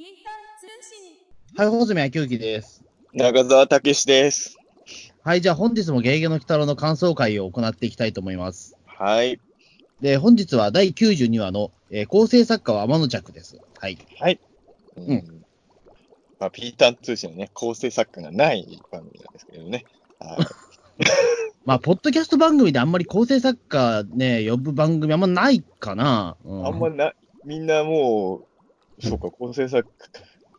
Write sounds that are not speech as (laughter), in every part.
インター通信。はい、穂積明之です。中澤武史です。はい、じゃあ本日もゲゲゲの鬼太郎の感想会を行っていきたいと思います。はい。で、本日は第92話の、えー構成作家は天野着です。はい。うん。まあ、ピーターン通信のね、構成作家がない番組なんですけどね。はい。(laughs) まあ、ポッドキャスト番組であんまり構成作家ね、呼ぶ番組あんまないかな。うあんまな、みんなもう、そうか、構成作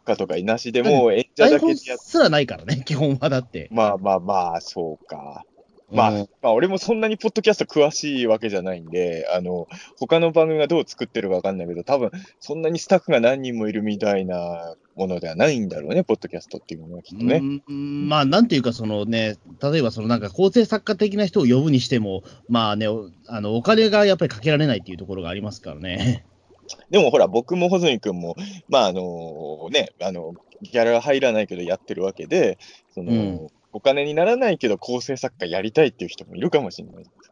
家とかいなしでもう演者だけでやっすらないからね、基本はだって。まあまあまあ、そうか。まあ、うんまあ、俺もそんなにポッドキャスト詳しいわけじゃないんで、あの、他の番組がどう作ってるかわかんないけど、多分、そんなにスタッフが何人もいるみたいなものではないんだろうね、ポッドキャストっていうのはきっとね。うんまあ、なんていうか、そのね、例えばそのなんか構成作家的な人を呼ぶにしても、まあね、おあのお金がやっぱりかけられないっていうところがありますからね。でもほら、僕も穂積君も、まああのね、あの、ギャラ入らないけどやってるわけで、その、うんお金にならないけど構成作家やりたいっていう人もいるかもしれない。うん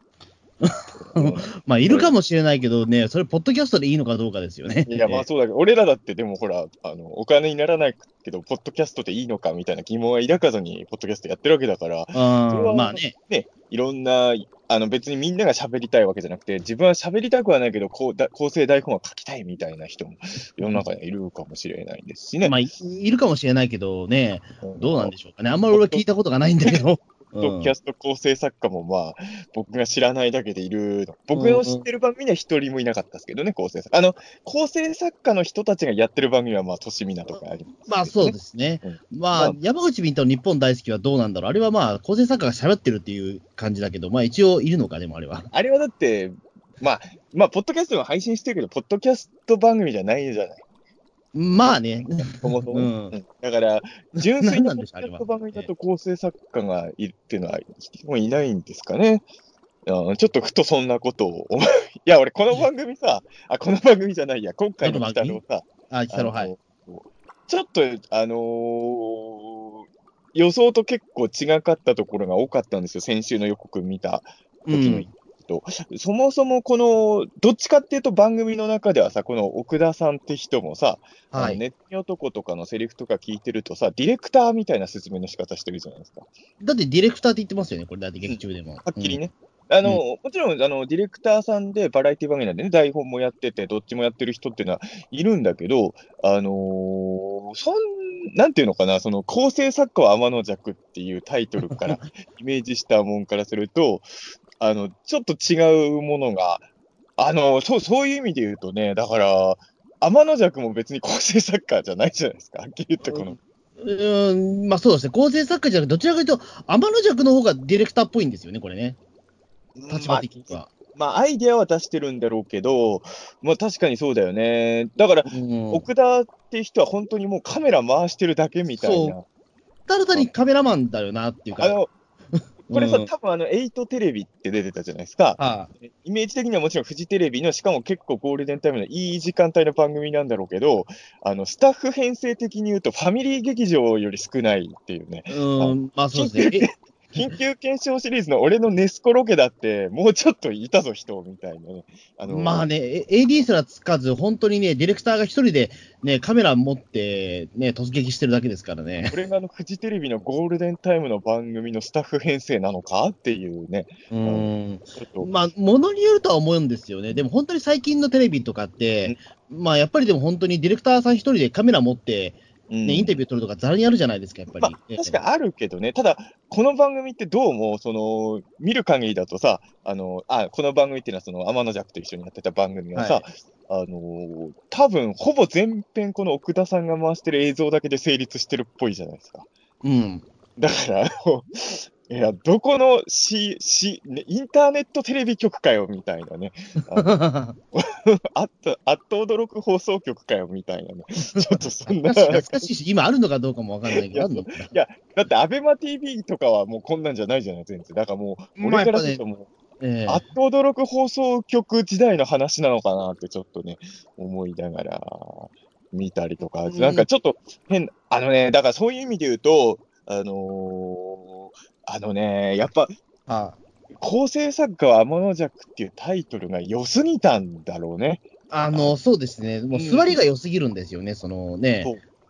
(laughs) まあ、いるかもしれないけどね、それ、ポッドキャストでいいのかどうかですよね。いや、まあそうだけど、俺らだってでもほら、あの、お金にならないけど、ポッドキャストでいいのかみたいな疑問は抱かずに、ポッドキャストやってるわけだから、うそれはん、まあね、ね、いろんな、あの別にみんなが喋りたいわけじゃなくて、自分は喋りたくはないけど、こうだ構成台本は書きたいみたいな人も世の中にはいるかもしれないですしね。まあ、いいるかもしれないけどね、どうなんでししょうかね。あんまり俺は聞いたことがないんだけど。ドキャスト構成作家もまあ、僕が知らないだけでいるの。僕の知ってる番組には一人もいなかったですけどね、構成作家。あの、構成作家の人たちがやってる番組は、まあ、都市みなとかあります、まあそうですね。うんまあまあ、山口敏太の日本大好きはどうなんだろう。あれはまあ、構成作家が喋ってるっていう感じだけど、まあ一応いるのか、でもあれは。あれはだって、まあ、まあ、ポッドキャストも配信してるけど、ポッドキャスト番組じゃないじゃない。まあね。そもそも。うんうんだから、純粋なポッドキ何なんでしょうあれはャスト番組だと構成作家がいるっていうのは、もういないんですかね。うんちょっとふとそんなことを思う。(laughs) いや、俺、この番組さ、あ、この番組じゃないや、今回の北のさ、あ、来たろ、はい。ちょっと、あのー予想と結構違かったところが多かったんですよ、先週の予告見たう時のん。と、そもそもこの、どっちかっていうと番組の中ではさ、この奥田さんって人もさ、はい。ネット男とかのセリフとか聞いてるとさ、ディレクターみたいな説明の仕方してるじゃないですか。だってディレクターって言ってますよね、これだって劇中でも。はっきりね。あの、もちろん、あの、ディレクターさんでバラエティ番組なんでね、台本もやってて、どっちもやってる人っていうのはいるんだけど、あのーそん、なんていうのかな、その、構成作家は天の弱っていうタイトルから (laughs) イメージしたもんからすると、あの、ちょっと違うものが、あの、そう、そういう意味で言うとね、だから、天の弱も別に構成作家じゃないじゃないですか、はっきり言ってこの。うーん、まあそうですね。構成作家じゃなくて、どちらかというと、天の弱の方がディレクターっぽいんですよね、これね。立場的には。まあ、アイデアは出してるんだろうけど、まあ確かにそうだよね。だから、うん。奥田って人は本当にもうカメラ回してるだけみたいな。ただ単にカメラマンだよなっていうか。あの、これさ、うん多分あの、8テレビって出てたじゃないですか。あイメージ的にはもちろんフジテレビの、しかも結構ゴールデンタイムのいい時間帯の番組なんだろうけど、あの、スタッフ編成的に言うとファミリー劇場より少ないっていうね。うん、まあそうですね。え緊急検証シリーズの俺のネスコロケだって、もうちょっといたぞ、人、みたいなね。あのまあね、え AD すらつかず、本当にね、ディレクターが一人でね、カメラ持って、ね、突撃してるだけですからね。これがあのフジテレビのゴールデンタイムの番組のスタッフ編成なのかっていうね、うん。まあ、ものによるとは思うんですよね。でも本当に最近のテレビとかって、まあやっぱりでも本当にディレクターさん一人でカメラ持って、うんね、インタビュー取るとかざらにあるじゃないですか、やっぱり。まあ、確かにあるけどね、ただ、この番組ってどうも、その、見る限りだとさ、あの、あ、この番組っていうのは、その、天の弱と一緒にやってた番組がさ、はいあの、多分、ほぼ全編この奥田さんが回してる映像だけで成立してるっぽいじゃないですか。うん。だだから、いや、どこの C、C、ね、インターネットテレビ局かよ、みたいなね。ああった、あっと驚く放送局かよ、みたいなね。ちょっとそんな。懐かしいし、今あるのかどうかもわかんないけど、あるのかなだって、アベマ TV とかはもうこんなんじゃないじゃない、全然。だからもう、まあ俺からするともう、ええあっと驚く放送局時代の話なのかなってちょっとね、思いながら見たりとか、うんなんかちょっと変、あのね、だからそういう意味で言うと、あのーあのね、やっぱ、あ構成作家は天の弱っていうタイトルが良すぎたんだろうね。あの、そうですね。もう座りが良すぎるんですよね、そのね。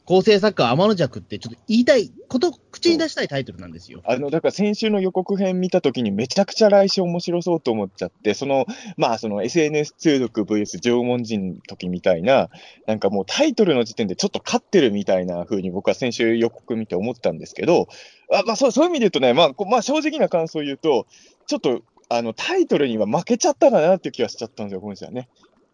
構成作家、天の弱ってちょっと言いたいこと、口に出したいタイトルなんですよ。あの、だから先週の予告編見たときにめちゃくちゃ来週面白そうと思っちゃって、その、まあその SNS 通読 VS 縄文人の時みたいな、なんかもうタイトルの時点でちょっと勝ってるみたいな風に僕は先週予告見て思ったんですけど、あまあそうそういう意味で言うとね、まあ、こまあ正直な感想を言うと、ちょっとあのタイトルには負けちゃったかなっていう気がしちゃったんですよ、今週はね。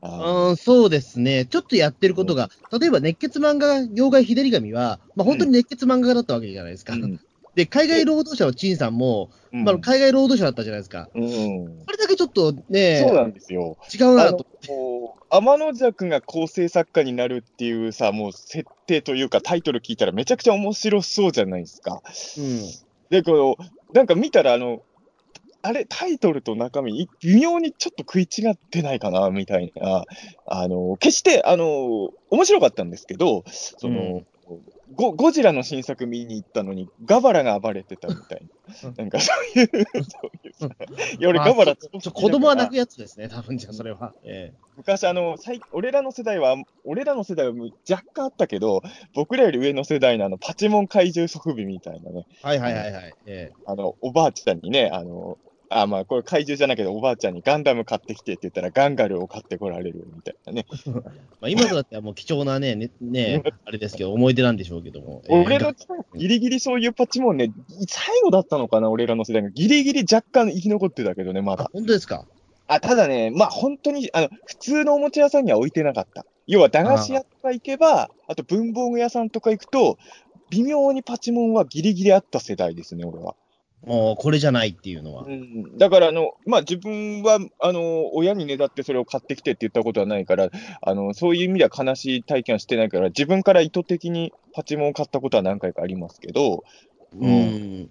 あうん、そうですね。ちょっとやってることが、例えば熱血漫画妖怪日照り神は、まあ本当に熱血漫画家だったわけじゃないですか。ーうんで、海外労働者の陳さんも、うんまあ海外労働者だったじゃないですか。うんこれだけちょっとね、そうなんですよ。違うなあのと。天の弱が構成作家になるっていうさ、もう設定というか、タイトル聞いたらめちゃくちゃ面白そうじゃないですか。うん。で、この、なんか見たら、あの、あれ、タイトルと中身、い微妙にちょっと食い違ってないかな、みたいな。あの、決して、あの、面白かったんですけど、その、ゴゴジラの新作見に行ったのに、ガバラが暴れてたみたいな。なんかそういう、そういうや、俺、まあガバラちょちょ子供は泣くやつですね、多分じゃあそれは。え昔あの、最俺らの世代は、俺らの世代は若干あったけど、僕らより上の世代のあのパチモン怪獣即備みたいなね、えはいはいはいはい。ええ。あの、おばあちゃんにね、あの、あ、まあ、これ怪獣じゃないけど、おばあちゃんにガンダム買ってきてって言ったら、ガンガルを買ってこられるみたいなね。(laughs) まあ、今となってはもう貴重なね、ね、ねあれですけど、思い出なんでしょうけども。ええ俺のギリギリそういうパチモンね、最後だったのかな、俺らの世代が。ギリギリ若干生き残ってたけどね、まあだ。本当ですか？あ、ただね、まあ本当に、あの、普通のおもちゃ屋さんには置いてなかった。要は、駄菓子屋とか行けば、あと文房具屋さんとか行くと、微妙にパチモンはギリギリあった世代ですね、俺は。もうこれじゃないっていうのはう。ん、だから、あの、まあ、自分は、あの、親にねだってそれを買ってきてって言ったことはないから、あの、そういう意味では悲しい体験はしてないから、自分から意図的にパチモンを買ったことは何回かありますけど、うん。うん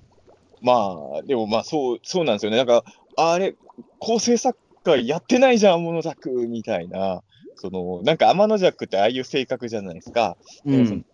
まあ、でもまあ、そう、そうなんですよね。なんか、あれ、構成作家やってないじゃん、天の弱みたいな。その、なんか天の弱ってああいう性格じゃないですか。うん。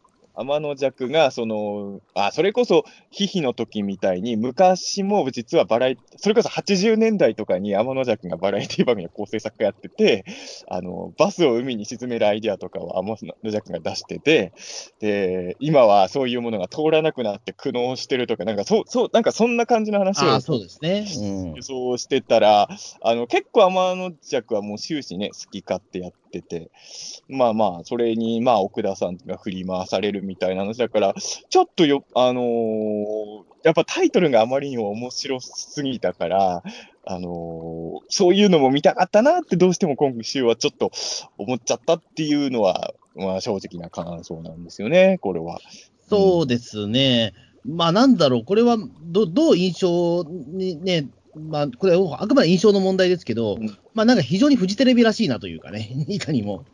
天の弱が、その、あ、それこそ、ヒヒの時みたいに、昔も実はバラエティ、それこそ80年代とかに天の弱がバラエティ番組の構成作家やってて、あの、バスを海に沈めるアイデアとかを天の弱が出してて、で、今はそういうものが通らなくなって苦悩してるとか、なんかそう、そう、なんかそんな感じの話をそうですね。うん。そうしてたら、あの、結構天の弱はもう終始ね、好き勝手やってて、まあまあ、それに、まあ、奥田さんが振り回されるみたいな話だから、ちょっとよ、あのーやっぱタイトルがあまりにも面白すぎたから、あのーそういうのも見たかったなってどうしても今週はちょっと思っちゃったっていうのは、まあ正直な感想なんですよね、これは。そうですね。まあなんだろう、これはどどう印象にね、まあこれはあくまで印象の問題ですけど、うんまあなんか非常にフジテレビらしいなというかね、(laughs) いかにも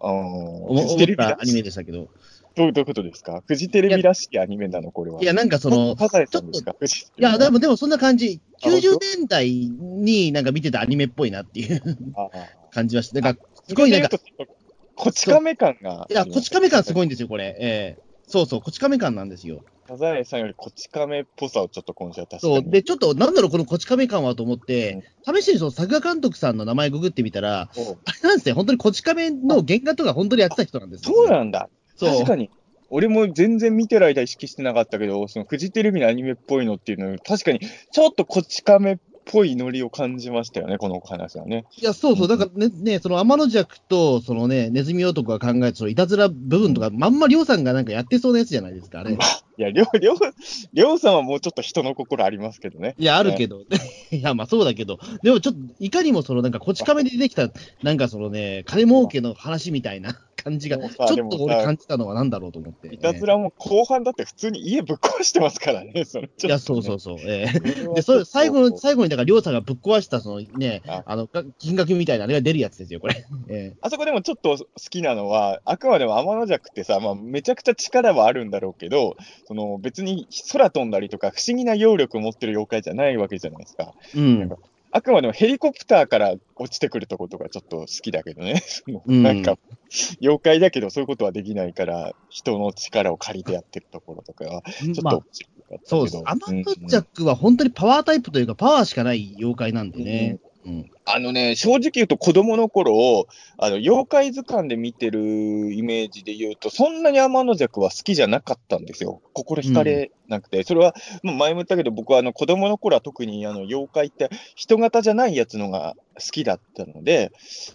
あー思フジテレビアニメでしたけど、どういうことですか？フジテレビらしいアニメなの、これは。いやなんかその、サザエさんですかフジテいや、でもでもそんな感じ、あ本当？90年代になんか見てたアニメっぽいなっていうあー (laughs) 感じはして、だからすごいなんか、こち亀感が。いや、こち亀感すごい。いんですよ、これ。ええそうそう、こち亀感なんですよ。サザエさんよりこち亀っぽさをちょっと今週は確かに。そう。で、ちょっと、なんだろう、このこち亀感はと思って、試しにその作画監督さんの名前ググってみたら、おあれなんですね、本当にこち亀の原画とか本当にやってた人なんですよ、そうなんだ。そう確かに。俺も全然見てる間意識してなかったけど、そのフジテレビのアニメっぽいのっていうの、確かにちょっとこち亀っぽいノリを感じましたよね、この話はね。いや、そうそう、だからね、ねその天の弱と、そのね、ネズミ男が考えたそのいたずら部分とか、まんまりょうさんがなんかやってそうなやつじゃないですか、あれ。いや、りょう、りょう、りょうさんはもうちょっと人の心ありますけどね。いや、あるけど、(laughs) いや、まあそうだけど、でもちょっと、いかにもそのなんか、こち亀で出てきた、なんかそのね、金儲けの話みたいな (laughs) 感じが、ちょっと俺感じたのはなんだろうと思って。いたずらも後半だって普通に家ぶっ壊してますからね、それちょっとね。いや、そうそうそう。ええ。これはで、それ、最後の、最後に、だから、りょうさんがぶっ壊した、そのねあ、あの、が金額みたいな、あれが出るやつですよ、これ。え。あそこでもちょっと好きなのは、あくまでも天の弱ってさ、まあ、めちゃくちゃ力はあるんだろうけど、その別に空飛んだりとか、不思議な揚力を持ってる妖怪じゃないわけじゃないですか。えうん。あくまでもヘリコプターから落ちてくるとことかちょっと好きだけどね。(laughs) なんか、妖怪だけどそういうことはできないから、人の力を借りてやってるところとかは、ちょっとまあ。そうです。天のうん弱は本当にパワータイプというか、パワーしかない妖怪なんでね。うん。あのね、正直言うと子供の頃、あの、妖怪図鑑で見てるイメージで言うと、そんなに天の弱は好きじゃなかったんですよ。心惹かれなくて。それは、まあ前も言ったけど、僕はあの、子供の頃は特にあの、妖怪って人型じゃないやつのが好きだったので、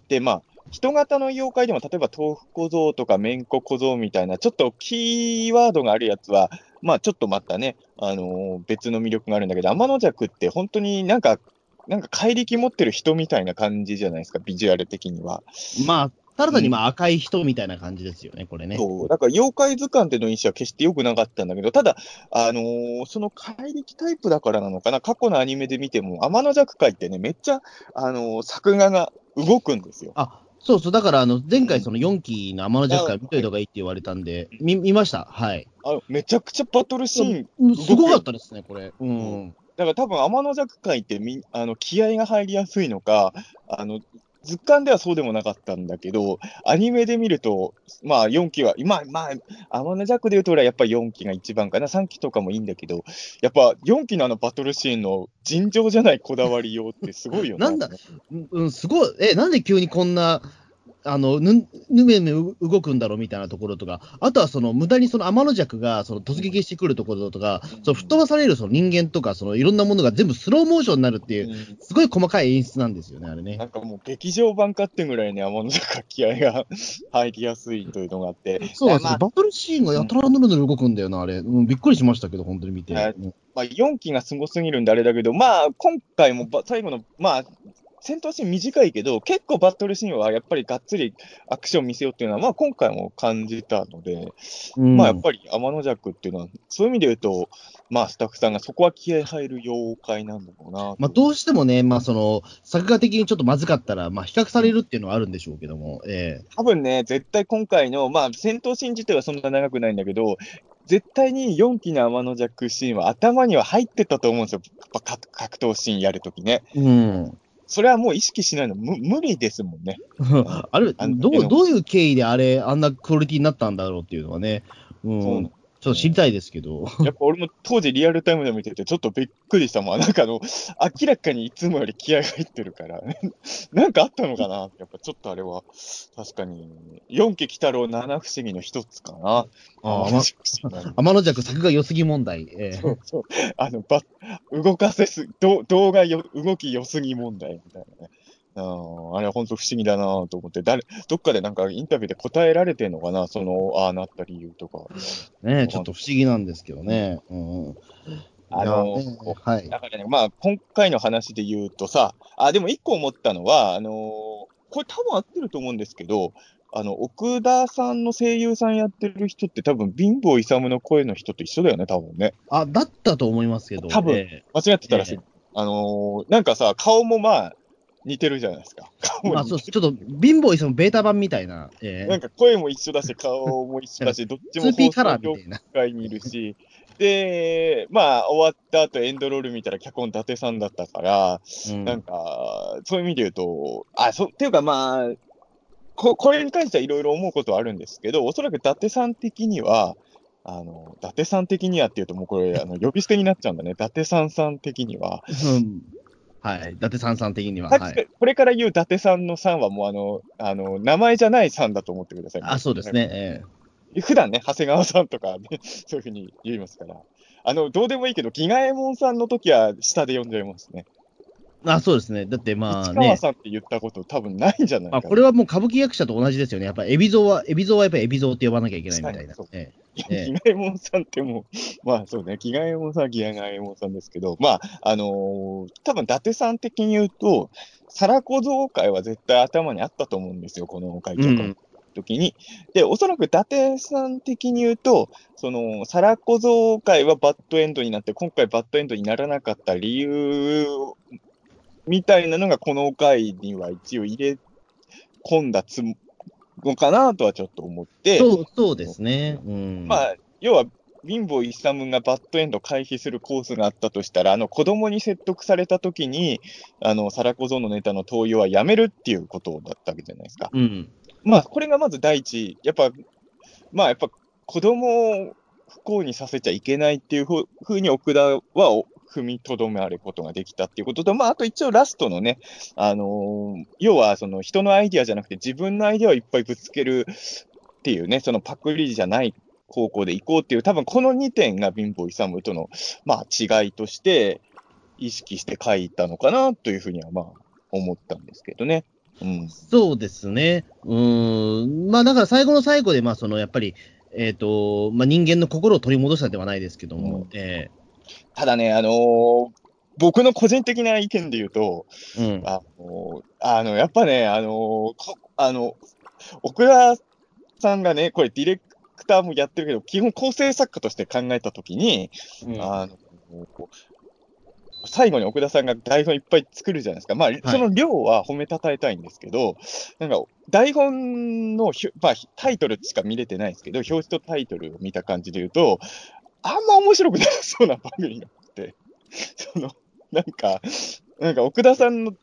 で、まあ、人型の妖怪でも、例えば豆腐小僧とかめんこ小僧みたいな、ちょっとキーワードがあるやつは、まあちょっとまたね、あのー別の魅力があるんだけど、天の弱って本当になんか、なんか怪力持ってる人みたいな感じじゃないですか、ビジュアル的には。まあ、ただ単にまあ赤い人みたいな感じですよね、これね。そう。だから妖怪図鑑での印象は決して良くなかったんだけど、ただ、あのーその怪力タイプだからなのかな、過去のアニメで見ても、天の弱界ってね、めっちゃ、あのー作画が動くんですよ。あ、そうそう、だからあの、前回その4期の天の弱から見といた方がいいって言われたんで、見、見ました？はい。あのめちゃくちゃバトルシーンうんすごかったですね、これ。うん。だから多分天の弱界ってみあの気合が入りやすいのか、あの図鑑ではそうでもなかったんだけど、アニメで見ると、まあ4期は、今、まあ、天の弱で言うとやっぱり4期が一番かな、3期とかもいいんだけど、やっぱ4期のあのバトルシーンの尋常じゃないこだわりようってすごいよなんだうん、すごい。え、なんで急にこんな、あの、ぬ、ぬめぬめ動くんだろうみたいなところとか、あとはその、無駄にその天の弱が、その突撃してくるところとか、その吹っ飛ばされるその人間とか、そのいろんなものが全部スローモーションになるっていう、うんすごい細かい演出なんですよね、あれねな。んかもう劇場版かってぐらいね、天の弱気合が入りやすいというのがあって、そうなんですよ、まあバトルシーンがやたらぬるぬる動くんだよな、あれ。うんびっくりしましたけど、本当に見て。まあ、4期がすごすぎるんであれだけど、まあ、今回もば最後の、まあ、戦闘シーン短いけど、結構バトルシーンはやっぱりがっつりアクション見せようっていうのは、まあ、今回も感じたので、うんまあ、やっぱり天の弱っていうのは、そういう意味で言うと、まあ、スタッフさんがそこは気合入る妖怪なんだろうなと。まあ、どうしてもね、まあ、その、作画的にちょっとまずかったら、まあ、比較されるっていうのはあるんでしょうけども、え多分ね、絶対今回の、まあ、戦闘シーン自体はそんな長くないんだけど、絶対に4期の天の弱シーンは頭には入ってたと思うんですよ。格格闘シーンやるときね。えうん。それはもう意識しないの。無無理ですもんね。(laughs) あれ、どう、どういう経緯であれ、あんなクオリティになったんだろうっていうのはね、うん、ちょっと知りたいですけど。やっぱ俺も当時リアルタイムで見ててちょっとびっくりしたもん。なんかあの、明らかにいつもより気合が入ってるから、(laughs) なんかあったのかな？やっぱちょっとあれは、確かに、4期鬼太郎七不思議の一つかな。あー (laughs) 天の弱作画良すぎ問題。ええそうそう。あの、ば、動かせす、ど動画よ、動き良すぎ問題みたいなね。うん、あれは本当不思議だなと思って、誰、どっかでなんかインタビューで答えられてんのかなその、ああなった理由とか。ねえちょっと不思議なんですけどね。うん、あのはい。だからね、まあ、今回の話で言うとさ、あ、でも一個思ったのは、あのーこれ多分合ってると思うんですけど、あの、奥田さんの声優さんやってる人って多分、貧乏勇の声の人と一緒だよね、多分ね。あ、だったと思いますけど。多分え間違ってたらしい。えあのーなんかさ、顔もまあ、似てるじゃないですか。まあ、そうちょっと、貧乏イスのベータ版みたいな。ええなんか声も一緒だし、顔も一緒だし、どっちも 2P カラー業。界にいるし、で、まあ、終わった後エンドロール見たら脚本伊達さんだったから、うんなんか、そういう意味で言うと、あ、そう、っていうかまあ、ここれに関してはいろいろ思うことはあるんですけど、おそらく伊達さん的には、あの、伊達さん的にはっていうと、もうこれ、あの、呼び捨てになっちゃうんだね。伊達さんさん的には。うんはい。伊達さんさん的には。これから言う伊達さんのさんはもうあの、あの、名前じゃないさんだと思ってください。あ、そうです。ね。え (laughs) 普段ね、長谷川さんとか、ね、(laughs) そういうふうに言いますから。あの、どうでもいいけど、ギガエモンさんの時は下で呼んじゃいますね。えあ、そうですね。だってまあ市川ね。さんって言ったこと多分ないんじゃないかあ、な。これはもう歌舞伎役者と同じですよね。やっぱり、海老蔵は、海老蔵はやっぱり海老蔵って呼ばなきゃいけないみたいなそう。えいやええギガエモンさんってもう、(laughs) まあそうね、ギガエモンさんはギガエモンさんですけど、まあ、あのー多分伊達さん的に言うと、皿小僧会は絶対頭にあったと思うんですよ、この会えうん長会の時に。で、おそらく伊達さん的に言うと、その、皿小僧会はバッドエンドになって、今回バッドエンドにならなかった理由みたいなのが、この回には一応入れ込んだつものかなとはちょっと思って、そう、そうですね。うん。まあ、要は、貧乏イサムがバッドエンド回避するコースがあったとしたら、あの子供に説得されたときに、あの、サラコゾのネタの投与はやめるっていうことだったわけじゃないですか。うん。まあ、これがまず第一、やっぱ、まあ、やっぱ子供を不幸にさせちゃいけないっていうふうに奥田はお踏みとどまることができたっていうことと、まあ、あと一応ラストのね、あのー要はその人のアイディアじゃなくて自分のアイディアをいっぱいぶつけるっていうね、そのパクリじゃない方向で行こうっていう、多分この2点が貧乏勇との、まあ、違いとして意識して書いたのかなというふうにはまあ思ったんですけどね。うん。そうですね。うーん。まあだから最後の最後で、まあそのやっぱり、えっ、と、まあ人間の心を取り戻したではないですけども、うんえただね、あのー僕の個人的な意見で言うと、えうん。あのあの、やっぱね、あのこあの、奥田さんがね、これディレクターもやってるけど、基本構成作家として考えたときに、うんあの、最後に奥田さんが台本いっぱい作るじゃないですか。まあ、その量は褒めたたえたいんですけど、なんか、台本のひょ、まあ、タイトルしか見れてないですけど、表紙とタイトルを見た感じで言うと、あんま面白くなさそうな番組があって、(laughs) その、なんか、なんか奥田さんの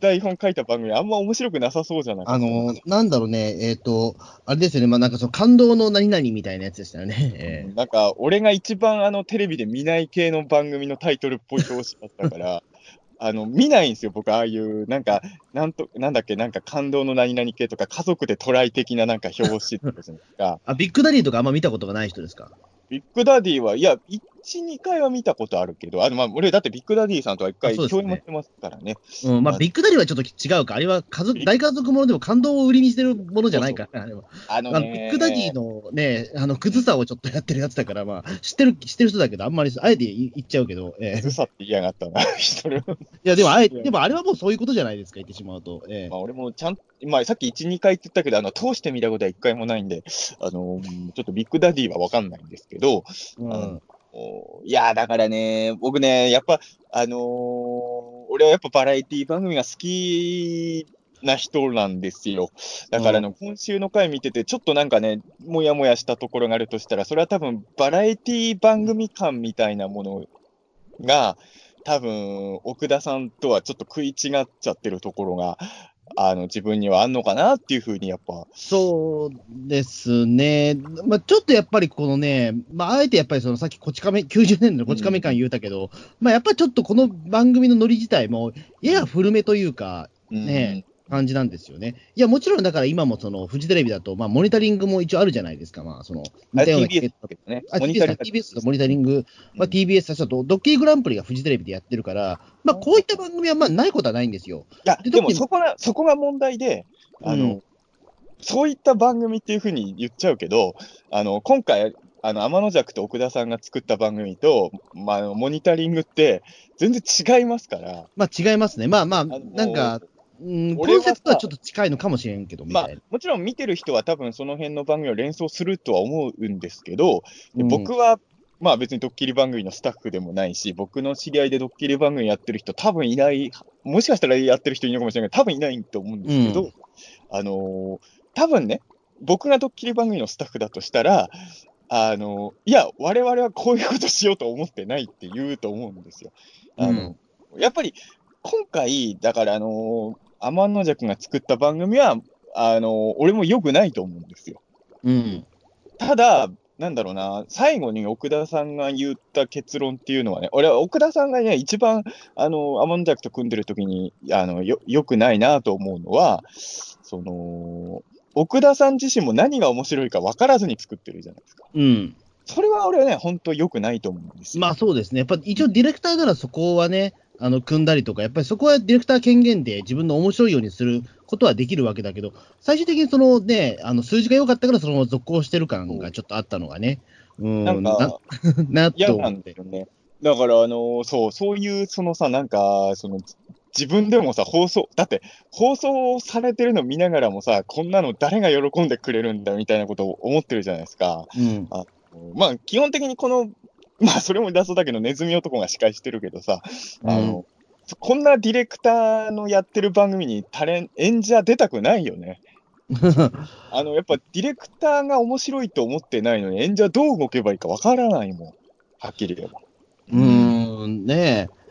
台本書いた番組あんま面白くなさそうじゃないあの、なんだろうね、えっ、と、あれですよね、まあなんかその感動の何々みたいなやつでしたよね。(laughs) ええなんか、俺が一番あのテレビで見ない系の番組のタイトルっぽい表紙だったから、(laughs) あの見ないんですよ、僕、ああいう、なんか、なんと、なんだっけ、なんか感動の何々系とか、家族でトライ的ななんか表紙とじゃないですか。あ、ビッグダディとかあんま見たことがない人ですか？ビッグダディは、いや、1、2回は見たことあるけど、あの、まあ、俺、だってビッグダディさんとは一回共演もしてますからね。うん、まああビッグダディはちょっと違うか。あれは家族、大家族ものでも感動を売りにしてるものじゃないから、ビッグダディのね、あの、クズさをちょっとやってるやつだから、まあ、知ってる、知ってる人だけど、あんまり、あえて言っちゃうけど、ええクズさって言いやがったな、一人。いや、でも、あえでもあれはもうそういうことじゃないですか、言ってしまうと。ええまあ、俺もちゃん、まあ、さっき1、2回って言ったけど、あの、通して見たことは1回もないんで、あの、ちょっとビッグダディはわかんないんですけど、うんおいやー、だからね、僕ね、やっぱ、あのー俺はやっぱバラエティ番組が好きな人なんですよ。だからあの、今週の回見てて、ちょっとなんかね、もやもやしたところがあるとしたら、それは多分、バラエティ番組感みたいなものが、多分、奥田さんとはちょっと食い違っちゃってるところが、あの、自分にはあんのかなっていうふうに、やっぱ、そうですね。まあ、ちょっとやっぱりこのね、まあ、あえてやっぱりそのさっきこち亀、90年代のこち亀感言うたけど、まあ、やっぱりちょっとこの番組のノリ自体も、やや古めというか、ね感じなんですよね。いや、もちろんだから今もそのフジテレビだと、まあ、モニタリングも一応あるじゃないですか。まあ、その、似たような TBS ね。あ、モニタリン TBS とモニタリング、まあ、TBS さ、とドッキリグランプリがフジテレビでやってるから、まあ、こういった番組はまあないことはないんですよ。いや、ででもそこが、そこが問題で、あの、うんそういった番組っていうふうに言っちゃうけど、あの、今回、あの、天の弱と奥田さんが作った番組と、まあモニタリングって全然違いますから、まあ、違いますね。まあまあ、のなんか、うん、コンセプトはちょっと近いのかもしれんけど、みまあもちろん見てる人は多分その辺の番組を連想するとは思うんですけど、でうん。僕は、まあ別にドッキリ番組のスタッフでもないし、僕の知り合いでドッキリ番組やってる人多分いない、もしかしたらやってる人いるのかもしれないけど、多分いないと思うんですけど、うあのー多分ね、僕がドッキリ番組のスタッフだとしたら、あのいや、我々はこういうことしようと思ってないって言うと思うんですよ。あのやっぱり今回、だから、あのー、天の弱が作った番組は、あのー俺も良くないと思うんですよ。うん。ただ、なんだろうな、最後に奥田さんが言った結論っていうのはね、俺は奥田さんがね、一番、あの、天の弱と組んでる時に、あの、よ、良くないなと思うのは、その、奥田さん自身も何が面白いか分からずに作ってるじゃないですか。うん。それは俺はね、本当良くないと思うんですよ。まあそうですね。やっぱ一応ディレクターならそこはね、あの、組んだりとか、やっぱりそこはディレクター権限で自分の面白いようにすることはできるわけだけど、最終的にそのね、あの、数字が良かったからその続行してる感がちょっとあったのがね。うん。なんか、な、(laughs) なと嫌なんですよね。だから、あの、そう、そういう、そのさ、なんか、その、自分でもさ、放送、だって、放送されてるの見ながらもさ、こんなの誰が喜んでくれるんだみたいなことを思ってるじゃないですか。うん。まあ、基本的にこの、(laughs) まあ、それも出そうだけど、ネズミ男が司会してるけどさ、あの、こんなディレクターのやってる番組にタレン、演者出たくないよね。(laughs) あの、やっぱディレクターが面白いと思ってないのに、演者どう動けばいいかわからないもん。はっきり言えば。うーん、ねえ。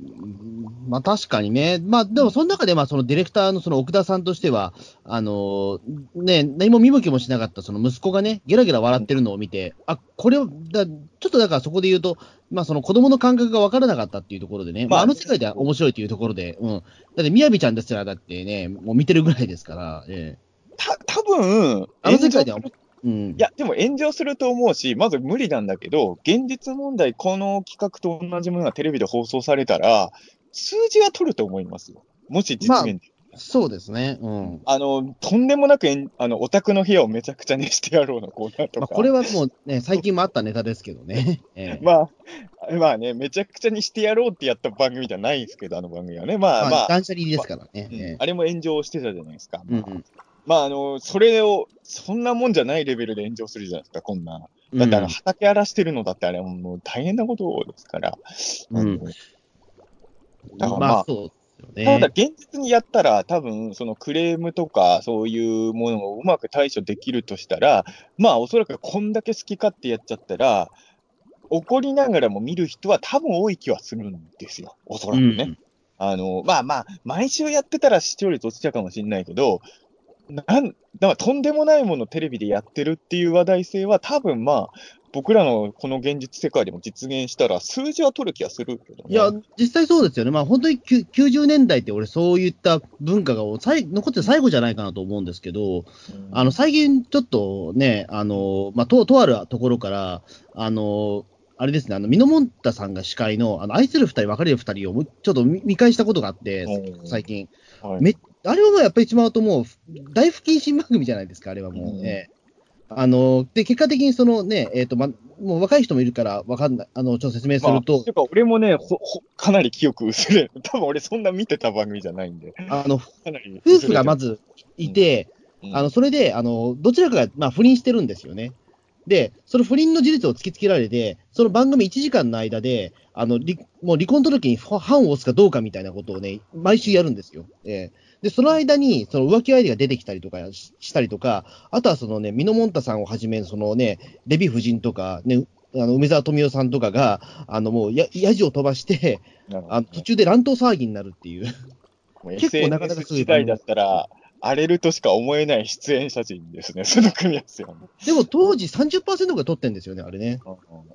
うんまあ確かにね。まあでもその中でまあそのディレクターのその奥田さんとしては、あのね、何も見向きもしなかったその息子がね、ゲラゲラ笑ってるのを見て、あ、これを、だちょっとだからそこで言うと、まあ、その子供の感覚が分からなかったっていうところでね、まあ、まああの世界では面白いというところで、うん。だって、みやびちゃんですら、だってね、もう見てるぐらいですから、ええた多分あの世界では炎上するうん。いや、でも炎上すると思うし、まず無理なんだけど、現実問題、この企画と同じものがテレビで放送されたら、数字は取ると思いますよ。もし実現で。そうですね。うん。あの、とんでもなくあの、オタクの部屋をめちゃくちゃにしてやろうのコーナーとまあ、か。これはもうね、最近もあったネタですけどね。(laughs) ええまあ、まあね、めちゃくちゃにしてやろうってやった番組じゃないんですけど、あの番組はね。まあまあ、断捨離ですからね。うんええあれも炎上してたじゃないですか。うんうんまあ、あの、それを、そんなもんじゃないレベルで炎上するじゃないですか、こんな。だって、あの、うん畑荒らしてるのだって、あれはもう大変なことですから。うんだからまあまあ、ね。ただ、現実にやったら、多分そのクレームとか、そういうものをうまく対処できるとしたら、まあ、おそらくこんだけ好き勝手やっちゃったら、怒りながらも見る人は多分多い気はするんですよ、おそらくね。うんあの、まあまあ、毎週やってたら視聴率落ちちゃうかもしれないけど、なん、だからとんでもないものをテレビでやってるっていう話題性は多分まあ、僕らのこの現実世界でも実現したら数字は取る気がするけどね。いや、実際そうですよね。まあ、本当にきゅ90年代って俺、そういった文化が最残って最後じゃないかなと思うんですけど、うんあの、最近ちょっとね、あの、まあ、と、とあるところから、あの、あれですね、あの、ミノモンタさんが司会の、あの、愛する二人、別れる二人をちょっと見見返したことがあってう、ん最近。はいめあれはもうやっぱり一番ともう、大不謹慎番組じゃないですか、あれはもう。うんええあの、で、結果的にそのね、えっ、と、ま、もう若い人もいるから、わかんない、あの、ちょっと説明するとまあ、て、か俺もねほほ、かなり記憶薄れる。(laughs) 多分俺そんな見てた番組じゃないんで。あの、夫婦がまずいて、うん、あの、それで、あの、どちらかが、まあ、不倫してるんですよね。で、その不倫の事実を突きつけられて、その番組1時間の間で、あの、離もう離婚届に判を押すかどうかみたいなことをね、毎週やるんですよ。ええで、その間に、その浮気相手が出てきたりとかししたりとか、あとはそのね、ミノモンタさんをはじめ、そのね、デヴィ夫人とか、ね、あの梅沢富美男さんとかが、あのもうや、やじを飛ばして、なるほどあの途中で乱闘騒ぎになるっていう。もう結構なかな時代だったら、荒れるとしか思えない出演者陣ですね、(laughs) その組み合わせはね。でも当時30%が取ってんですよね、あれね。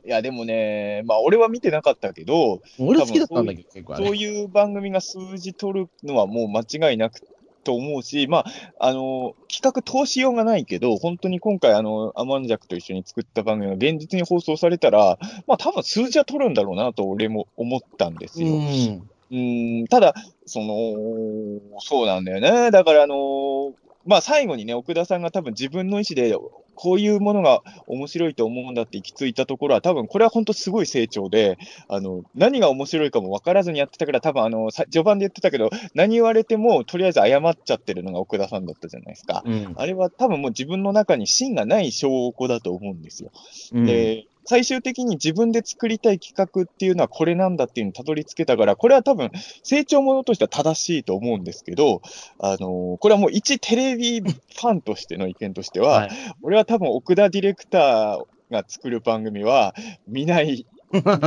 いや、でもね、まあ俺は見てなかったけど、俺好きだったんだけど、結構。そういう番組が数字取るのはもう間違いなくと思うし、まあ、あの、企画通しようがないけど、本当に今回、あの、アマンジャクと一緒に作った番組が現実に放送されたら、まあ多分数字は取るんだろうなと俺も思ったんですよ。うん。うん、ただ、その、そうなんだよね。だから、あのまあ、最後にね、奥田さんが多分自分の意思で、こういうものが面白いと思うんだって行き着いたところは、多分これは本当すごい成長で、あの、何が面白いかも分からずにやってたから、多分あの、さ序盤で言ってたけど、何言われても、とりあえず謝っちゃってるのが奥田さんだったじゃないですか。うん。あれは多分もう自分の中に芯がない証拠だと思うんですよ。うんで、最終的に自分で作りたい企画っていうのはこれなんだっていうのにたどり着けたから、これは多分成長ものとしては正しいと思うんですけど、あのーこれはもう一テレビファンとしての意見としては、はい。俺は多分奥田ディレクターが作る番組は見ない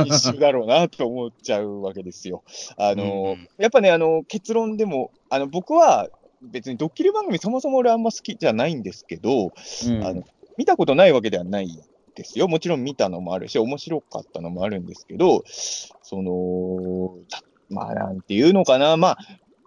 一種だろうなと思っちゃうわけですよ。(laughs) あのーうんやっぱね、あの結論でも、あの僕は別にドッキリ番組そもそも俺あんま好きじゃないんですけど、うんあの見たことないわけではないですよ。もちろん見たのもあるし、面白かったのもあるんですけど、その、たまあ、なんていうのかな、まあ、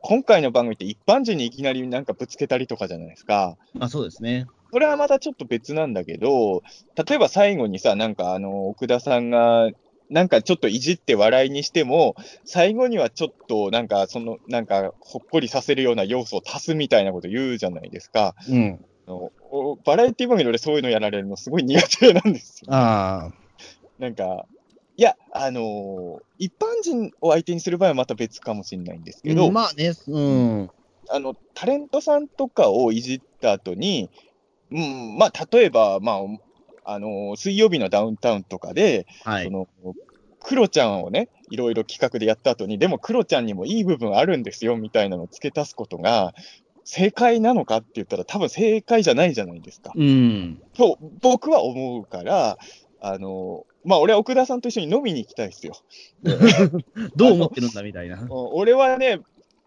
今回の番組って一般人にいきなりなんかぶつけたりとかじゃないですか。まあそうですね。それはまたちょっと別なんだけど、例えば最後にさ、なんかあの、奥田さんが、なんかちょっといじって笑いにしても、最後にはちょっとなんかその、なんかほっこりさせるような要素を足すみたいなこと言うじゃないですか。うん。バラエティ番組で俺そういうのやられるのすごい苦手なんですよ。ああ。なんか、いや、あのー一般人を相手にする場合はまた別かもしれないんですけど、まあね、うん。あの、タレントさんとかをいじった後に、うん、まあ、例えば、まあ、あのー水曜日のダウンタウンとかで、はいそ。の、クロちゃんをね、いろいろ企画でやった後に、でもクロちゃんにもいい部分あるんですよ、みたいなのを付け足すことが、正解なのかって言ったら、多分正解じゃないじゃないですか。うん。と、僕は思うから、あの、まあ、俺は奥田さんと一緒に飲みに行きたいですよ。(laughs) どう思ってるんだみたいな。うん俺はね、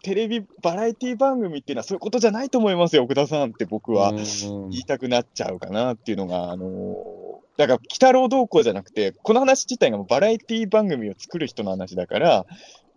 テレビ、バラエティ番組っていうのはそういうことじゃないと思いますよ、奥田さんって僕はうん言いたくなっちゃうかなっていうのが、あのだから、鬼太郎どうこうじゃなくて、この話自体がバラエティ番組を作る人の話だから、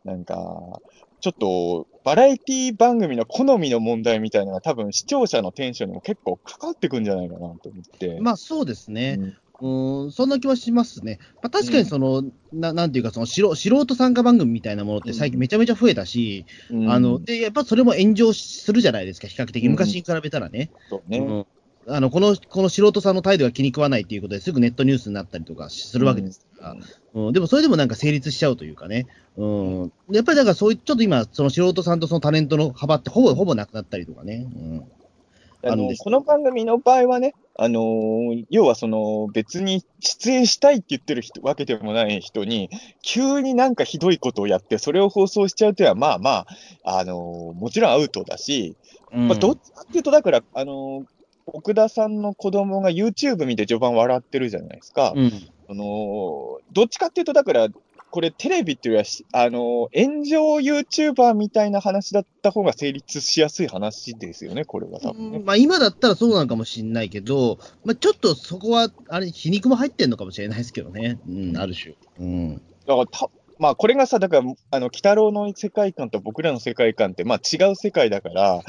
なんか、ちょっと、バラエティ番組の好みの問題みたいなのが多分視聴者のテンションにも結構かかってくんじゃないかなと思って。まあそうですね。うんん、そんな気はしますね。まあ、確かにその、ななんていうか、その素素人参加番組みたいなものって最近めちゃめちゃ増えたし、うんあの、で、やっぱそれも炎上するじゃないですか、比較的。うん昔に比べたらね。そうね。うんあのこのこの素人さんの態度が気に食わないっていうことですぐネットニュースになったりとかするわけです。から、うん。でもそれでもなんか成立しちゃうというかね、うん、やっぱりだからそういう、ちょっと今、その素人さんとそのタレントの幅ってほぼほぼなくなったりとかね。うん。あのこの番組の場合はね、あのー要はその別に出演したいって言ってる人わけでもない人に、急になんかひどいことをやって、それを放送しちゃうというのは、まあまあ、あのーもちろんアウトだし、まあ、どっちかっていうと、だから、あのー奥田さんの子供が YouTube 見て序盤笑ってるじゃないですか。うんあのーどっちかっていうと、だから、これテレビっていうよりはし、あのー炎上 YouTuber みたいな話だった方が成立しやすい話ですよね、これは多分ね。まあ、今だったらそうなのかもしれないけど、まあ、ちょっとそこは、あれ、皮肉も入ってんのかもしれないですけどね、うん、ある種。うん、だからた、まあ、これがさ、だから、あの、鬼太郎の世界観と僕らの世界観って、まあ、違う世界だから、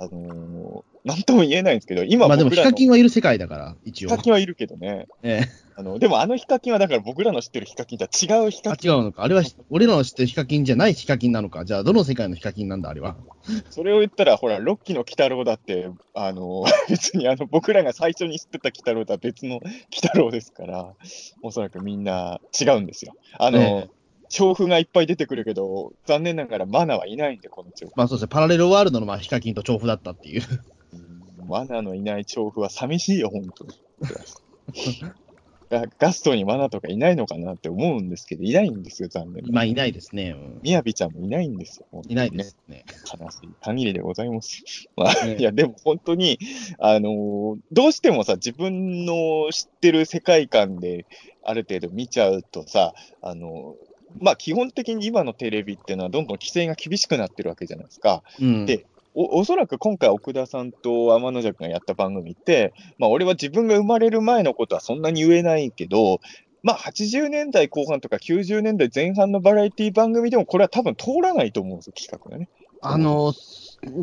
あのーなんとも言えないんですけど、今まあでも、ヒカキンはいる世界だから、一応。ヒカキンはいるけどね。ええあの、でもあのヒカキンはだから僕らの知ってるヒカキンとは違うヒあカ、キン。違うのか。あれは、俺らの知ってるヒカキンじゃないヒカキンなのか。じゃあ、どの世界のヒカキンなんだ、あれは。それを言ったら、ほら、ロッキーの鬼太郎だって、あの、(laughs) 別にあの、僕らが最初に知ってた鬼太郎とは別の鬼太郎ですから、おそらくみんな違うんですよ。あの、ええ調布がいっぱい出てくるけど、残念ながらマナはいないんで、この調布。まあそうですね、パラレルワールドのまあヒカキンと調布だったっていう。うんマナのいない調布は寂しいよ、本当に。ガ (laughs) ガストにマナとかいないのかなって思うんですけど、いないんですよ、残念。まあいないですね。うんみやびちゃんもいないんですよ。ねいないですね。悲しい限りでございます。(laughs) まあ、ねいや、でも本当に、あのーどうしてもさ、自分の知ってる世界観である程度見ちゃうとさ、あのーまあ、基本的に今のテレビっていうのはどんどん規制が厳しくなってるわけじゃないですか。うん。でおおそらく今回、奥田さんと天野尺がやった番組って、まあ、俺は自分が生まれる前のことはそんなに言えないけど、まあ、80年代後半とか90年代前半のバラエティ番組でも、これは多分通らないと思うんですよ、企画がね。あの、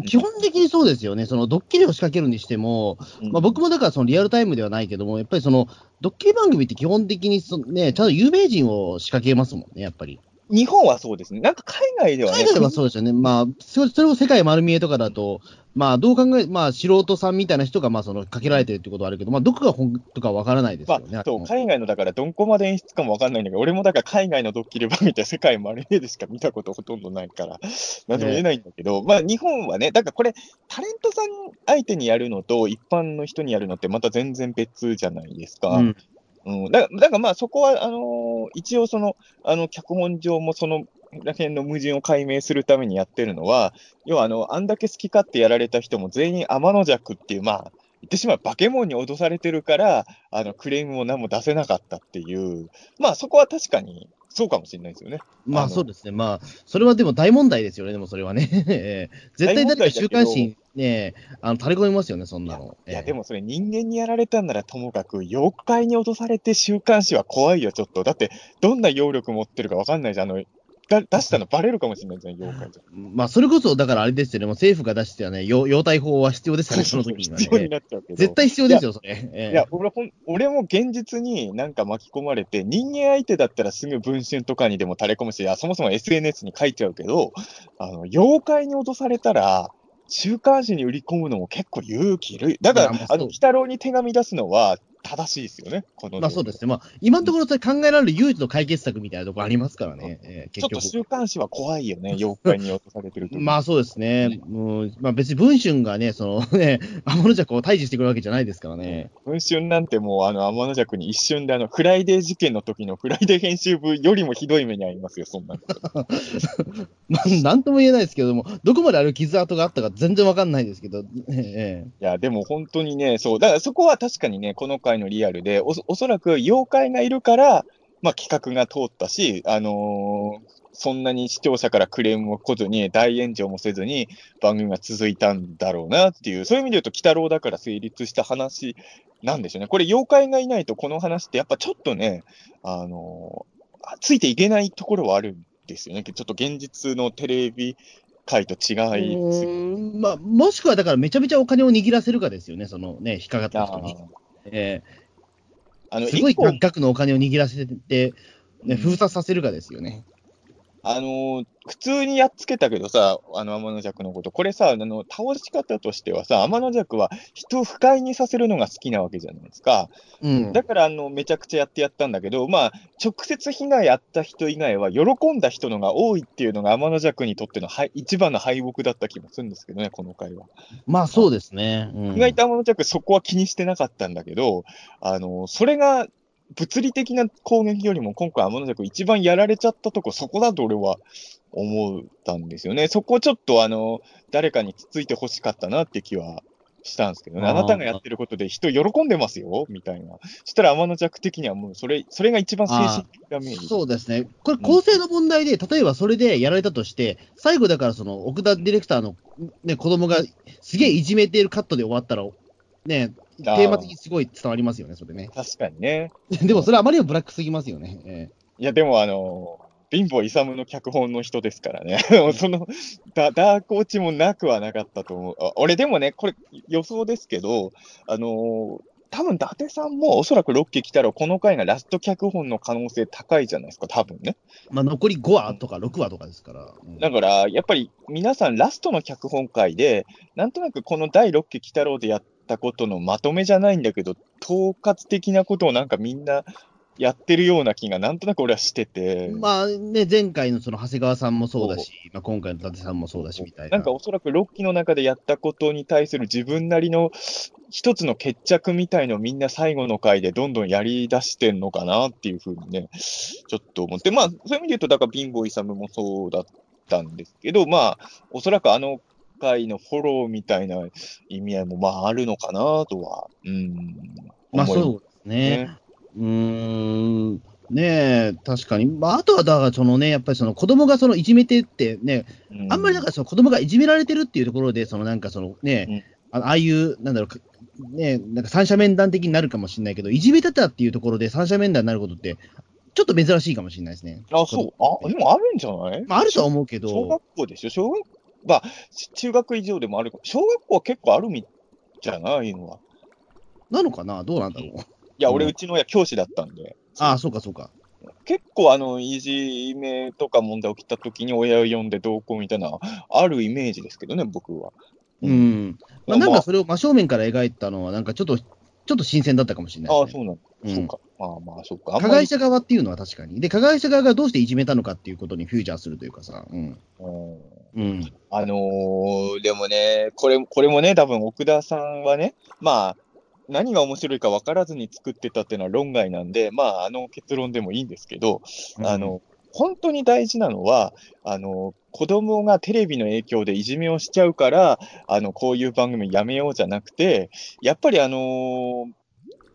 基本的にそうですよね。そのドッキリを仕掛けるにしても、まあ、僕もだからそのリアルタイムではないけども、やっぱりそのドッキリ番組って基本的にそ、ね、ちゃんと有名人を仕掛けますもんね、やっぱり。日本はそうですね。なんか海外ではね、海外はそうですよね。まあ、それそれも世界丸見えとかだと、まあ、どう考え、まあ、素人さんみたいな人が、まあ、その、かけられてるってことはあるけど、まあ、どこが本とかわからないですまよね。あ、そう、海外のだから、どこまで演出かもわかんないんだけど、俺もだから海外のドッキリ番組って世界丸見えでしか見たことほとんどないから、なんとも言えないんだけど、まあ、日本はね、だからこれ、タレントさん相手にやるのと、一般の人にやるのってまた全然別じゃないですか。うんうん、だからだからまあそこは、あのー一応その、あの、脚本上もその、ら辺の矛盾を解明するためにやってるのは、要はあの、あんだけ好き勝手やられた人も全員天の弱っていう、まあ、言ってしまえば化け物に脅されてるから、あの、クレームも何も出せなかったっていう、まあそこは確かにそうかもしれないですよね。まあ、のそうですね。まあ、それはでも大問題ですよね、でもそれはね。え (laughs) え絶対誰か週刊誌にね、あの、垂れ込みますよね、そんなの。いや、ええでもそれ人間にやられたんならともかく、妖怪に脅されて週刊誌は怖いよ、ちょっと。だって、どんな揚力持ってるかわかんないじゃん。あの、だ出したのバレるかもしれないじゃん、妖怪じゃん。まあ、それこそ、だからあれですよね、もう政府が出してはね、よ要対法は必要ですからね、(laughs) その時には必要にね。なっちゃうけど。絶対必要ですよ、それ。ええいや、俺ほん、俺も現実になんか巻き込まれて、人間相手だったらすぐ文春とかにでも垂れ込むし、あそもそも SNS に書いちゃうけど、あの、妖怪に脅されたら、週刊誌に売り込むのも結構勇気いる。だから、あの、鬼太郎に手紙出すのは正しいですよね、この。まあそうですね。まあ、今のところ考えられる唯一の解決策みたいなところありますからね、ええちょっと。週刊誌は怖いよね、妖怪に脅されてると。(laughs) まあそうですね。うん、まあ別に文春がね、そのね、あまのじゃくを退治してくるわけじゃないですからね。文春なんてもう、あの、天邪鬼に一瞬で、あの、フライデー事件の時のフライデー編集部よりもひどい目に遭いますよ、そんなの。(laughs) まあ、なんとも言えないですけども、どこまである傷跡があったか全然わかんないですけど、ええいや、でも本当にね、そう、だからそこは確かにね、この回のリアルで、おそおそらく妖怪がいるから、まあ企画が通ったし、あのーそんなに視聴者からクレームも来ずに、大炎上もせずに、番組が続いたんだろうなっていう、そういう意味で言うと、鬼太郎だから成立した話なんでしょうね。これ、妖怪がいないと、この話ってやっぱちょっとね、あのついていけないところはあるんですよね。ちょっと現実のテレビ界と違い、うんまあ、もしくはだからめちゃめちゃお金を握らせるかですよね、そのね、引っかかった人に。えー、あのすごい額のお金を握らせて、ね、封鎖させるかですよね。あのー、普通にやっつけたけどさ、あの天の弱のこと、これさ、あの倒し方としてはさ、天の弱は人を不快にさせるのが好きなわけじゃないですか。うん、だからあの、めちゃくちゃやってやったんだけど、まあ、直接被害あった人以外は、喜んだ人のが多いっていうのが天の弱にとっての一番の敗北だった気もするんですけどね、この回は。まあそうですね。うん、意外と天の弱、そこは気にしてなかったんだけど、あの、それが物理的な攻撃よりも今回天の弱一番やられちゃったとこ、そこだと俺は思ったんですよね。そこちょっとあの、誰かにつついて欲しかったなって気はしたんですけどね。あなたがやってることで人喜んでますよみたいな。そしたら天の弱的にはもうそれ、それが一番精神的ダメージ。そうですね。これ構成の問題で、うん、例えばそれでやられたとして、最後だからその奥田ディレクターのね、子供がすげえいじめているカットで終わったら、ね、テーマ的にすごい伝わりますよね、それね。確かにね。(laughs) でもそれあまりにもブラックすぎますよね。えー、いや、でもあの貧乏勇の脚本の人ですからね。(laughs) そのダ、ダーク落ちもなくはなかったと思う。俺でもね、これ予想ですけど、あのー、多分伊達さんもおそらく6期来たらこの回がラスト脚本の可能性高いじゃないですか、多分ね。まあ残り5話とか6話とかですから。うん、だから、やっぱり皆さんラストの脚本会で、なんとなくこの第6期来たろうでやったことのまとめじゃないんだけど、統括的なことをなんかみんなやってるような気がなんとなく俺はしてて。まあね、前回のその長谷川さんもそうだし、まあ、今回の伊達さんもそうだしみたいな。なんかおそらく6期の中でやったことに対する自分なりの一つの決着みたいのをみんな最後の回でどんどんやり出してんのかなっていうふうにね、ちょっと思って、まあそういう意味で言うと、だから貧乏勇もそうだったんですけど、まあおそらくあの回のフォローみたいな意味合いもまああるのかなとは、うん。まあそうですね。うーん。ねえ、確かに。まあ、あとは、だから、そのね、やっぱりその子供がそのいじめてってね、うん、あんまりだからその子供がいじめられてるっていうところで、そのなんかそのね、うん、ああいう、なんだろう、ね、なんか三者面談的になるかもしれないけど、いじめてたっていうところで三者面談になることって、ちょっと珍しいかもしれないですね。あ、そう。あ、でもあるんじゃない？まあ、あるとは思うけど。小学校でしょ？小学まあ、中学以上でもある小学校は結構あるみじゃないのは。なのかな？どうなんだろう。いや、俺、うちの親教師だったんで。ああ、そうか、そうか。結構、あの、いじめとか問題起きた時に親を呼んで同行みたいな、あるイメージですけどね、僕は。うん。まあ、なんかそれを真正面から描いたのは、なんかちょっと、ちょっと新鮮だったかもしれない、ね、ああ、そうなんだ。うん、そうか。まあまあ、そうか。加害者側っていうのは確かに。で、加害者側がどうしていじめたのかっていうことにフューチャーするというかさ。うん。うん。あのー、でもね、これ、これもね、多分奥田さんはね、まあ、何が面白いか分からずに作ってたっていうのは論外なんで、まあ、あの結論でもいいんですけど、うん、あの、本当に大事なのは、あの、子供がテレビの影響でいじめをしちゃうから、あの、こういう番組やめようじゃなくて、やっぱりあのー、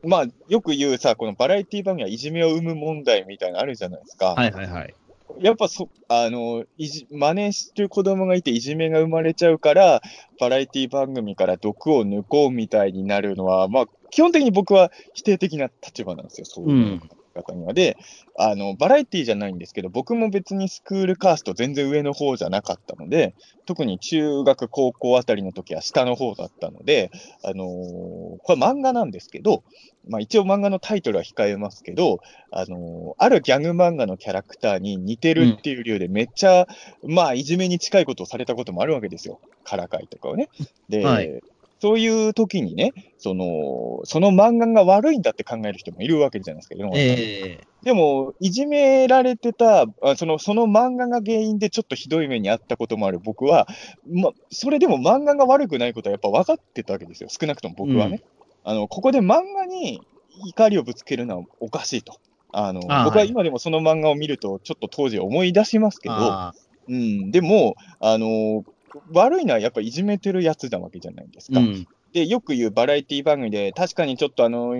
まあ、よく言うさ、このバラエティ番組はいじめを生む問題みたいなのあるじゃないですか。はいはいはい。やっぱそ、あの、いじ、真似してる子供がいていじめが生まれちゃうから、バラエティ番組から毒を抜こうみたいになるのは、まあ、基本的に僕は否定的な立場なんですよ、そういう方には。で、あの、バラエティじゃないんですけど、僕も別にスクールカースト全然上の方じゃなかったので、特に中学、高校あたりの時は下の方だったので、あのー、これ漫画なんですけど、まあ一応漫画のタイトルは控えますけど、あのー、あるギャグ漫画のキャラクターに似てるっていう理由でめっちゃ、うん、まあいじめに近いことをされたこともあるわけですよ。からかいとかをね。で、はい、そういう時にね、その、その漫画が悪いんだって考える人もいるわけじゃないですか、えー、でも、いじめられてたその、その漫画が原因でちょっとひどい目にあったこともある。僕は、ま、それでも漫画が悪くないことはやっぱ分かってたわけですよ、少なくとも僕はね。うん、あの、ここで漫画に怒りをぶつけるのはおかしいと。あの僕は今でもその漫画を見ると、ちょっと当時思い出しますけど、うん、でも、あの悪いのはやっぱいじめてるやつなわけじゃないですか。うん、で、よく言うバラエティ番組で、確かにちょっとあの、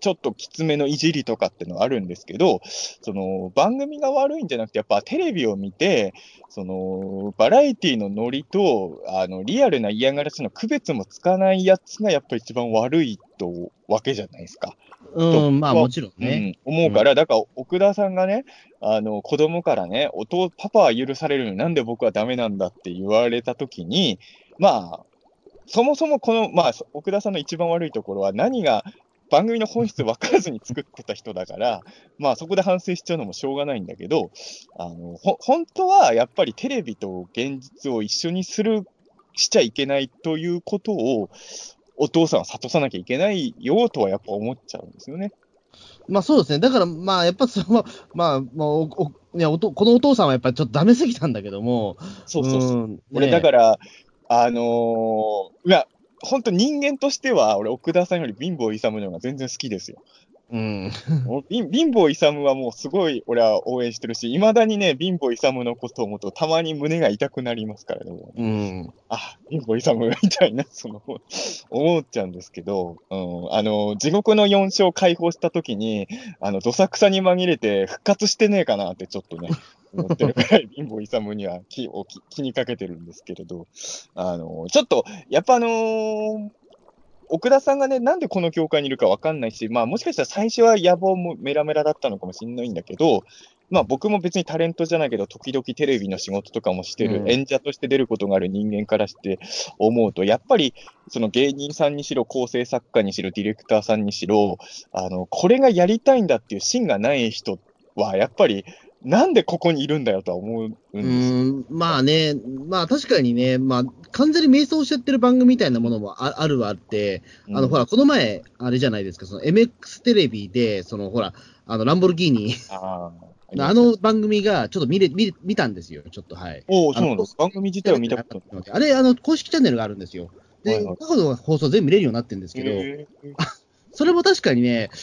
ちょっときつめのいじりとかってのはあるんですけど、その、番組が悪いんじゃなくて、やっぱテレビを見て、その、バラエティのノリと、あの、リアルな嫌がらせの区別もつかないやつが、やっぱ一番悪いと、わけじゃないですか。うん、まあもちろんね。うん、思うから、だから奥田さんがね、あの子供からね、お父、パパは許されるのになんで僕はダメなんだって言われたときに、まあ、そもそもこの、まあ、奥田さんの一番悪いところは、何が番組の本質分からずに作ってた人だから、まあそこで反省しちゃうのもしょうがないんだけど、あのほ本当はやっぱりテレビと現実を一緒にする、しちゃいけないということを、お父さんは諭さなきゃいけないよとはやっぱ思っちゃうんですよね。まあそうですね。だから、まあやっぱその、まあ、まあおおいやおとこのお父さんはやっぱりちょっとダメすぎたんだけども、そうそうそう。ん俺、ねだから、あのーいや、本当人間としては、俺、奥田さんより貧乏勇の方が全然好きですよ。うん。貧貧乏勇はもうすごい俺は応援してるし、いまだにね、貧乏勇のことを思うと、たまに胸が痛くなりますからね、もううん。あ、貧乏勇みたいな、その、思っちゃうんですけど、うん、あの、地獄の4章解放したときに、あの、どさくさに紛れて復活してねえかなってちょっとね、思ってるくらい貧乏勇には気を気気にかけてるんですけれど、あの、ちょっと、やっぱあのー奥田さんがね、なんでこの業界にいるかわかんないし、まあもしかしたら最初は野望もメラメラだったのかもしれないんだけど、まあ僕も別にタレントじゃないけど、時々テレビの仕事とかもしてる、うん演者として出ることがある人間からして思うと、やっぱりその芸人さんにしろ、構成作家にしろ、ディレクターさんにしろ、あの、これがやりたいんだっていう芯がない人は、やっぱり、なんでここにいるんだよとは思うんですうよ。ん、まあね、まあ確かにね、まあ完全に迷走しちゃってる番組みたいなものもああるはあって、あの、ほら、この前、あれじゃないですか、その MX テレビで、そのほら、あの、ランボルギーニ、あ (laughs) あの番組がちょっと見れ、見れ見たんですよ、ちょっと、はい。おお、そうなんです。番組自体を見たことない。あれ、あの、公式チャンネルがあるんですよ。で、はいはい過去の放送全部見れるようになってるんですけど、(laughs) それも確かにね、うん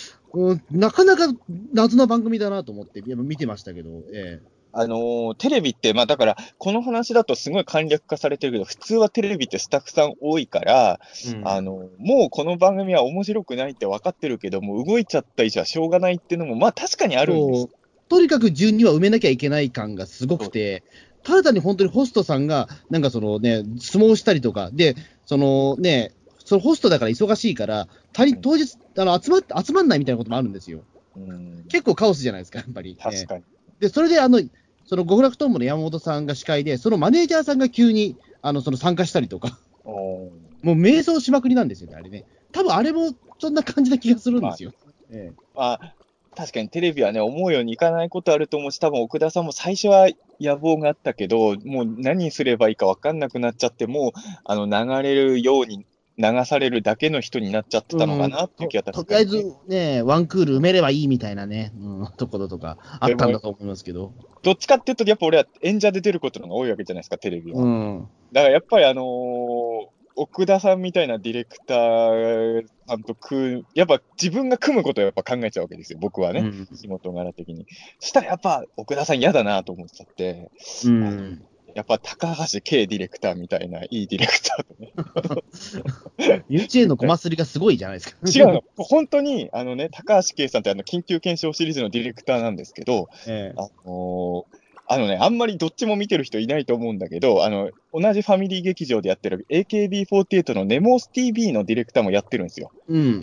なかなか謎な番組だなと思って、やっぱ見てましたけど、えあのーテレビって、まあだから、この話だとすごい簡略化されてるけど、普通はテレビってスタッフさん多いから、えあの、もうこの番組は面白くないって分かってるけど、もう動いちゃった以上はしょうがないっていうのも、まあ確かにあるんです。とにかく順には埋めなきゃいけない感がすごくて、ただ単に本当にホストさんが、なんかそのね、相撲したりとか、で、そのね、そのホストだから忙しいから、当日あの集まっ集まんないみたいなこともあるんですよ。うん、結構カオスじゃないですか、やっぱり。確かに。で、それで、あの、その極楽トンボの山本さんが司会で、そのマネージャーさんが急に、あの、その参加したりとか、もう迷走しまくりなんですよね、あれね。多分あれもそんな感じな気がするんですよ。えまあ、確かにテレビはね、思うようにいかないことあると思うし、多分奥田さんも最初は野望があったけど、もう何すればいいか分かんなくなっちゃって、もうあの流れるように流されるだけの人になっちゃってたのかなっていう気がと確かにね、とりあえずね、ワンクール埋めればいいみたいなね、うん、ところとかあったんだと思いますけど。どっちかっていうと、やっぱ俺は演者で出ることの方が多いわけじゃないですか、テレビは。うん。だからやっぱりあのー奥田さんみたいなディレクターさんと組う、やっぱ自分が組むことをやっぱ考えちゃうわけですよ、僕はね、うん仕事柄的に。そしたらやっぱ奥田さん嫌だなと思っちゃって、うん。やっぱ高橋圭ディレクターみたいないいディレクターとね。幼稚園のコマスリがすごいじゃないですか。違うの、本当にあのね、高橋圭さんってあの緊急検証シリーズのディレクターなんですけど、ええあのーあのね、あんまりどっちも見てる人いないと思うんだけど、あの、同じファミリー劇場でやってる AKB48 のネモス TV のディレクターもやってるんですよ。うん。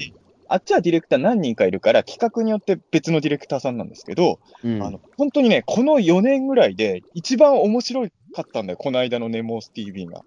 あっちはディレクター何人かいるから、企画によって別のディレクターさんなんですけど、うんあの、本当にね、この4年ぐらいで一番面白かったんだよ、この間のネモス TV が。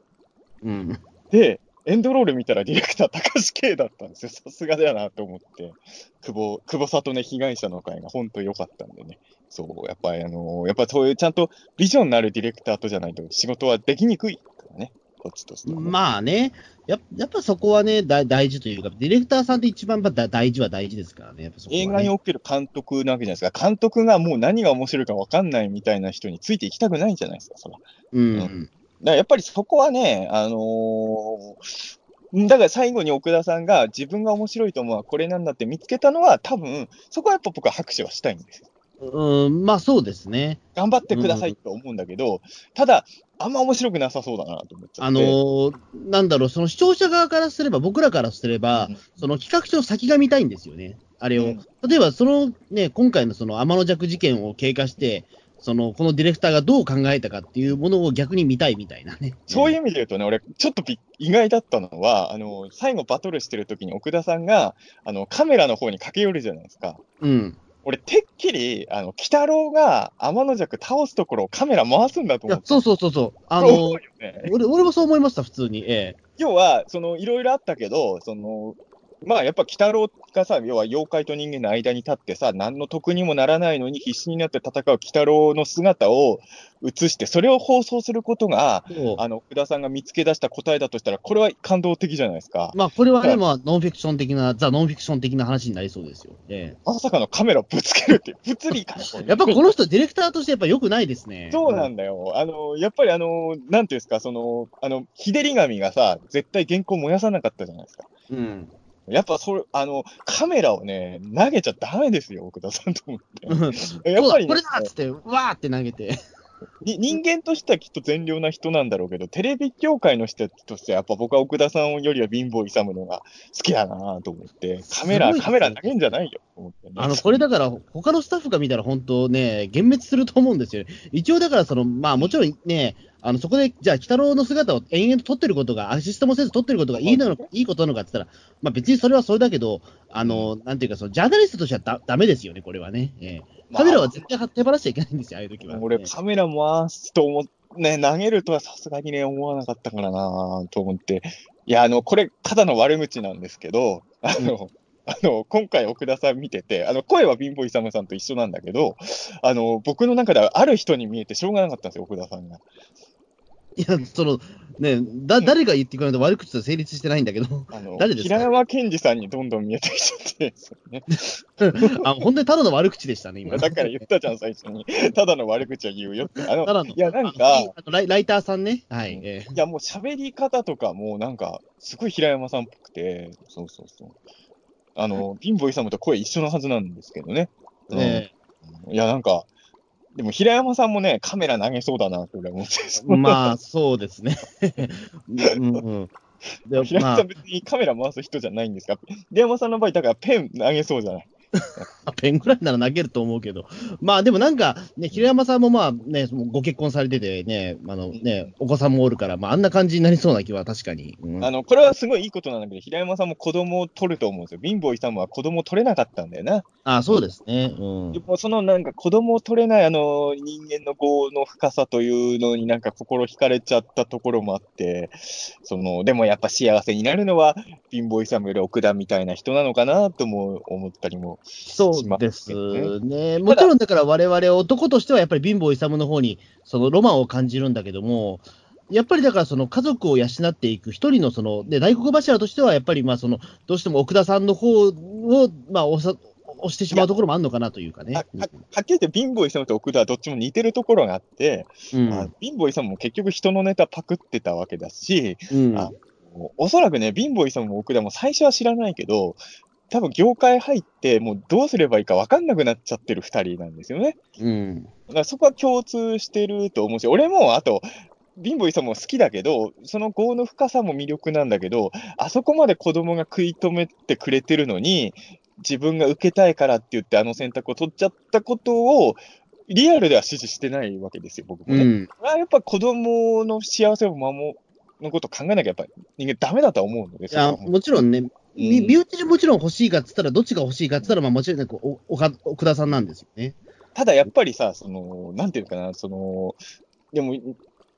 うん。で、エンドロール見たらディレクター高橋圭だったんですよ。さすがだよなと思って。久保、久保里ね、被害者の会が本当良かったんでね。そう、やっぱりあのやっぱそういうちゃんとビジョンのあるディレクターとじゃないと仕事はできにくいからね。こっちとしてはね、まあね、ややっぱそこはね、だ大事というか、ディレクターさんって一番やっぱ大事は大事ですからね、やっぱそこはね映画における監督なわけじゃないですか。監督がもう何が面白いか分かんないみたいな人についていきたくないじゃないですか、そら。うん。だからやっぱりそこはね、あのーだから最後に奥田さんが自分が面白いと思うのはこれなんだって見つけたのは、多分そこはやっぱ僕は拍手はしたいんですよ。うん、まあそうですね。頑張ってくださいと思うんだけど、ただ、あんま面白くなさそうだなと思っちゃって。あのーなんだろう、その視聴者側からすれば、僕らからすれば、うんその企画書の先が見たいんですよね、あれを。うん例えば、そのね、今回のその天の弱事件を経過して、そのこのディレクターがどう考えたかっていうものを逆に見たいみたいなね。そういうう。意味で言うとね、俺、ちょっとび意外だったのは、あの、最後バトルしてる時に奥田さんが、あの、カメラの方に駆け寄るじゃないですか。うん。俺、てっきり、あの、鬼太郎が天の弱倒すところをカメラ回すんだと思っ、て。そうそうそうそう。あのそう思うよね俺、俺もそう思いました、普通に。ええ。要は、その、いろいろあったけど、その、まあ、やっぱ鬼太郎がさ、要は妖怪と人間の間に立ってさ、何の得にもならないのに必死になって戦う鬼太郎の姿を映して、それを放送することが、あの、奥田さんが見つけ出した答えだとしたら、これは感動的じゃないですか。まあ、これはね、はいまあ、ノンフィクション的な、ザ・ノンフィクション的な話になりそうですよ。えまさかのカメラぶつけるって、物理か。え。(laughs) やっぱこの人、ディレクターとしてやっぱ良くないですね。そうなんだよ。あの、やっぱりあの、なんていうんですか、その、あの、日照り紙がさ、絶対原稿燃やさなかったじゃないですか。うん。やっぱそれ、あの、カメラをね、投げちゃダメですよ、奥田さんと思って。やっぱり、ねこれだっつって、わーって投げて。に人間としてはきっと善良な人なんだろうけど、テレビ協会の人としては、やっぱ僕は奥田さんよりは貧乏勇のが好きだなと思って、カメラ、カメラ投げんじゃないよ、と思ってね、あの、これだから、他のスタッフが見たら本当ね、幻滅すると思うんですよね。一応だから、その、まあもちろんね、あの、そこで、じゃあ、鬼太郎の姿を延々と撮ってることが、アシストもせず撮ってることがいいのか、いいことなのかって言ったら、まあ別にそれはそれだけど、あの、なんていうか、その、ジャーナリストとしてはだダメですよね、これはね。ええカメラは絶対手放しちゃいけないんですよ、ああいう時は。俺、ええカメラ回すと思っね、投げるとはさすがにね、思わなかったからなと思って。いや、あの、これ、ただの悪口なんですけど、あの、あの、今回奥田さん見てて、あの、声は貧乏勇さんと一緒なんだけど、あの、僕の中ではある人に見えてしょうがなかったんですよ、奥田さんが。いや、その、ね、だ、誰が言ってくれないと悪口と成立してないんだけど、あの、(laughs) 誰ですか？平山健二さんにどんどん見えてきちゃって、ね、(laughs) あ、本当にただの悪口でしたね、今。だから言ったじゃん、最初に。(laughs) ただの悪口は言うよって。あの、ただのいや、なんあか、ライライターさんね。はい。ええいや、もう喋り方とかもなんか、すごい平山さんっぽくて、そうそうそう。あの、貧乏勇と声一緒のはずなんですけどね。うんえいや、なんか、でも平山さんもね、カメラ投げそうだなって俺は思って。えまあ、そうですね。うんうん。平山さん、別にカメラ回す人じゃないんですか？平山さんの場合、だからペン投げそうじゃない？ペンぐらいなら投げると思うけど、まあでもなんか、ね、平山さんもまあね、ご結婚されててね、あのね、お子さんもおるから、まああんな感じになりそうな気は確かに。うんあの、これはすごいいいことなんだけど、平山さんも子供を取ると思うんですよ。貧乏勇は子供を取れなかったんだよな。あそうですね。うんで。もそのなんか子供を取れないあの人間の業の深さというのになんか心惹かれちゃったところもあって、その、でもやっぱ幸せになるのは貧乏勇より奥田みたいな人なのかなとも思ったりも。そうですね。もちろんだから我々男としてはやっぱり貧乏勇の方にそのロマンを感じるんだけども、やっぱりだからその家族を養っていく一人のその、で大黒柱としてはやっぱりまあその、どうしても奥田さんの方をまあ押さ押してしまうところもあるのかなというかねは。ははっきり言って貧乏勇と奥田はどっちも似てるところがあって、うんあ貧乏勇も結局人のネタパクってたわけだし、うんあおそらくね、貧乏勇も奥田も最初は知らないけど、多分業界入って、もうどうすればいいか分かんなくなっちゃってる二人なんですよね。うんだからそこは共通してると思うし、俺もあと、貧乏勇も好きだけど、その業の深さも魅力なんだけど、あそこまで子供が食い止めてくれてるのに、自分が受けたいからって言ってあの選択を取っちゃったことを、リアルでは支持してないわけですよ、僕もね。うんあやっぱ子供の幸せを守のことを考えなきゃやっぱ人間ダメだとは思うのでいや、もちろんね、身内でもちろん欲しいかっつったら、どっちが欲しいかっつったら、まあもちろんね、おおか奥田さんなんですよね。ただやっぱりさ、その、なんていうのかな、その、でも、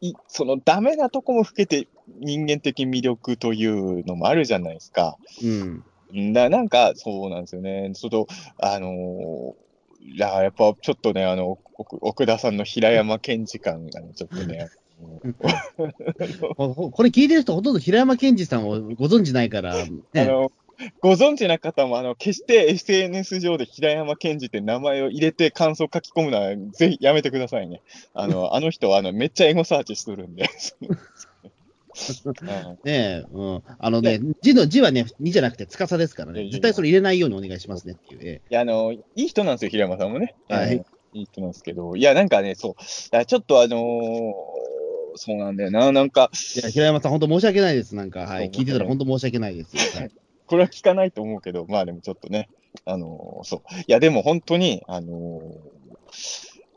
いそのダメなとこも含めて人間的魅力というのもあるじゃないですか。うん。んだなんか、そうなんですよね。そと、あのーいや、やっぱちょっとね、あの、奥奥田さんの平山健二感がね、ちょっとね、(laughs) これ聞いてる人、ほとんど平山健二さんをご存知ないから、あね、の、ご存知な方も、あの、決して SNS 上で平山健二って名前を入れて感想書き込むのは、ぜひやめてくださいね。あの、(laughs) あの人は、あの、めっちゃエゴサーチしとるんで。う (laughs) んねえ、うん。あのね、字の字はね、2じゃなくて、司ですからね。絶対それ入れないようにお願いしますねっていう。えいや、あの、いい人なんですよ、平山さんもね。はいうんいい人なんですけど、いや、なんかね、そう、ちょっとあのーそうなんだよな、なんか、えいや、平山さん、本当申し訳ないです。なんか、はい。聞いてたら本当申し訳ないです。はいこれは聞かないと思うけど、まあでもちょっとね、あのーそう。いや、でも本当に、あのー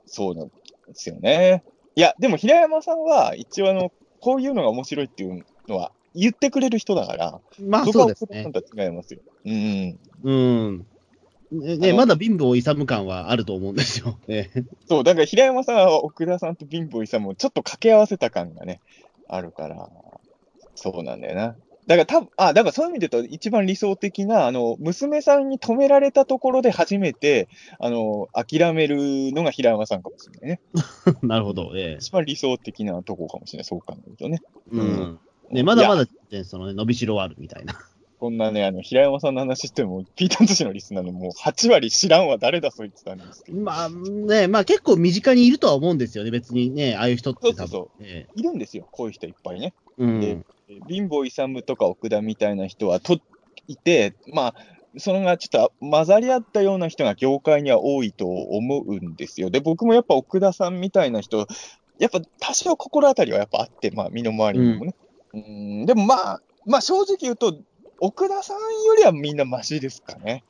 そうなんですよね。いや、でも平山さんは、一応あの、こういうのが面白いっていうのは言ってくれる人だから、まあ、そうですね。違いますよ。うん。うん。ねまだ貧乏勇感はあると思うんですよ。(laughs) ね、そう、だから平山さんは奥田さんと貧乏勇もちょっと掛け合わせた感がね、あるから、そうなんだよな。だからたぶん、あ、だからそういう意味で言うと、一番理想的な、あの、娘さんに止められたところで初めて、あの、諦めるのが平山さんかもしれないね。(laughs) なるほど。ええ一番理想的なとこかもしれない、そう考えるとね。うん。ね、まだまだ、ね、そのね、伸びしろはあるみたいな。こんなね、あの、平山さんの話しても、ピータン寿司のリスナーのもう8割知らんわ、誰だそいつなんですけど。まあね、まあ結構身近にいるとは思うんですよね。別にね、ああいう人って多分。そうそうえいるんですよ、こういう人いっぱいね。えうん。で貧乏勇とか奥田みたいな人はといて、まあ、そのがちょっと混ざり合ったような人が業界には多いと思うんですよ。で、僕もやっぱ奥田さんみたいな人、やっぱ多少心当たりはやっぱあって、まあ、身の回りにもね。うん、でもまあ、まあ正直言うと、奥田さんよりはみんなマシですかね。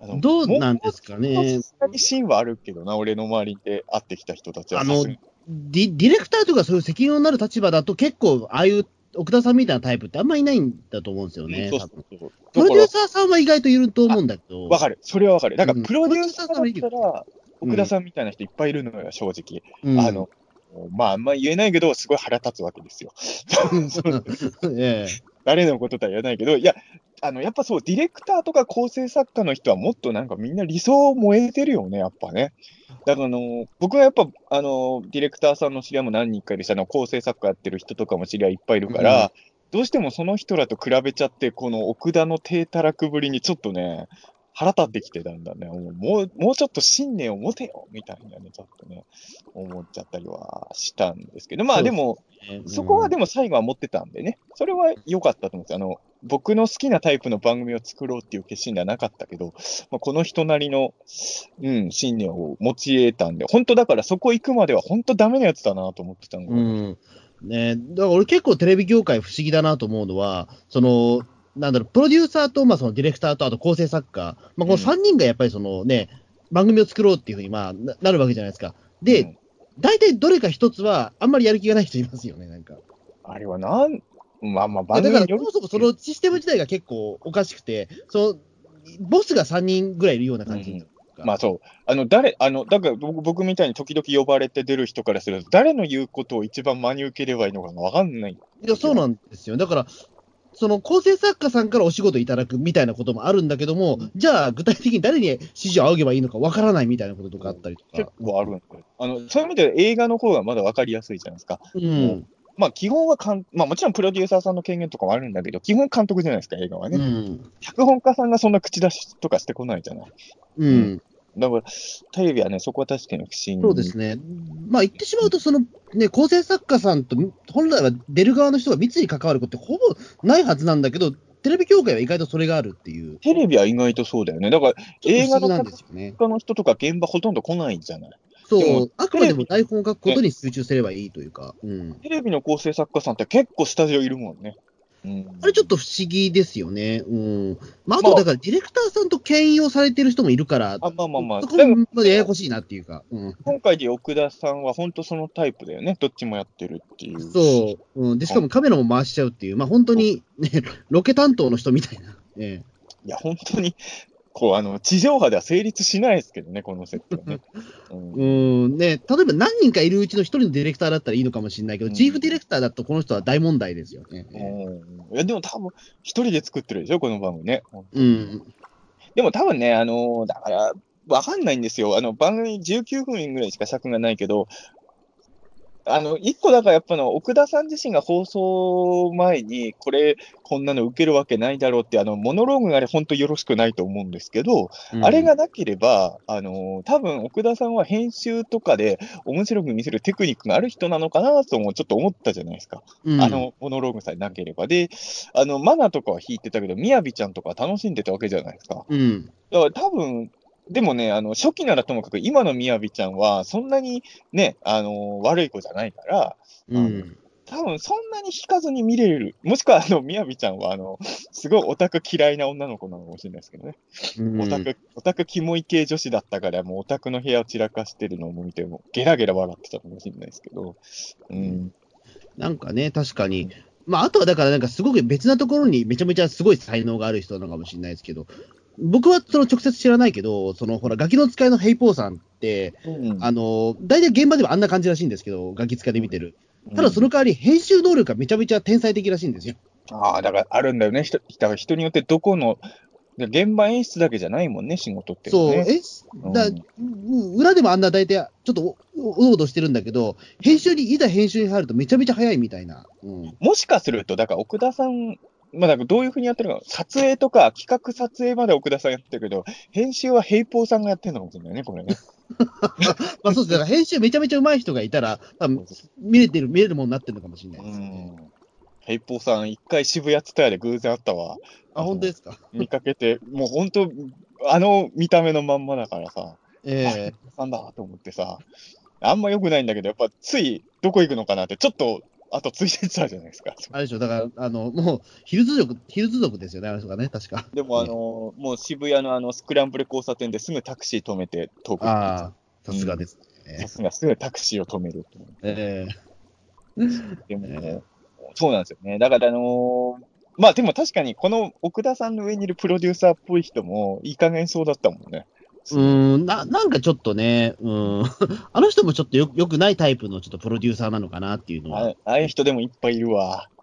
あのどうなんですかねもうさすがに芯はあるけどな、俺の周りで会ってきた人たちは。あのディディレクターとかそういう責任のなる立場だと結構、ああいう奥田さんみたいなタイプってあんまりいないんだと思うんですよね。そうそ多分うそう。プロデューサーさんは意外といると思うんだけど。わかる。それはわかる。だから、うんプロデューサーだったら、うん奥田さんみたいな人いっぱいいるのよ、正直。うんあの、まあ、あんま言えないけど、すごい腹立つわけですよ。ええ誰のこととは言えないけど、いや、あの、やっぱそう、ディレクターとか構成作家の人はもっとなんかみんな理想を燃えてるよね、やっぱね。だからあの、僕はやっぱ、あの、ディレクターさんの知り合いも何人かいるし、あの、構成作家やってる人とかも知り合いいっぱいいるから、どうしてもその人らと比べちゃって、この奥田の低たらくぶりにちょっとね、腹立ってきてたんだね。もう、もうもうちょっと信念を持てよみたいなね、ちょっとね、思っちゃったりはしたんですけど、まあそうでも、そこはでも最後は持ってたんでね、それは良かったと思うんですよ。あの、僕の好きなタイプの番組を作ろうっていう決心ではなかったけど、まあ、この人なりの、うん、信念を持ち得たんで、本当だからそこ行くまでは本当ダメなやつだなと思ってたのが、うん。ね。だから俺結構テレビ業界不思議だなと思うのは、その、なんだろう、プロデューサーと、まあそのディレクターと、あと構成作家、まあこの3人がやっぱりそのね、番組を作ろうっていうふうにまあななるわけじゃないですか。で、うん大体どれか一つは、あんまりやる気がない人いますよね、なんか。あれはなん、まあまあいやだから、そもそもそのシステム自体が結構おかしくて、その、ボスが3人ぐらいいるような感じ。うんまあそう。あの、誰、あの、だから僕僕みたいに時々呼ばれて出る人からすると、誰の言うことを一番真に受ければいいのかがわかんない。いや、そうなんですよ。だから、その構成作家さんからお仕事いただくみたいなこともあるんだけども、じゃあ具体的に誰に指示を仰げばいいのかわからないみたいなこととかあったりと結か。構あるんで。あの、そういう意味で映画の方がまだわかりやすいじゃないですか。うん。まあ基本はかん、まあもちろんプロデューサーさんの権限とかもあるんだけど、基本監督じゃないですか、映画はね。うん。脚本家さんがそんな口出しとかしてこないじゃない。うん。だから、テレビはね、そこは確かに不思議。そうですね。まあ言ってしまうと、そのね、構成作家さんと本来は出る側の人が密に関わることってほぼないはずなんだけど、テレビ業界は意外とそれがあるっていう。テレビは意外とそうだよね。だから、映画のちょっと不思議なんですよね。他の人とか現場ほとんど来ないじゃない。そう、あくまでも台本を書くことに集中すればいいというか。うん。テレビの構成作家さんって結構スタジオいるもんね。うん、あれちょっと不思議ですよね。うん。まあ、あと、だから、ディレクターさんと兼用されてる人もいるから、あまあまあまあそこまでややこしいなっていうか。うん。今回で奥田さんは本当そのタイプだよね。どっちもやってるっていう。そう。うん。で、しかもカメラも回しちゃうっていう、まあ、本当に、ね、ロケ担当の人みたいな。えいや、本当に、こう、あの、地上波では成立しないですけどね、このセットね。(laughs) うんえ。うん。ね、例えば何人かいるうちの一人のディレクターだったらいいのかもしれないけど、うんチーフディレクターだとこの人は大問題ですよね。えうんいや、でも多分、一人で作ってるでしょ、この番組ね。えうん。でも多分ね、あのだから、わかんないんですよ。あの、番組19分ぐらいしか尺がないけど、あの、一個だからやっぱの、奥田さん自身が放送前に、これ、こんなの受けるわけないだろうって、あの、モノローグがあれ、本当よろしくないと思うんですけど、あれがなければ、あの、多分奥田さんは編集とかで面白く見せるテクニックがある人なのかなともちょっと思ったじゃないですか。うん、あの、モノローグさえなければ。で、あの、マナとかは弾いてたけど、みやびちゃんとか楽しんでたわけじゃないですか。うん。だから多分、でもね、あの、初期ならともかく、今のみやびちゃんは、そんなにね、あの、悪い子じゃないから、うん。多分そんなに引かずに見れる。もしくは、あの、みやびちゃんは、あの、すごいオタク嫌いな女の子なのかもしれないですけどね。うんオタク、オタクキモい系女子だったから、もうオタクの部屋を散らかしてるのを見ても、ゲラゲラ笑ってたかもしれないですけど。うん。なんかね、確かに。まあ、あとはだから、なんかすごく別なところにめちゃめちゃすごい才能がある人なのかもしれないですけど、僕はその直接知らないけど、そのほら、ガキの使いのヘイポーさんって、うんあの、大体現場ではあんな感じらしいんですけど、ガキ使いで見てる。ただその代わり、編集能力がめちゃめちゃ天才的らしいんですよ。ああ、だからあるんだよね。人だから人によってどこの、で現場演出だけじゃないもんね、仕事って、ね。そう、えだうんうん裏でもあんな大体、ちょっとおおどおどしてるんだけど、編集に、いざ編集に入るとめちゃめちゃ早いみたいな。うん。もしかすると、だから奥田さん、まあ、だからどういうふうにやってるのか、撮影とか企画撮影まで奥田さんやってるけど、編集は平方さんがやってるのかもしれないね、これね。(laughs) まあそうです。だから編集めちゃめちゃ上手い人がいたら、多分見れてる、見れるものになってるのかもしれないうです。ん。平方さん、一回渋谷ツタヤで偶然会ったわ。あ、本当ですか？見かけて、もう本当、あの見た目のまんまだからさ、ええなんだと思ってさ、あんま良くないんだけど、やっぱついどこ行くのかなって、ちょっと、あとついてっちゃうじゃないですか。あれでしょ、だから、あの、もう、ヒルズ族、ヒルズ族ですよね、あの人がね、確か。でも、あの、もう渋谷のあのスクランブル交差点ですぐタクシー止めて遠く行ってああ、さすがですね。さすがすぐタクシーを止めると。えでも、えそうなんですよね。だから、あのーまあでも確かに、この奥田さんの上にいるプロデューサーっぽい人も、いい加減そうだったもんね。うーんな、なんかちょっとね、うーん、(laughs) あの人もちょっとよよくないタイプのちょっとプロデューサーなのかなっていうのは。あああいう人でもいっぱいいるわ。(laughs)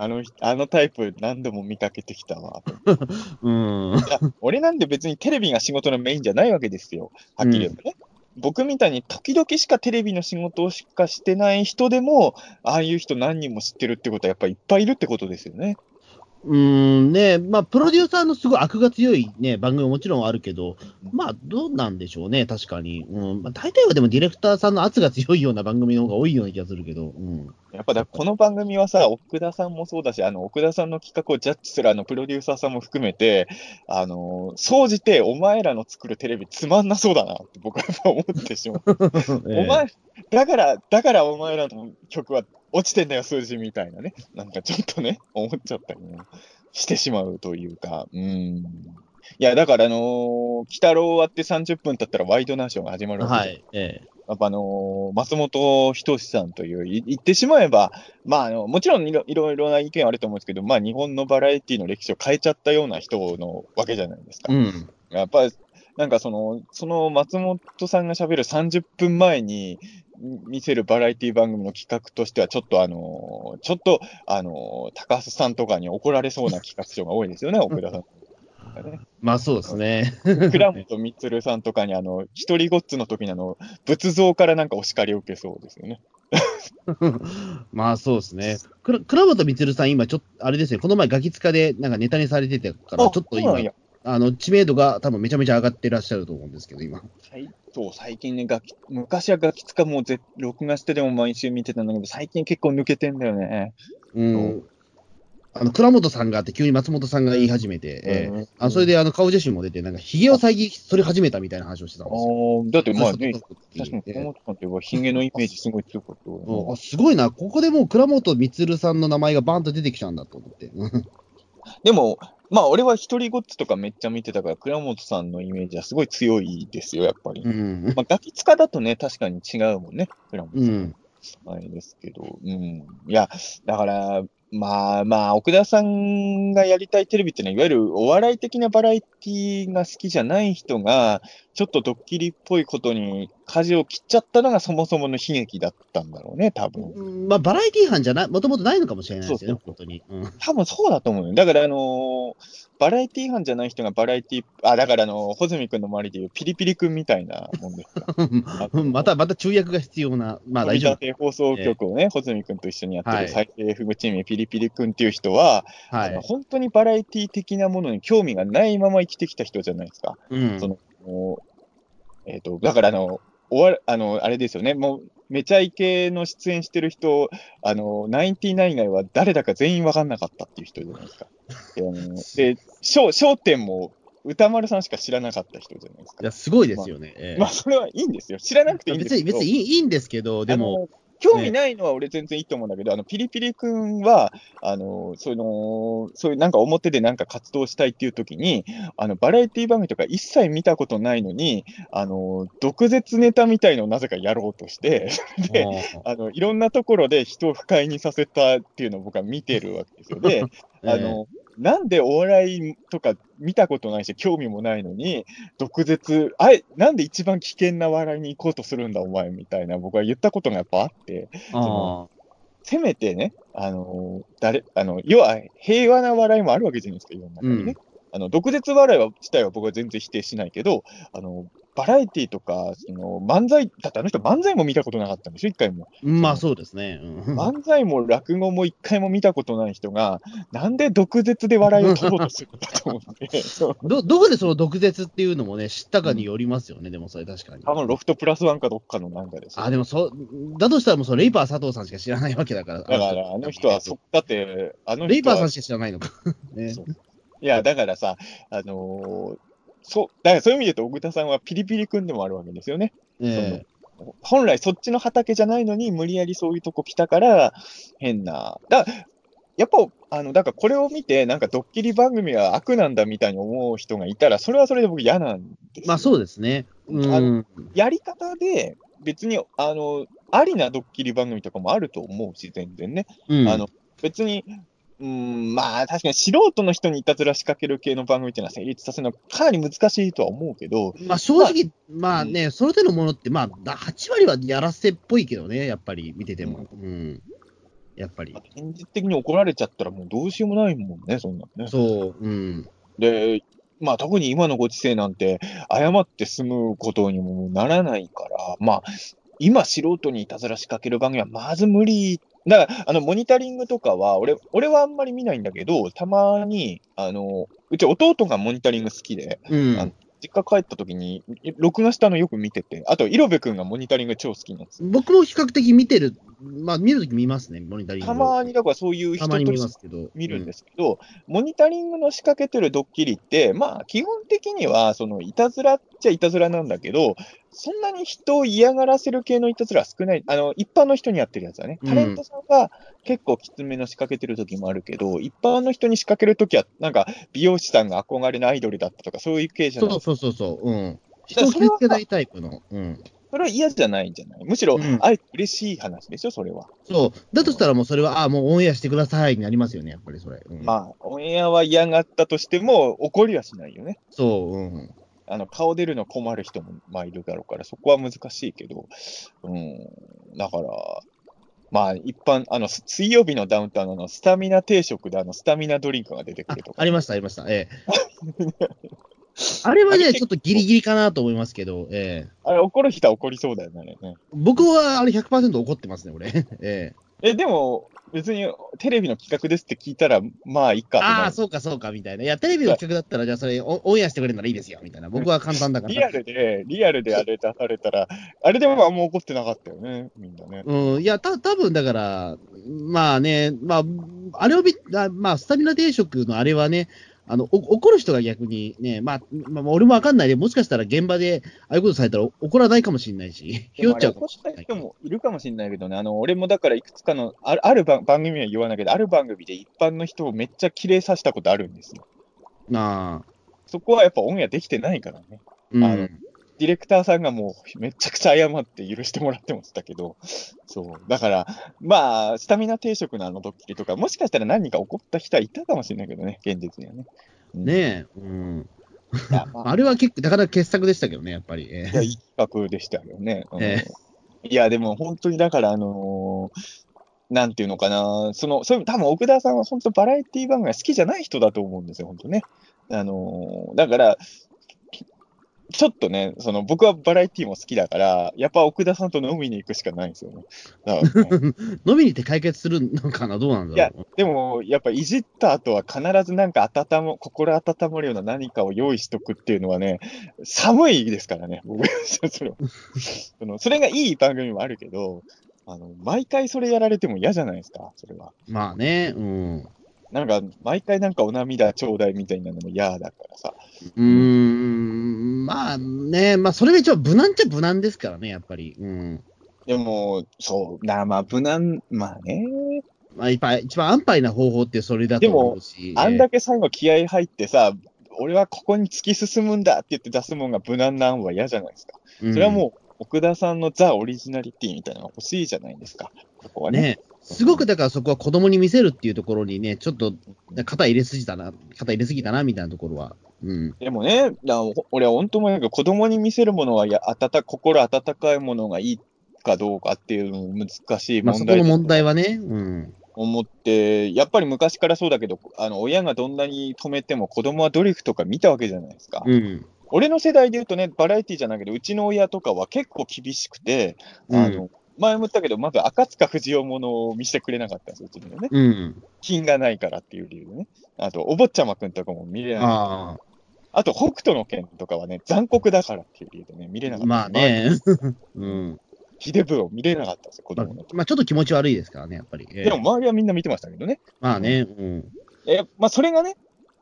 あの人あのタイプ何度も見かけてきたわ。(laughs) うーん。俺なんで別にテレビが仕事のメインじゃないわけですよ。はっきり言うとね。僕みたいに時々しかテレビの仕事をしかしてない人でも、ああいう人何人も知ってるってことはやっぱりいっぱいいるってことですよね。うーん、ね、まあ、プロデューサーのすごい悪が強いね、番組ももちろんあるけど、まあ、どうなんでしょうね、確かに。うん、まあ、大体はでもディレクターさんの圧が強いような番組の方が多いような気がするけど、うん。やっぱだこの番組はさ、奥田さんもそうだし、あの奥田さんの企画をジャッジするあのプロデューサーさんも含めて、あの総じてお前らの作るテレビつまんなそうだなって僕は思ってしまう。(laughs) お前、だから、だからお前らの曲は落ちてんだよ、数字みたいなね。なんかちょっとね、思っちゃったりもしてしまうというか、うん。いや、だからあのー、鬼太郎終わって30分経ったらワイドナションが始まるわけはい、ええやっぱあのー松本人志さんという、い言ってしまえば、まあ、あの、もちろんいろいろいろな意見あると思うんですけど、まあ、日本のバラエティの歴史を変えちゃったような人のわけじゃないですか。うん。やっぱり、なんかその、その松本さんが喋る30分前に見せるバラエティ番組の企画としては、ちょっとあのーちょっと、あのー高須さんとかに怒られそうな企画書が多いですよね、奥田さん。まあそうですね。(laughs) 倉本光さんとかに、あの、一人ごっつの時にあの、仏像からなんかお叱りを受けそうですよね。(laughs) まあそうですね。倉本光さん、今ちょっと、あれですね、この前ガキ使でなんかネタにされててから、ちょっと今あの、知名度が多分めちゃめちゃ上がってらっしゃると思うんですけど、今。はいそう、最近ね、ガキ、昔はガキつかもうぜ録画してでも毎週見てたんだけど、最近結構抜けてんだよね。うん。あの、倉本さんがあって、急に松本さんが言い始めて、ええあそれであの顔写真も出て、なんか、髭を遮り取り始めたみたいな話をしてたんあですよ。ーだってまあね、確かに小本さんって言えば、ヒゲのイメージすごい強かったわうんあすごいな、ここでもう倉本光さんの名前がバーンと出てきちゃうんだと思って。うんでも、まあ俺は一人ごっつとかめっちゃ見てたから、倉本さんのイメージはすごい強いですよ、やっぱり。うん。まあガキ使だとね、確かに違うもんね、倉本さん。うん。あれですけど、うん。いや、だから、まあまあ、奥田さんがやりたいテレビっていうのは、いわゆるお笑い的なバラエティが好きじゃない人が、ちょっとドッキリっぽいことに舵を切っちゃったのがそもそもの悲劇だったんだろうね、多分。うんまあ、バラエティ班じゃない、もともとないのかもしれないですよね、そう本当に。うん多分そうだと思うよ。だから、あのーバラエティ班じゃない人がバラエティ、あ、だから、あのー、穂積君の周りでいうピリピリ君みたいなもんですよ。う (laughs) んまた、また注訳が必要な、まあ大丈夫。放送局をね、穂積君と一緒にやってはいる最低 FM チームピリピリ君っていう人は、はいあの。本当にバラエティ的なものに興味がないまま生きてきた人じゃないですか。うんそのえっ、と、だからあの、終わる、あの、あれですよね、もう、めちゃイケの出演してる人、あの、ナインティナイン以外は誰だか全員わかんなかったっていう人じゃないですか。で、あの (laughs) で、笑笑点も歌丸さんしか知らなかった人じゃないですか。いや、すごいですよね。ええまあ、それはいいんですよ。知らなくていいんです別に、けど。別にいいいいんですけど、でも、興味ないのは俺全然いいと思うんだけど、あの、ピリピリ君は、あの、その、そういうなんか表でなんか活動したいっていう時に、あの、バラエティ番組とか一切見たことないのに、あの、毒舌ネタみたいのをなぜかやろうとして、で、あの、いろんなところで人を不快にさせたっていうのを僕は見てるわけですよ。で、(laughs) あの、なんでお笑いとか見たことないし、興味もないのに、毒舌、あえ、なんで一番危険な笑いに行こうとするんだ、お前みたいな、僕は言ったことがやっぱあって、あせめてね、あの、誰、あの、要は平和な笑いもあるわけじゃないですか、世の中にね。あの、毒舌笑いは自体は僕は全然否定しないけど、あの、バラエティとか、その、漫才、だってあの人漫才も見たことなかったんでしょ、一回も。まあそうですね。うん漫才も落語も一回も見たことない人が、なんで毒舌で笑いを取ろうとするんだと思って、(laughs) ど、どこでその毒舌っていうのもね、知ったかによりますよね、でもそれ確かに。多分ロフトプラスワンかどっかのなんかですよあ、でもそう、だとしたらもうそのレイパー佐藤さんしか知らないわけだから。だから、あの人は、そだって、あの人は、レイパーさんしか知らないのか。ねいや、だからさ、あのーそう、だからそういう意味で言うと、小倉さんはピリピリ君でもあるわけですよね。え本来そっちの畑じゃないのに、無理やりそういうとこ来たから、変な。だやっぱ、あの、だからこれを見て、なんかドッキリ番組は悪なんだみたいに思う人がいたら、それはそれで僕嫌なんですよ。まあそうですね。うあん。やり方で、別に、あの、ありなドッキリ番組とかもあると思うし、全然ね。うんあの、別に、うーん、まあ、確かに素人の人にいたずら仕掛ける系の番組っていうのは成立させるのはかなり難しいとは思うけど、まあ正直、まあね、その手のものって、まあ、だ8割はやらせっぽいけどね、やっぱり見てても。うん。やっぱり。現実的に怒られちゃったらもうどうしようもないもんね、そんなんね。そう。うん。で、まあ特に今のご時世なんて、謝って済むことにもならないから、まあ、今素人にいたずら仕掛ける番組はまず無理。だから、あの、モニタリングとかは、俺、俺はあんまり見ないんだけど、たまに、あの、うち弟がモニタリング好きで、うん。あ実家帰った時に、録画したのよく見てて、あと、イロベ君がモニタリング超好きなんですよ。僕も比較的見てる、まあ見るとき見ますね、モニタリング。たまに、だからそういう人と見ますけど。見るんですけど、モニタリングの仕掛けてるドッキリって、まあ、基本的には、その、いたずらっちゃいたずらなんだけど、そんなに人を嫌がらせる系のいたずらは少ない。あの、一般の人にやってるやつはね。うんタレントさんは結構きつめの仕掛けてる時もあるけど、一般の人に仕掛ける時は、なんか、美容師さんが憧れのアイドルだったとか、そういう系じゃそないうそうそうそう。うん。だ人を傷つけないタイプの。うん。それは嫌じゃないんじゃない？むしろうん、あえて嬉しい話でしょ、それは。そう。だとしたらもうそれは、ああ、もうオンエアしてくださいになりますよね、やっぱりそれ。うん、まあ、オンエアは嫌がったとしても、怒りはしないよね。そう。うん。あの、顔出るの困る人も、まあ、いるだろうから、そこは難しいけど、うん、だから、まあ、一般、あの、す水曜日のダウンタウンのスタミナ定食で、あの、スタミナドリンクが出てくあるとか。ありました、ありました。ええ。(laughs) あれはね、ちょっとギリギリかなと思いますけど、ええ。あれ、怒る人は怒りそうだよね、あれね。僕はあれ100%怒ってますね、俺。(laughs) ええ。え、でも、別に、テレビの企画ですって聞いたら、まあ、いいかああ、そうか、そうか、みたいな。いや、テレビの企画だったら、じゃあそれオオンエアしてくれるならいいですよ、みたいな。僕は簡単だから。(laughs) リアルで、リアルであれ出されたら、あれでもあんま怒ってなかったよね、みんなね。うん、いや、た多分だから、まあね、まあ、あれを見、あまあ、スタミナ定食のあれはね、あの、お怒る人が逆にね、まあ、まあ、俺もわかんないで、もしかしたら現場でああいうことされたら怒らないかもしれないし、ひよっちゃうかもしれない人もいるかもしれないけどね、あの俺もだからいくつかの、あるある番番組は言わないけど、ある番組で一般の人をめっちゃ綺麗させたことあるんですよ。なあ、そこはやっぱオンエアできてないからね。うん。あのディレクターさんがもうめちゃくちゃ謝って許してもらってましたけど、そう。だから、まあ、スタミナ定食のあのドッキリとか、もしかしたら何人か怒った人はいたかもしれないけどね、現実にはね。うんねえ、うん。あ、あれは結構、なかなか傑作でしたけどね、やっぱり。えいやいい企画でしたよね。うんえいや、でも本当にだから、あのーなんていうのかな、その、そういう、多分奥田さんは本当バラエティ番組が好きじゃない人だと思うんですよ、本当ね。あのーだから、ちょっとね、その僕はバラエティも好きだから、やっぱ奥田さんと飲みに行くしかないんですよね。ね (laughs) 飲みに行って解決するのかな、どうなんいやだろう？でも、やっぱいじった後は必ずなんか温も、心温まるような何かを用意しとくっていうのはね、寒いですからね、僕それ (laughs) そのそれがいい番組もあるけど、あの、毎回それやられても嫌じゃないですか、それは。まあね、うん。なんか、毎回なんかお涙ちょうだいみたいなのも嫌だからさ。うーん、まあね、まあそれが一番無難っちゃ無難ですからね、やっぱり。うん。でも、そう、なまあ、無難、まあね、まあ、やっぱ一番安牌な方法ってそれだと思うし。あんだけ最後気合入ってさ、俺はここに突き進むんだって言って出すもんが無難な案は嫌じゃないですか。うんそれはもう、奥田さんのザ・オリジナリティみたいなのが欲しいじゃないですか。ここはね。ね、すごくだからそこは子供に見せるっていうところにね、ちょっと肩入れすぎたな、肩入れすぎたなみたいなところは。うん。でもね、だ俺は本当も子供に見せるものはや温か心温かいものがいいかどうかっていうのも難しいまあそ問題だとこの問題はね、うん。思って、やっぱり昔からそうだけど、あの親がどんなに止めても子供はドリフとか見たわけじゃないですか。うん。俺の世代で言うとね、バラエティじゃないけど、うちの親とかは結構厳しくて、あの、前も言ったけど、まず赤塚不二夫ものを見せてくれなかったんですよ、うちにはね。うん。品がないからっていう理由でね。あと、お坊ちゃまくんとかも見れない。ああと、北斗の拳とかはね、残酷だからっていう理由でね、見れなあ、かった。まあ。ね。(laughs) うん。秀ブを見れなかったんですよ、子まあ供の時。まあちょっと気持ち悪いですからね、やっぱり。ええでも、周りはみんな見てましたけどね。まあね、うん。え、まあ、それがね、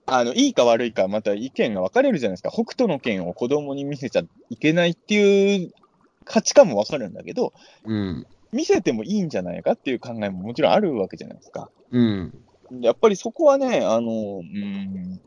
あの、いいか悪いか、また意見が分かれるじゃないですか。北斗の拳を子供に見せちゃいけないっていう価値観も分かるんだけど、うん。見せてもいいんじゃないかっていう考えももちろんあるわけじゃないですか。うん。やっぱりそこはね、あの、うん、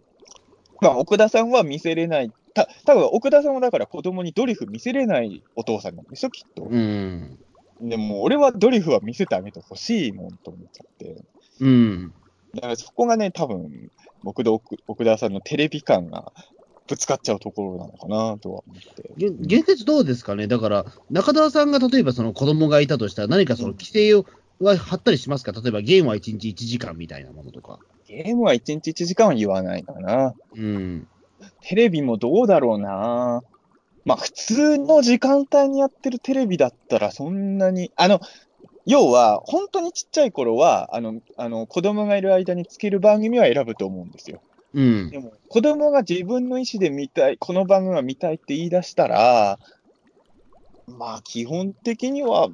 まあ、奥田さんは見せれない。た、多分奥田さんはだから子供にドリフ見せれないお父さんなんですよ、きっと。うん。でも、俺はドリフは見せてあげてほしいもんと思っちゃって。うん。だからそこがね、多分、僕と奥奥田さんのテレビ感がぶつかっちゃうところなのかなとは思って。げ現実どうですかね？だから、中澤さんが例えばその子供がいたとしたら、何かその規制をは張ったりしますか？例えばゲームは1日1時間みたいなものとか。ゲームは1日1時間は言わないかな。うん。テレビもどうだろうな。まあ、普通の時間帯にやってるテレビだったらそんなに、あの、要は、本当にちっちゃい頃は、あの、あの、子供がいる間につける番組は選ぶと思うんですよ。うん。でも、子供が自分の意思で見たい、この番組は見たいって言い出したら、まあ、基本的には、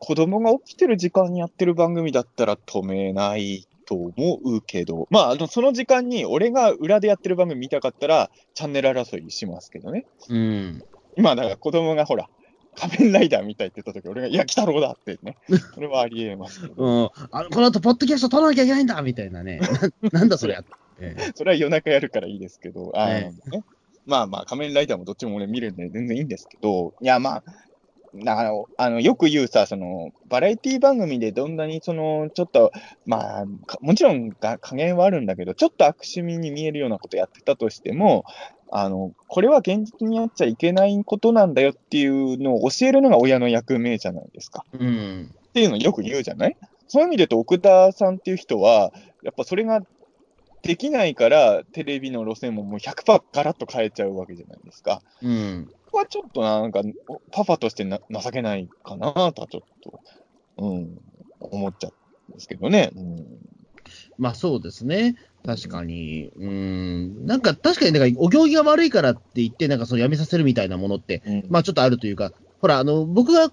子供が起きてる時間にやってる番組だったら止めないと思うけど、まあ、あの、その時間に俺が裏でやってる番組見たかったら、チャンネル争いしますけどね。うん。今、だから子供がほら、仮面ライダー見たいって言った時俺が、いや、鬼太郎だってね。(laughs) それはありえますうん。あのこの後、ポッドキャスト撮らなきゃいけないんだみたいなね。ななんだそれ。ええ (laughs) それは夜中やるからいいですけど、あのえね、まあまあ、仮面ライダーもどっちも俺見るんで全然いいんですけど、いやまあ、だからあのよく言うさ、そのバラエティ番組でどんなにそのちょっと、まあ、かもちろんが加減はあるんだけど、ちょっと悪趣味に見えるようなことやってたとしても、あのこれは現実にやっちゃいけないことなんだよっていうのを教えるのが親の役目じゃないですか。うん。っていうのをよく言うじゃない？そういう意味で言うと、奥田さんっていう人は、やっぱそれができないから、テレビの路線ももう100%ガラッと変えちゃうわけじゃないですか。うん。ここはちょっとなんか、パパとしてな情けないかなとはちょっと、うん、思っちゃうんですけどね。うん、まあそうですね。確かに。うん。なんか確かに、だからお行儀が悪いからって言って、なんかその辞めさせるみたいなものって、うんまあちょっとあるというか、ほら、あの、僕が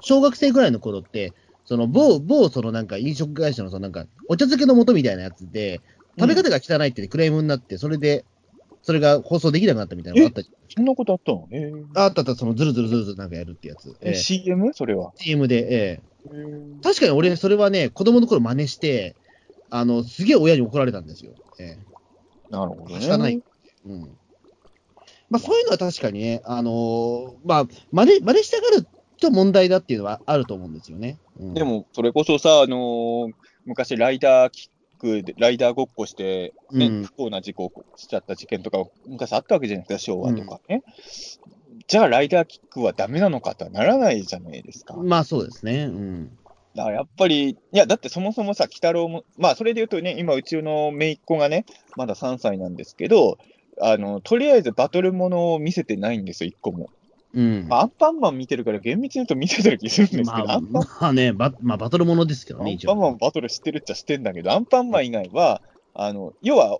小学生ぐらいの頃って、その某、某、そのなんか飲食会社のそのなんか、お茶漬けの素みたいなやつで、食べ方が汚いってクレームになって、それで、それが放送できなくなったみたいなのがあったじそんなことあったの？えゃん。あったあった、そのズルズルズルズルなんかやるってやつ。えええ CM? それは。CM で、ええ確かに俺、それはね、子供の頃真似して、あの、すげえ親に怒られたんですよ。えなるほどね。汚いえうん。まあ、そういうのは確かにね、あのーまあ、真似、真似したがると問題だっていうのはあると思うんですよね。うん、で、も、それこそさ、あのー昔、ライダーきクでライダーごっこして、ねうん不幸な事故をしちゃった事件とか、昔あったわけじゃないですか、昭和とかね。じゃあ、ライダーキックはダメなのかとはならないじゃないですか。まあそうですね。うん。だからやっぱり、いや、だってそもそもさ、鬼太郎も、まあ、それで言うとね、今、うちの姪っ子がね、まだ3歳なんですけど、あの、とりあえずバトルものを見せてないんですよ、1個も。うん。まあ、アンパンマン見てるから、厳密に言うと見せてる気するんですけど、まあ、アンパンまあね、バまあ、バトルものですけどね、一応。アンパンマンバトルしてるっちゃしてんだけど、アンパンマン以外は、あの、要は、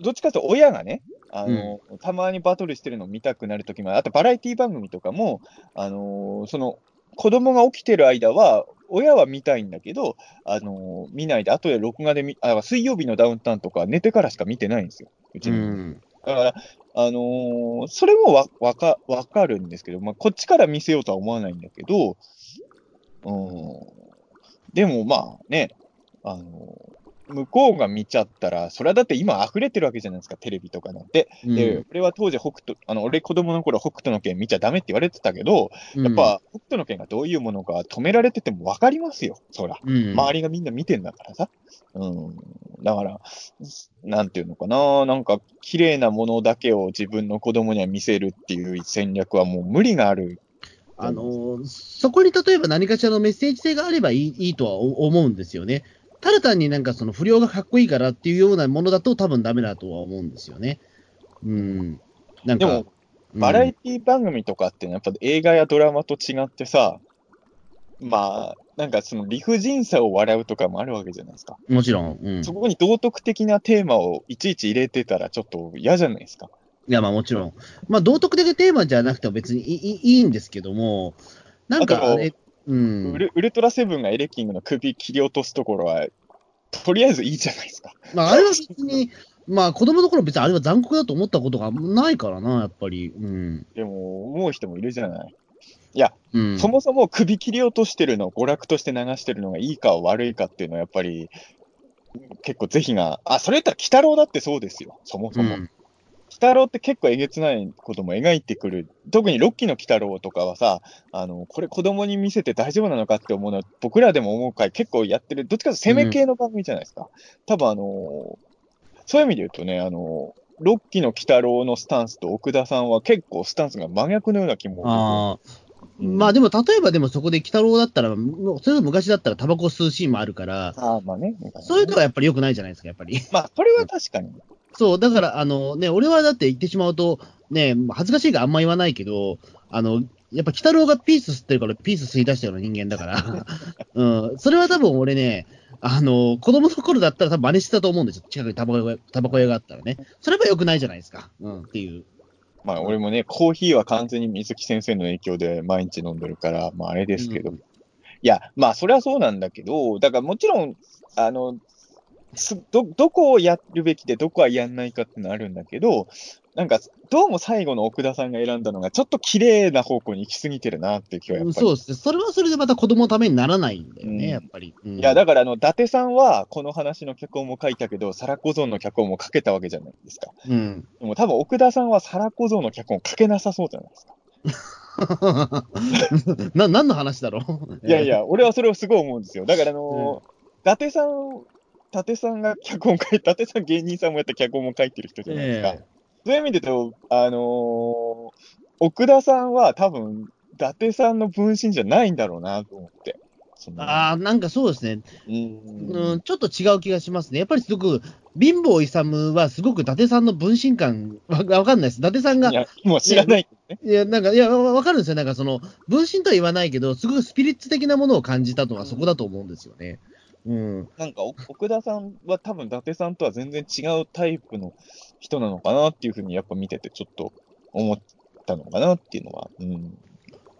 どっちかというと親がね、あの、たまにバトルしてるのを見たくなるときも、あとバラエティ番組とかも、あの、その、子供が起きてる間は、親は見たいんだけど、あの、見ないで、後で録画で見、あ、水曜日のダウンタウンとか寝てからしか見てないんですよ。うちうのん。だから、あのーそれもわわかわかるんですけど、まあ、こっちから見せようとは思わないんだけど、うん、でもまあね、あのー向こうが見ちゃったら、それはだって今溢れてるわけじゃないですか、テレビとかなんて。で、俺は当時北斗、あの、俺子供の頃北斗の拳見ちゃダメって言われてたけど、うん、やっぱ北斗の拳がどういうものか止められててもわかりますよ、そら。うん、周りがみんな見てんだからさ。うん。だから、なんていうのかな、なんか、綺麗なものだけを自分の子供には見せるっていう戦略はもう無理がある。あのーそこに例えば何かしらのメッセージ性があればいいいいとは思うんですよね。ただ単になんかその不良がかっこいいからっていうようなものだと多分ダメだとは思うんですよね。うん。なんか、でもうんバラエティ番組とかってねやっぱ映画やドラマと違ってさ、まあ、なんかその理不尽さを笑うとかもあるわけじゃないですか。もちろん。うん。そこに道徳的なテーマをいちいち入れてたらちょっと嫌じゃないですか。いや、まあもちろん。まあ道徳的テーマじゃなくても別にいいいいんですけども、なんかあれ、うん。ウルウルトラセブンがエレキングの首切り落とすところは、とりあえずいいじゃないですか。まああれは別に、まあ子供の頃別にあれは残酷だと思ったことがないからな、やっぱり。うん。でも、思う人もいるじゃない。いや、うん。そもそも首切り落としてるのを娯楽として流してるのがいいか悪いかっていうのはやっぱり、結構是非が、あ、それ言ったら、鬼太郎だってそうですよ、そもそも。鬼うん太郎って結構えげつないことも描いてくる。特にロッキーの鬼太郎とかはさ、あの、これ子供に見せて大丈夫なのかって思うのは、僕らでも思う回結構やってる、どっちかというと攻め系の番組じゃないですか。多分あの、そういう意味で言うとね、あの、ロッキーの鬼太郎のスタンスと奥田さんは結構スタンスが真逆のような気も。ああ。まあでも、例えばでもそこで鬼太郎だったら、もうそれこそ昔だったらタバコ吸うシーンもあるから、ああ、まあね。そういうのはやっぱり良くないじゃないですか、やっぱり。まあ、それは確かに。そう、だから、あのね、俺はだって言ってしまうと、ね、恥ずかしいからあんま言わないけど、あの、やっぱ鬼太郎がピース吸ってるから、ピース吸い出したような人間だから、(laughs) うん、それは多分俺ね、あの、子供の頃だったら多分真似してたと思うんですよ。近くにタバコ屋タバコ屋があったらね。それは良くないじゃないですか。うん、っていう。まあ、俺もね、コーヒーは完全に水木先生の影響で毎日飲んでるから、まあ、あれですけど。うんいや、まあ、それはそうなんだけど、だからもちろん、あの、すど、どこをやるべきで、どこはやんないかってのあるんだけど、なんか、どうも最後の奥田さんが選んだのが、ちょっと綺麗な方向に行き過ぎてるなっていう気はやっぱり。そうですね。それはそれでまた子供のためにならないんだよね、うんやっぱり。うんいや、だから、あの、伊達さんは、この話の脚本も書いたけど、サラ小僧の脚本も書けたわけじゃないですか。うん。でも多分、奥田さんはサラ小僧の脚本書けなさそうじゃないですか。(laughs) な、(laughs) 何の話だろう？いやい。や、俺はそれをすごい思うんですよ。だから、あのー伊達さん、伊達さんが脚本書いて、伊達さん芸人さんもやった脚本も書いてる人じゃないですか。えそういう意味で言うと、あのー奥田さんは多分、伊達さんの分身じゃないんだろうなと思って。ああ、なんかそうですね。うんうん、ちょっと違う気がしますね。やっぱりすごく、貧乏勇はすごく伊達さんの分身感、わわかんないです。伊達さんが、いいや、もう知らないね。や、なんか、いや、わわかるんですよ。なんかその、分身とは言わないけど、すごくスピリッツ的なものを感じたのはそこだと思うんですよね。うん。なんか、お奥田さんは多分、伊達さんとは全然違うタイプの人なのかなっていうふうに、やっぱ見てて、ちょっと思ったのかなっていうのは。うん。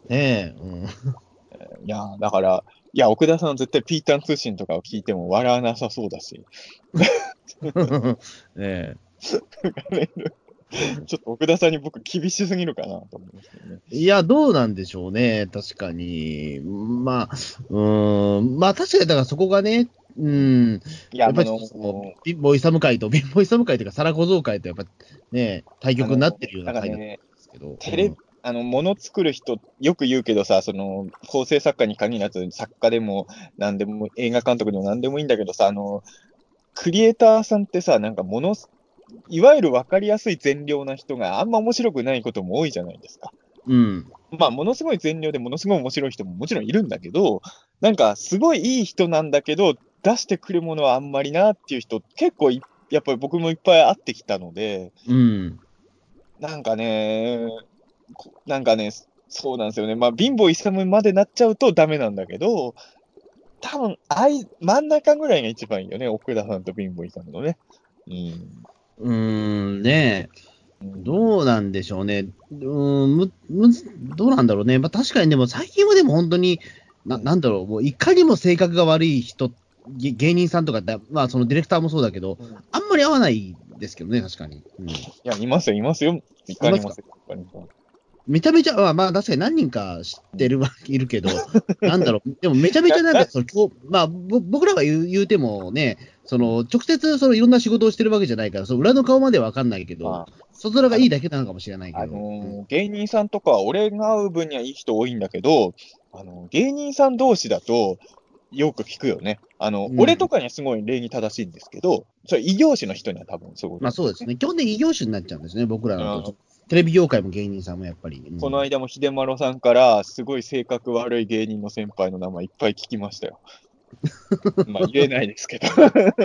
ねえ。うん。いや、だから、いや、奥田さん絶対ピータン通信とかを聞いても笑わなさそうだし、(laughs) ねえ。(laughs) (laughs) ちょっと奥田さんに僕厳しすぎるかなと思いますけどね。いや、どうなんでしょうね。確かに。まあ、うーん。まあ、確かに、だからそこがね、うん。いや、やっぱりあのその、貧乏勇会と、(laughs) 貧乏勇会というか、皿小僧会と、やっぱね、対局になってるような会なんですけど。テレあの、もの作る人、よく言うけどさ、その、構成作家に限らず、作家でも、なんでも、映画監督でもなんでもいいんだけどさ、あの、クリエイターさんってさ、なんかものす、いわゆる分かりやすい善良な人があんま面白くないことも多いじゃないですか。うん。まあ、ものすごい善良でものすごい面白い人ももちろんいるんだけど、なんかすごいいい人なんだけど、出してくるものはあんまりなっていう人、結構いやっぱり僕もいっぱい会ってきたので、うん。なんかね、こなんかね、そうなんですよね。まあ、貧乏勇までなっちゃうとダメなんだけど、多分あい、真ん中ぐらいが一番いいよね。奥田さんと貧乏勇のね。うん。うーん、ねどうなんでしょうね。うーん、む、むず、どうなんだろうね。まあ確かにでも最近はでも本当に、な、なんだろう、もういかにも性格が悪い人、げ芸人さんとかまあそのディレクターもそうだけど、うんあんまり合わないですけどね、確かに。うん、いや、いますよ、いますよ。いかにもせっかにもめちゃめちゃ、まあ、まあ確かに何人か知ってるは、いるけど、(laughs) なんだろう、でもめちゃめちゃなんかその、まあ、ぼ僕らが言う言うてもね、その、直接そのいろんな仕事をしてるわけじゃないから、その裏の顔まではわかんないけど、ま外面がいいだけなのかもしれないけあ、ど。あのー芸人さんとかは、俺が会う分にはいい人多いんだけど、あの芸人さん同士だと、よく聞くよね。あの、うん俺とかにはすごい礼儀正しいんですけど、それ異業種の人には多分そういうことまあそうですね。基本的に異業種になっちゃうんですね、僕らのとうんテレビ業界も芸人さんもやっぱり。うんこの間も秀丸さんから、すごい性格悪い芸人の先輩の名前いっぱい聞きましたよ。(laughs) まあ言えないですけど、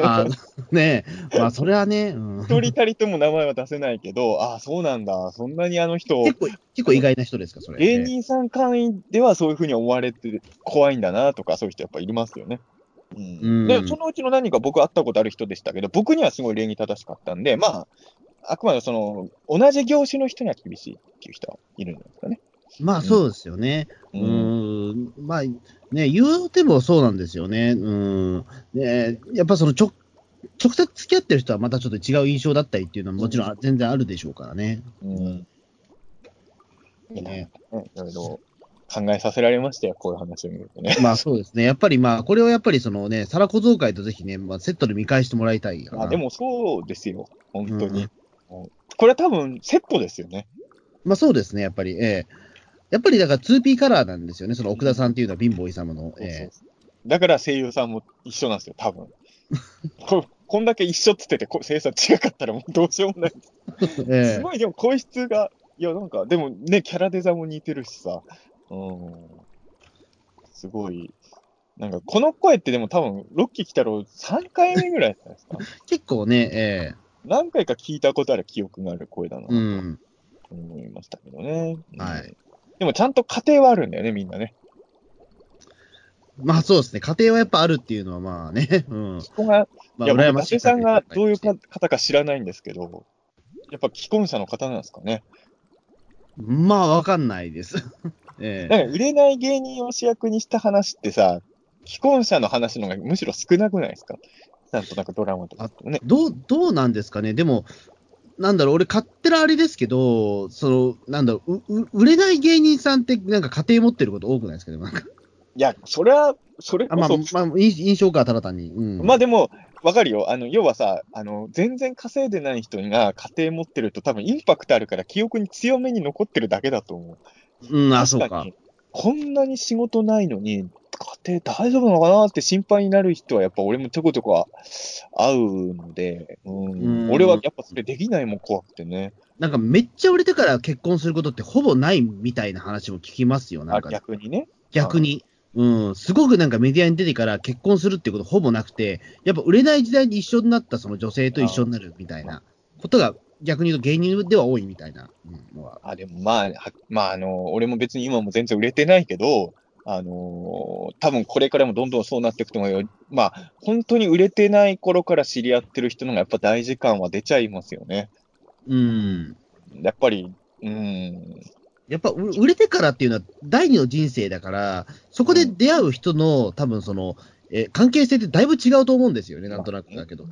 あねえ、まあそれはね、うん一人たりとも名前は出せないけど、ああ、そうなんだ、そんなにあの人、結構、結構意外な人ですか、それ。芸人さん会員ではそういうふうに思われて怖いんだなとか、そういう人やっぱいますよね。うんうんでそのうちの何人か僕会ったことある人でしたけど、僕にはすごい礼儀正しかったんで、まあ、あくまでその、同じ業種の人には厳しいっていう人はいるんですかね。まあそうですよね。ううんまあね、言うてもそうなんですよね。うん。ね、やっぱそのちょ、直接付き合ってる人はまたちょっと違う印象だったりっていうのはもちろん全然あるでしょうからね。うん。ねね、いろいろ考えさせられましたよ、こういう話を見るとね。まあそうですね。やっぱりまあ、これをやっぱりそのね、皿小僧会とぜひね、まあ、セットで見返してもらいたい。あでもそうですよ、本当に。これは多分セットですよね。まあそうですね、やっぱり。ええ。やっぱりだから 2P カラーなんですよね、その奥田さんっていうのは貧乏勇の。えだから声優さんも一緒なんですよ、多分。ここんだけ一緒っつってて、こ声優さん違かったらもうどうしようもない。(laughs) ええ。すごい、でも声質が、いや、なんか、でもね、キャラデザも似てるしさ、うん、すごい、なんか、この声ってでも多分、ロッキー来たろ3回目ぐらいじゃないですか。(laughs) 結構ね、え何回か聞いたことある記憶がある声だなえとうん。思いましたけどね。うんはい。でもちゃんと家庭はあるんだよね、みんなね。まあそうですね、家庭はやっぱあるっていうのはまあね、うん。そこが、まあ、いや、さんがどういう方か知らないんですけど、やっぱ既婚者の方なんですかね。まあわかんないです。(laughs) ええなんか売れない芸人を主役にした話ってさ、既婚者の話の方がむしろ少なくないですか？なんとなくドラマとかね。どう、どうなんですかね？でも、なんだろう、俺勝手なあれですけど、その、なんだろう、うう売れない芸人さんってなんか家庭持ってること多くないですかね？なんかいや、それは、それあまあこそ、、まあ、印印象か、ただ単に。うん。まあでも、わかるよ。あの、要はさ、あの、全然稼いでない人が家庭持ってると多分インパクトあるから記憶に強めに残ってるだけだと思う。うん、あ、そうか。こんなに仕事ないのに、家庭大丈夫なのかなって心配になる人はやっぱ俺もちょこちょこ会うので、うんうん俺はやっぱそれできないもん怖くてね。なんかめっちゃ売れてから結婚することってほぼないみたいな話も聞きますよ。なあんか逆にね。逆に。うん、すごくなんかメディアに出てから結婚するってことほぼなくて、やっぱ売れない時代に一緒になったその女性と一緒になるみたいなことが逆に言うと芸人では多いみたいなうん。あ、でもまあ、はまあ、あの、俺も別に今も全然売れてないけど、あのー多分これからもどんどんそうなっていくと思うよ。まあ、本当に売れてない頃から知り合ってる人のがやっぱ大事感は出ちゃいますよね。うん。やっぱり、うん。やっぱ売売れてからっていうのは第二の人生だから、そこで出会う人の多分その、えー関係性ってだいぶ違うと思うんですよね、なんとなくだけど。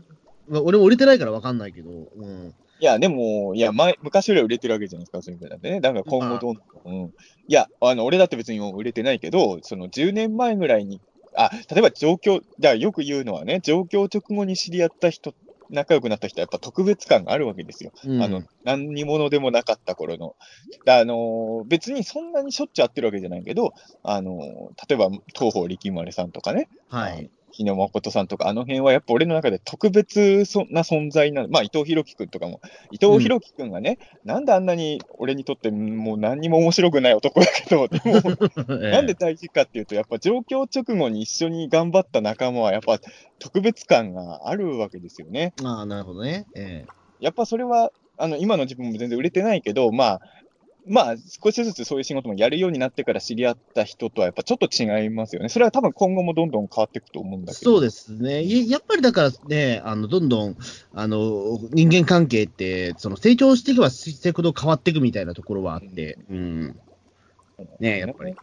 まあ、俺も売れてないから分かんないけど、うん。いや、でも、いや、前、昔よりは売れてるわけじゃないですか、そういう意味でね。だから今後どんどん、うん。いや、あの、俺だって別に売れてないけど、その10年前ぐらいに、あ、例えば状況、だからよく言うのはね、状況直後に知り合った人、仲良くなった人はやっぱ特別感があるわけですよ。うんあの、何にものでもなかった頃の。だあの、別にそんなにしょっちゅう会ってるわけじゃないけど、あの、例えば、東方力丸さんとかね、はい。日野誠さんとか、あの辺はやっぱ俺の中で特別そな存在なの。まあ、伊藤博樹くんとかも、伊藤博樹くんがね、なんであんなに俺にとってもう何にも面白くない男だけど、でも、(laughs) なんで大事かっていうと、やっぱ状況直後に一緒に頑張った仲間は、やっぱ特別感があるわけですよね。ああ、なるほどね。えやっぱそれは、あの、今の自分も全然売れてないけど、まあ、まあ、少しずつそういう仕事もやるようになってから知り合った人とはやっぱちょっと違いますよね。それは多分今後もどんどん変わっていくと思うんだけど。そうですね。いやっぱりだからね、あの、どんどん、あの、人間関係って、その成長していけばしていくほど変わっていくみたいなところはあって、うん。ねやっぱり。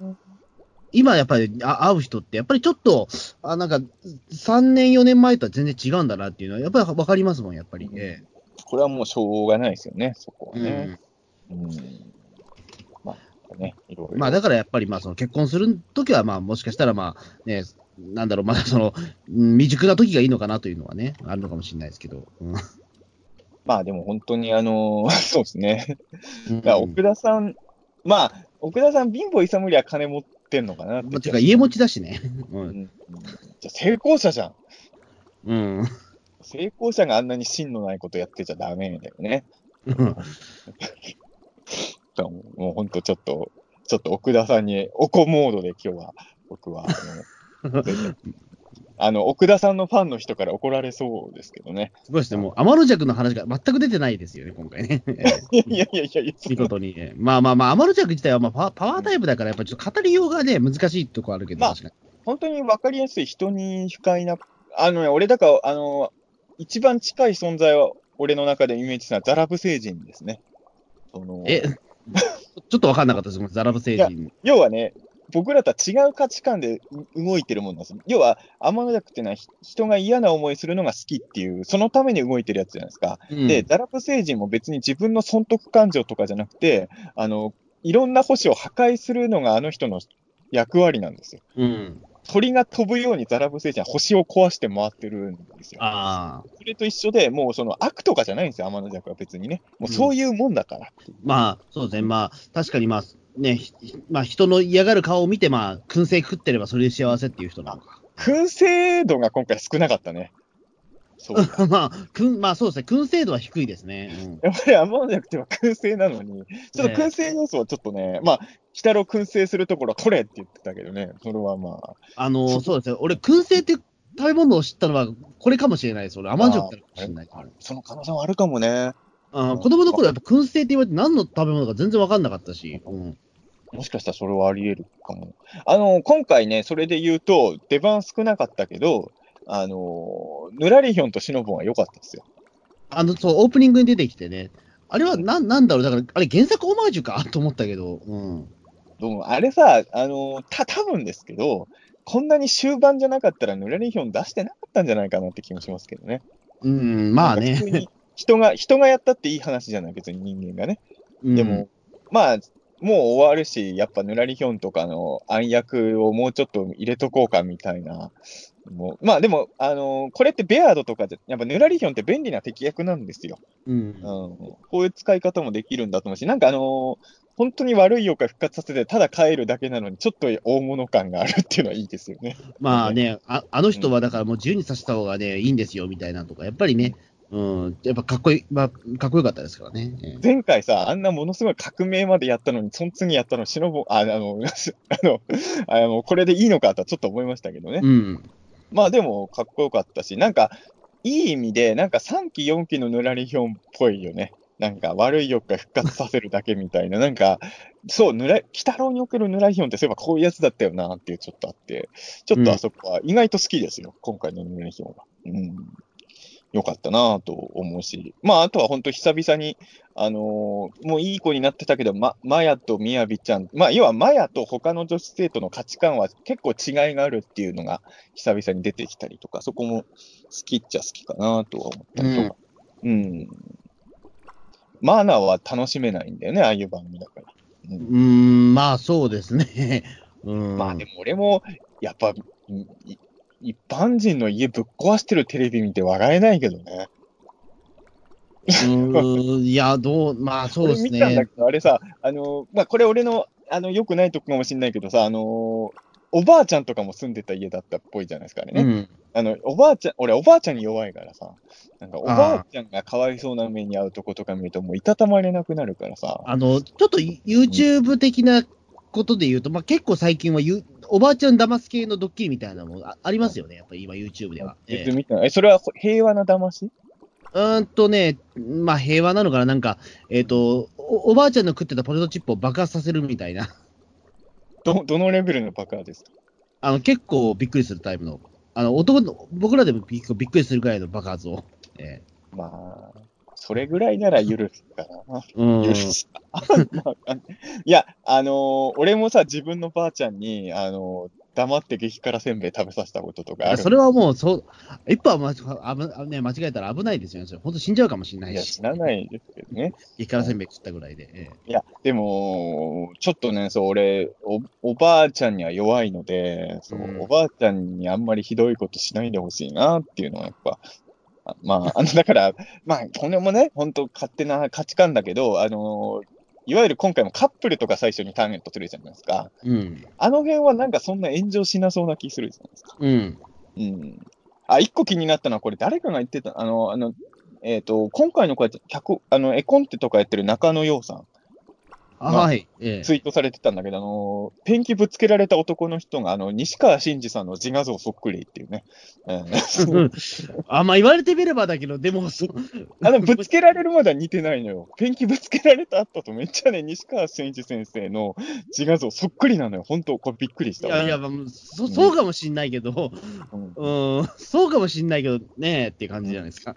今やっぱりあ会う人って、やっぱりちょっと、あなんか、3年、4年前とは全然違うんだなっていうのは、やっぱり分かりますもん、やっぱりね。これはもうしょうがないですよね、そこはうね。ん。うん。まあ、ね、いろいろ。まあだからやっぱり、まあその結婚するときは、まあもしかしたら、まあね、なんだろう、まだその、うん未熟な時がいいのかなというのはね、あるのかもしれないですけど。うんまあでも本当にあの、(laughs) そうですね。うんだから奥田さん、まあ、奥田さん、貧乏勇りは金持ってんのかなってまあてか、家持ちだしね。う。うんん。じゃあ成功者じゃん。うん。成功者があんなに芯のないことやってちゃダメだよね。だからもうもう本当ちょっと、ちょっと奥田さんにおこモードで今日は、僕は、あの、(laughs) あの、奥田さんのファンの人から怒られそうですけどね。すごいですね。もう、天の弱の話が全く出てないですよね、今回ね。え (laughs) えいやいやいやいや、見事にね。まあまあまあ、天の弱自体はまあパワパワータイプだから、やっぱりちょっと語りようがね、難しいとこあるけど、まあ確かに。本当に分かりやすい人に不快な、あのね、俺だから、あの、一番近い存在は、俺の中でイメージしたのはザラブ星人ですね。そのえ、(laughs) ちょっとわかんなかったです、ザラブ星人。要はね、僕らとは違う価値観で動いてるもんなんですよ。要は、天の弱っていうのはひ人が嫌な思いするのが好きっていう、そのために動いてるやつじゃないですか。うんで、ザラブ星人も別に自分の損得感情とかじゃなくて、あの、いろんな星を破壊するのがあの人の役割なんですよ。うん。鳥が飛ぶようにザラブ星人は星を壊して回ってるんですよ。ああ。それと一緒で、もうその悪とかじゃないんですよ、天の弱は別にね。もうそういうもんだからう。まあ、そうですね。まあ、確かにまあ、ね、ひまあ、人の嫌がる顔を見て、まあ、燻製食ってればそれで幸せっていう人なのか。燻製度が今回少なかったね。そう。(laughs) まあ、くん、まあそうですね。燻製度は低いですね。うんやっぱり天の弱っては燻製なのに、ちょっと燻製要素はちょっとね、まあ、鬼太郎燻製するところは取れって言ってたけどね、それはまあ。あの、そうそうですね。俺、燻製って食べ物を知ったのは、これかもしれないです。俺、甘じょっかもしれない。あその可能性はあるかもね。あ子供の頃、やっぱ燻製って言われて何の食べ物か全然わかんなかったし。うん。もしかしたらそれはあり得るかも。あの、今回ね、それで言うと、出番少なかったけど、あの、ぬらりひょんとしのぶんは良かったですよ。あの、そう、オープニングに出てきてね。あれはなん、なんだろう、だから、あれ原作オマージュかと思ったけど、うん。どうも、あれさ、あの、た、多分ですけど、こんなに終盤じゃなかったら、ぬらりひょん出してなかったんじゃないかなって気もしますけどね。うん、まあね。人が、人がやったっていい話じゃない、別に人間がね。うんでも、、まあ、もう終わるし、やっぱぬらりひょんとかの暗躍をもうちょっと入れとこうかみたいな。もうまあでも、あのこれってベアードとかで、やっぱぬらりひょんって便利な敵役なんですよ。うんう。ん。こういう使い方もできるんだと思うし、なんかあの本当に悪い妖怪復活させて、ただ帰るだけなのに、ちょっと大物感があるっていうのはいいですよね。まあね、ああの人はだからもう自由にさせた方がね、いいんですよ、みたいなとか、やっぱりね、うん、やっぱかっこいい、まあ、かっこよかったですからね。ええ前回さ、あんなものすごい革命までやったのに、その次やったの、しのぶ、ああの、(laughs) あの、あの、これでいいのかとはちょっと思いましたけどね。うん。まあでも、かっこよかったし、なんか、いい意味で、なんか3期、4期のぬらりひょんっぽいよね。なんか、悪い欲が復活させるだけみたいな、なんか、そう、ぬら、鬼太郎におけるぬらりひょんってそういえばこういうやつだったよなっていうちょっとあって、ちょっとあそこは意外と好きですよ、今回のぬらりひょんは。うん。よかったなと思うし、まあ、あとは本当久々に、あのーもういい子になってたけど、ま、マヤとみやびちゃん、まあ、要はマヤと他の女子生徒の価値観は結構違いがあるっていうのが久々に出てきたりとか、そこも好きっちゃ好きかなとは思ったりとか。うん。マナーは楽しめないんだよね、ああいう番組だから。うんうーん、まあそうですね。(laughs) うん。まあでも俺も、やっぱ、一般人の家ぶっ壊してるテレビ見て笑えないけどね。うーん、いや、どう、まあそうです俺見たんだね。けど、あれさ、あの、まあ、これ俺の、あの、良くないとこかもしれないけどさ、あの、おばあちゃんとかも住んでた家だったっぽいじゃないですかね。うん。あの、おばあちゃん、俺おばあちゃんに弱いからさ、なんかおばあちゃんがかわいそうな目に遭うとことか見るともういたたまれなくなるからさ。あの、ちょっと YouTube 的なことで言うと、まあ、結構最近はゆおばあちゃん騙す系のドッキリみたいなのもあありますよね、やっぱり今 YouTube では。え別に見てない。え、それは平和な騙し？うーんとね、まあ平和なのかな、なんか、えっ、とお、おばあちゃんの食ってたポテトチップを爆発させるみたいな、ど、どのレベルの爆破ですか？あの結構びっくりするタイプの、あの男の僕らでもびっくりするぐらいの爆発を。え。まあ、それぐらいなら許すかな。えうん許す。(laughs) まあいや、あのー俺もさ、自分のばあちゃんに、あのー黙って激辛せんべい食べさせたこととかある。それはもう、そう、一歩は間違あぶあね、間違えたら危ないですよね。本当死んじゃうかもしれないいや、し知、らないですけどね。激辛せんべい食ったぐらいで。ええいや、でも、ちょっとね、そう、俺、お、おばあちゃんには弱いので、そう、うんおばあちゃんにあんまりひどいことしないでほしいなっていうのはやっぱ、あまあ、あの、だから、まあ、これもね、本当勝手な価値観だけど、あのいわゆる今回もカップルとか最初にターゲットするじゃないですか。うん。あの辺はなんかそんな炎上しなそうな気するじゃないですか。うん。うん。あ、一個気になったのは、これ誰かが言ってた、あの、あの、えっ、と、今回のこうやって、脚、あの、絵コンテとかやってる中野洋さん、はい。ええツイートされてたんだけど、あの、ペンキぶつけられた男の人が、あの、西川慎二さんの自画像そっくりっていうね。うん、あ、まあ言われてみればだけど、でも、そう (laughs) あの、ぶつけられるまでは似てないのよ。ペンキぶつけられた後とめっちゃね、西川慎二先生の自画像そっくりなのよ。本当これびっくりしたわ。いやいや、まあそそうかもしんないけど、うんうん、そうかもしんないけどねっていう感じじゃないですか。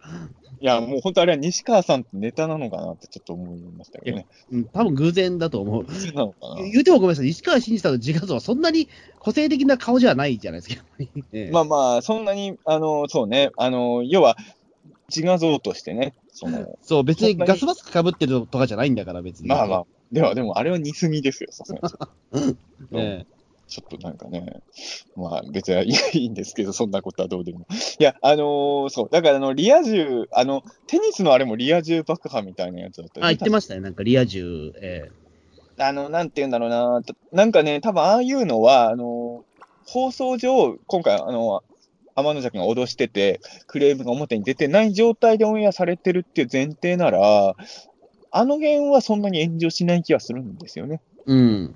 いや、もう本当あれは西川さんってネタなのかなってちょっと思いましたけどね。うん、多分偶然だと思う。なのかな。言うてもごめんなさい、西川慎二さんの自画像はそんなに個性的な顔じゃないじゃないですか。ええまあまあ、そんなに、あの、そうね、あの、要は、自画像としてね、その、そう、別にガスマスクかぶってるとかじゃないんだから、別に。まあまあ、では、でもあれは似すぎですよ、さすがに。(laughs) なんかね、まあ別にいいんですけど、そんなことはどうでも。いや、あのーそう、だからあの、リア充、あの、テニスのあれもリア充爆破みたいなやつだったよあ、ね言ってましたね、なんかリア充。えあの、なんて言うんだろうな、たなんかね、多分ああいうのは、あの、放送上、今回、あの、天の弱が脅してて、クレームが表に出てない状態でオンエアされてるっていう前提なら、あの辺はそんなに炎上しない気はするんですよね。えうん。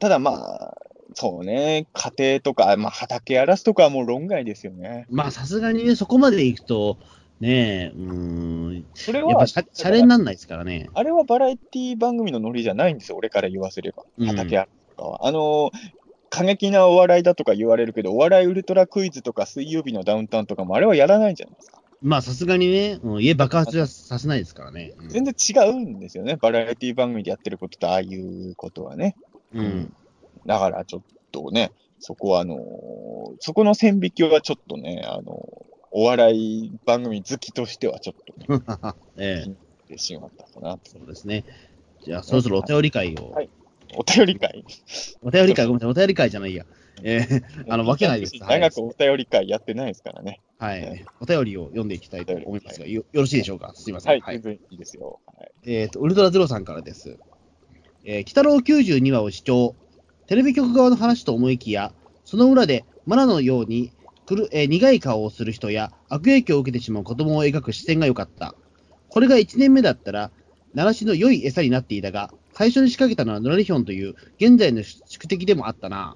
ただまあ、そうね、家庭とか、まあ畑荒らすとかはもう論外ですよね。まあ、さすがにね、そこまで行くと、ねえ、うーん、それはやっぱ、シャシャレになんないですからね。あれはバラエティ番組のノリじゃないんですよ、俺から言わせれば。うん畑荒らすとかは。あの過激なお笑いだとか言われるけど、お笑いウルトラクイズとか水曜日のダウンタウンとかもあれはやらないじゃないですか。まあ、さすがにね、うん家爆発はさせないですからね。うん全然違うんですよね、バラエティ番組でやってることとああいうことはね。うん。だからちょっとね、そこはあのーそこの線引きはちょっとね、あのーお笑い番組好きとしてはちょっとね、(laughs) ええ、しまったかなと。そうですね。じゃあ、そろそろお便り会を。はいお便り会。(laughs) お便り会、ごめんなさい、お便り会じゃないや。ええ (laughs) あの、わけないです。はい長くお便り会やってないですからね。はい。お便りを読んでいきたいと思いますが、よよろしいでしょうか？すいません。はい、全然いいですよ。はい。えっ、と、ウルトラゼロさんからです。えー、北郎92話を視聴。テレビ局側の話と思いきや、その裏で、マナのようにくる、えー苦い顔をする人や悪影響を受けてしまう子供を描く視線が良かった。これが1年目だったら、奈良市の良い餌になっていたが、最初に仕掛けたのはヌラリヒョンという現在の宿敵でもあったな。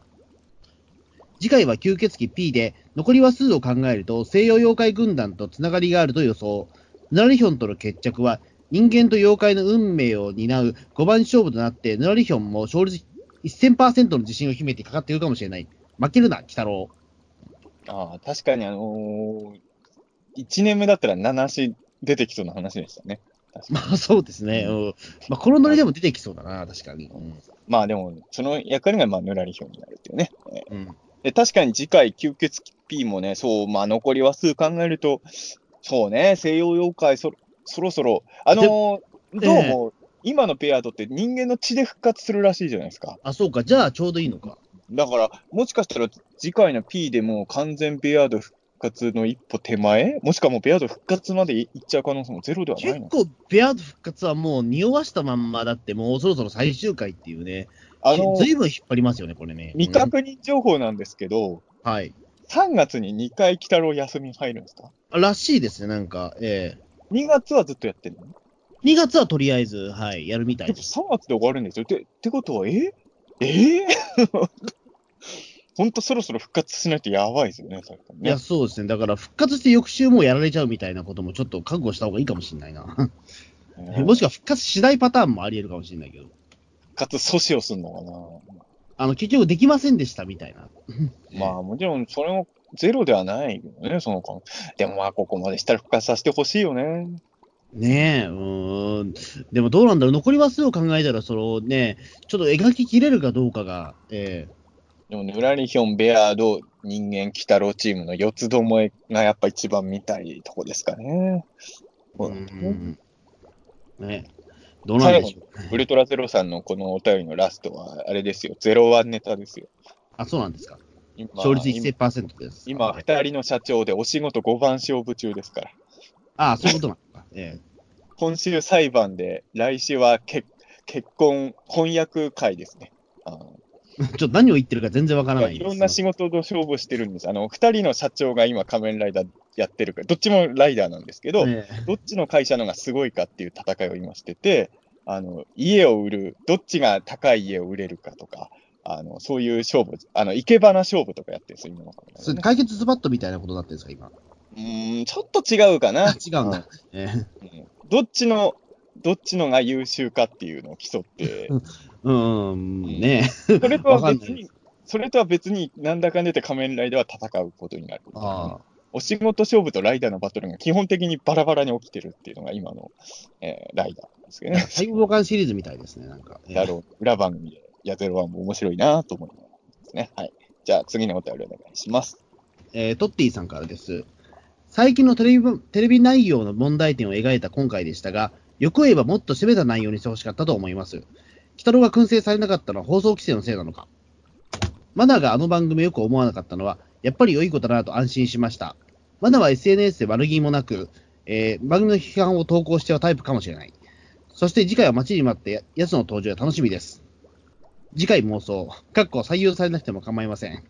次回は吸血鬼 P で、残り話数を考えると西洋妖怪軍団とつながりがあると予想。ヌラリヒョンとの決着は人間と妖怪の運命を担う5番勝負となって、ヌラリヒョンも勝率1000%の自信を秘めてかかっているかもしれない。負けるな、鬼太郎。ああ、確かにあのー、1年目だったら7し出てきそうな話でしたね。まあそうですね。うんまあ、このノリでも出てきそうだな、確かに。うんまあでも、その役割がまあぬらり表になるっていうね。えーうんで確かに次回、吸血鬼 P もね、そう、まあ残り話数考えると、そうね、西洋妖怪そ、そろそろ、あのーでどうも、今のペアードって人間の血で復活するらしいじゃないですか。あ、そうか。じゃあちょうどいいのか。だから、もしかしたら次回の P でもう完全ペアード復活の一歩手前？もしくはもうペアード復活までいっちゃう可能性もゼロではないの？結構、ペアード復活はもう匂わしたまんまだって、もうそろそろ最終回っていうね。あの、ずいぶん引っ張りますよね、これね。未確認情報なんですけど、うんはい。3月に2回北郎休み入るんですか？らしいですね、なんか、え ?2 月はずっとやってるの？え2月はとりあえず、はい、やるみたいです。3月で終わるんですよ。てってことは、え？え？えほんとそろそろ復活しないとやばいですよね、ねいや、。そうですね。だから、復活して翌週もうやられちゃうみたいなこともちょっと覚悟した方がいいかもしれないな。うん (laughs) もしくは復活しないパターンもあり得るかもしれないけど。復活阻止をするのかな。あの、結局できませんでしたみたいな。(laughs) まあ、もちろん、それもゼロではないよね、その間。でもまあ、ここまでしたら復活させてほしいよね。ねえ、うーん。でもどうなんだろう。残り話数を考えたら、そのね、ちょっと描ききれるかどうかが、えでも、ヌラリヒョン、ベアード、人間、鬼太郎チームの四つどもえがやっぱ一番見たいとこですかね。えうんうんねどうなんでしょう。ウルトラゼロさんのこのお便りのラストは、あれですよ、ゼロワンネタですよ。あ、そうなんですか。今勝率1000%です。今、二人の社長でお仕事5番勝負中ですから。ああ、そういうことなん今週裁判で、来週は結結婚、翻訳会ですね。あえ (laughs) ちょっと何を言ってるか全然わからないいろんな仕事と勝負してるんです。あの、二人の社長が今仮面ライダーやってるから、どっちもライダーなんですけど、ええどっちの会社のがすごいかっていう戦いを今してて、あの、家を売る、どっちが高い家を売れるかとか、あの、そういう勝負、あの、生け花勝負とかやってるんですよ、今のね解決ズバットみたいなことになってるんですか、今？うーん、ちょっと違うかあな。(laughs) 違うんだ。ええうんどっちの、どっちのが優秀かっていうのを競って、(laughs) うん、ねえ。それとは別にそれとは別に、なんだかんだ言って仮面ライダーは戦うことになる。ああ。お仕事勝負とライダーのバトルが基本的にバラバラに起きてるっていうのが今の、えーライダーですけどね。細胞感シリーズみたいですね、なんか。ええだろう、裏番組で、ヤゼロワンも面白いなと思いますね。はい。じゃあ次のお便りお願いします。えートッティさんからです。最近のテレビテレビ内容の問題点を描いた今回でしたが、欲を言えばもっと攻めた内容にしてほしかったと思います。鬼太郎が燻製されなかったのは放送規制のせいなのか。マナーがあの番組よく思わなかったのは、やっぱり良いことだなと安心しました。マナは SNS で悪気もなく、えー番組の批判を投稿してはタイプかもしれない。そして次回は待ちに待ってや、やつの登場が楽しみです。次回妄想、かっこ採用されなくても構いません。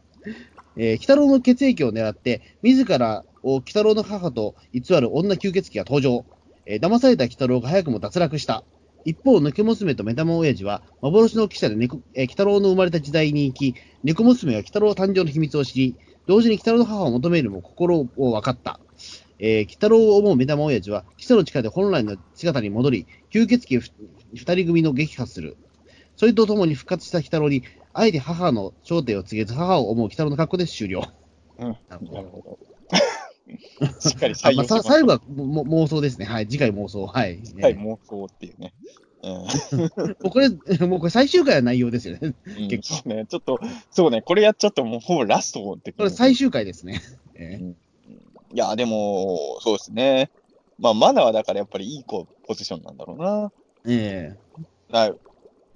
えー、鬼太郎の血液を狙って、自らを鬼太郎の母と偽る女吸血鬼が登場。えー騙された鬼太郎が早くも脱落した。一方、抜け娘と目玉親父は、幻の記者で猫、えー鬼太郎の生まれた時代に行き、猫娘は鬼太郎誕生の秘密を知り、同時に鬼太郎の母を求めるも心を分かった。えー鬼太郎を思う目玉親父は、基礎の力で本来の姿に戻り、吸血鬼二人組の撃破する。それとともに復活した鬼太郎に、あえて母の正体を告げず、母を思う鬼太郎の格好で終了。うん。なるほど。(laughs) しっかり採用しましたさ最後はもも妄想ですね。はい。次回妄想。はい。はい、ね妄想っていうね。うん。(laughs) もうこれ、(laughs) もうこれ最終回の内容ですよね。うん結構そうね、ちょっと、そうね、これやっちゃうともうほぼラストってこれ最終回ですね。えーいや、でも、そうですね。まあ、マナはだからやっぱりいい子ポジションなんだろうな。えだから、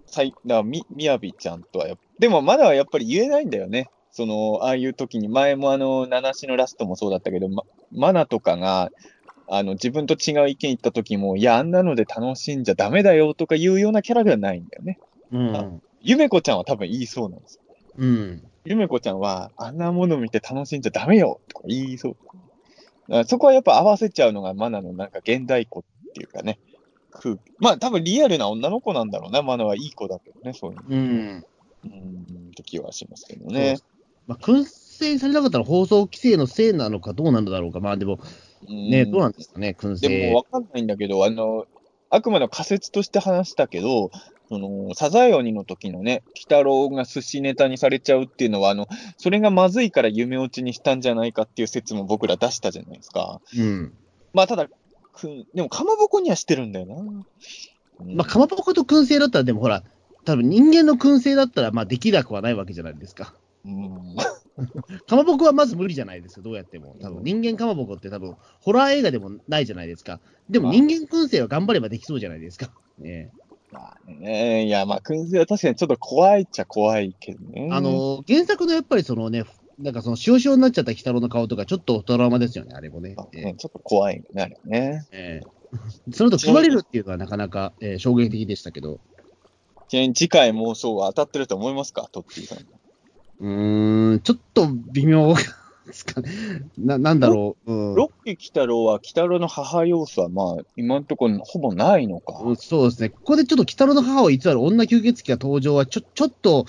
さいだからみ、みやびちゃんとはやっぱ、でもまだはやっぱり言えないんだよね。その、ああいう時に、前もあの、七しのラストもそうだったけど、ま、マナとかが、あの、自分と違う意見言った時も、いや、あんなので楽しんじゃダメだよとかいうようなキャラではないんだよね。えうん。ゆめこちゃんは多分言いそうなんですよ。うん。ゆめこちゃんは、あんなもの見て楽しんじゃダメよとか言いそう。そこはやっぱ合わせちゃうのがマナのなんか現代子っていうかね。空気まあ多分リアルな女の子なんだろうな。マナはいい子だけどね、そういうの。うん。うん、って気はしますけどね。まあ、燻製されなかったら放送規制のせいなのかどうなんだろうか。まあでも、ね、どうなんですかね、燻で。もわかんないんだけど、あの、あくまで仮説として話したけど、その、サザエ鬼の時のね、鬼太郎が寿司ネタにされちゃうっていうのは、あの、それがまずいから夢落ちにしたんじゃないかっていう説も僕ら出したじゃないですか。うん。まあ、ただ、くんでも、かまぼこにはしてるんだよな。うんまあ、かまぼこと燻製だったら、でもほら、多分人間の燻製だったら、まあ、できなくはないわけじゃないですか。うんかまぼこはまず無理じゃないですか、どうやっても。多分人間かまぼこって多分、ホラー映画でもないじゃないですか。でも人間燻製は頑張ればできそうじゃないですか。ねまあね、いや、まあ、燻製は確かにちょっと怖いっちゃ怖いけどね。あ、の、原作のやっぱりそのね、なんかその塩塩になっちゃった鬼太郎の顔とか、ちょっとトラウマですよね、あれもね。えねちょっと怖いよね、あれね。えええそのと食われるっていうのはなかなか、えー衝撃的でしたけど。ちなみに次回妄想は当たってると思いますか？トッティさん。うーん、ちょっと微妙ですかね。な、なんだろう。うん、ロッキー北郎は、北郎の母要素は、まあ、今のところほぼないのか。うんそうですね。ここでちょっと北野の母を偽る女吸血鬼が登場は、ちょ、ちょっと、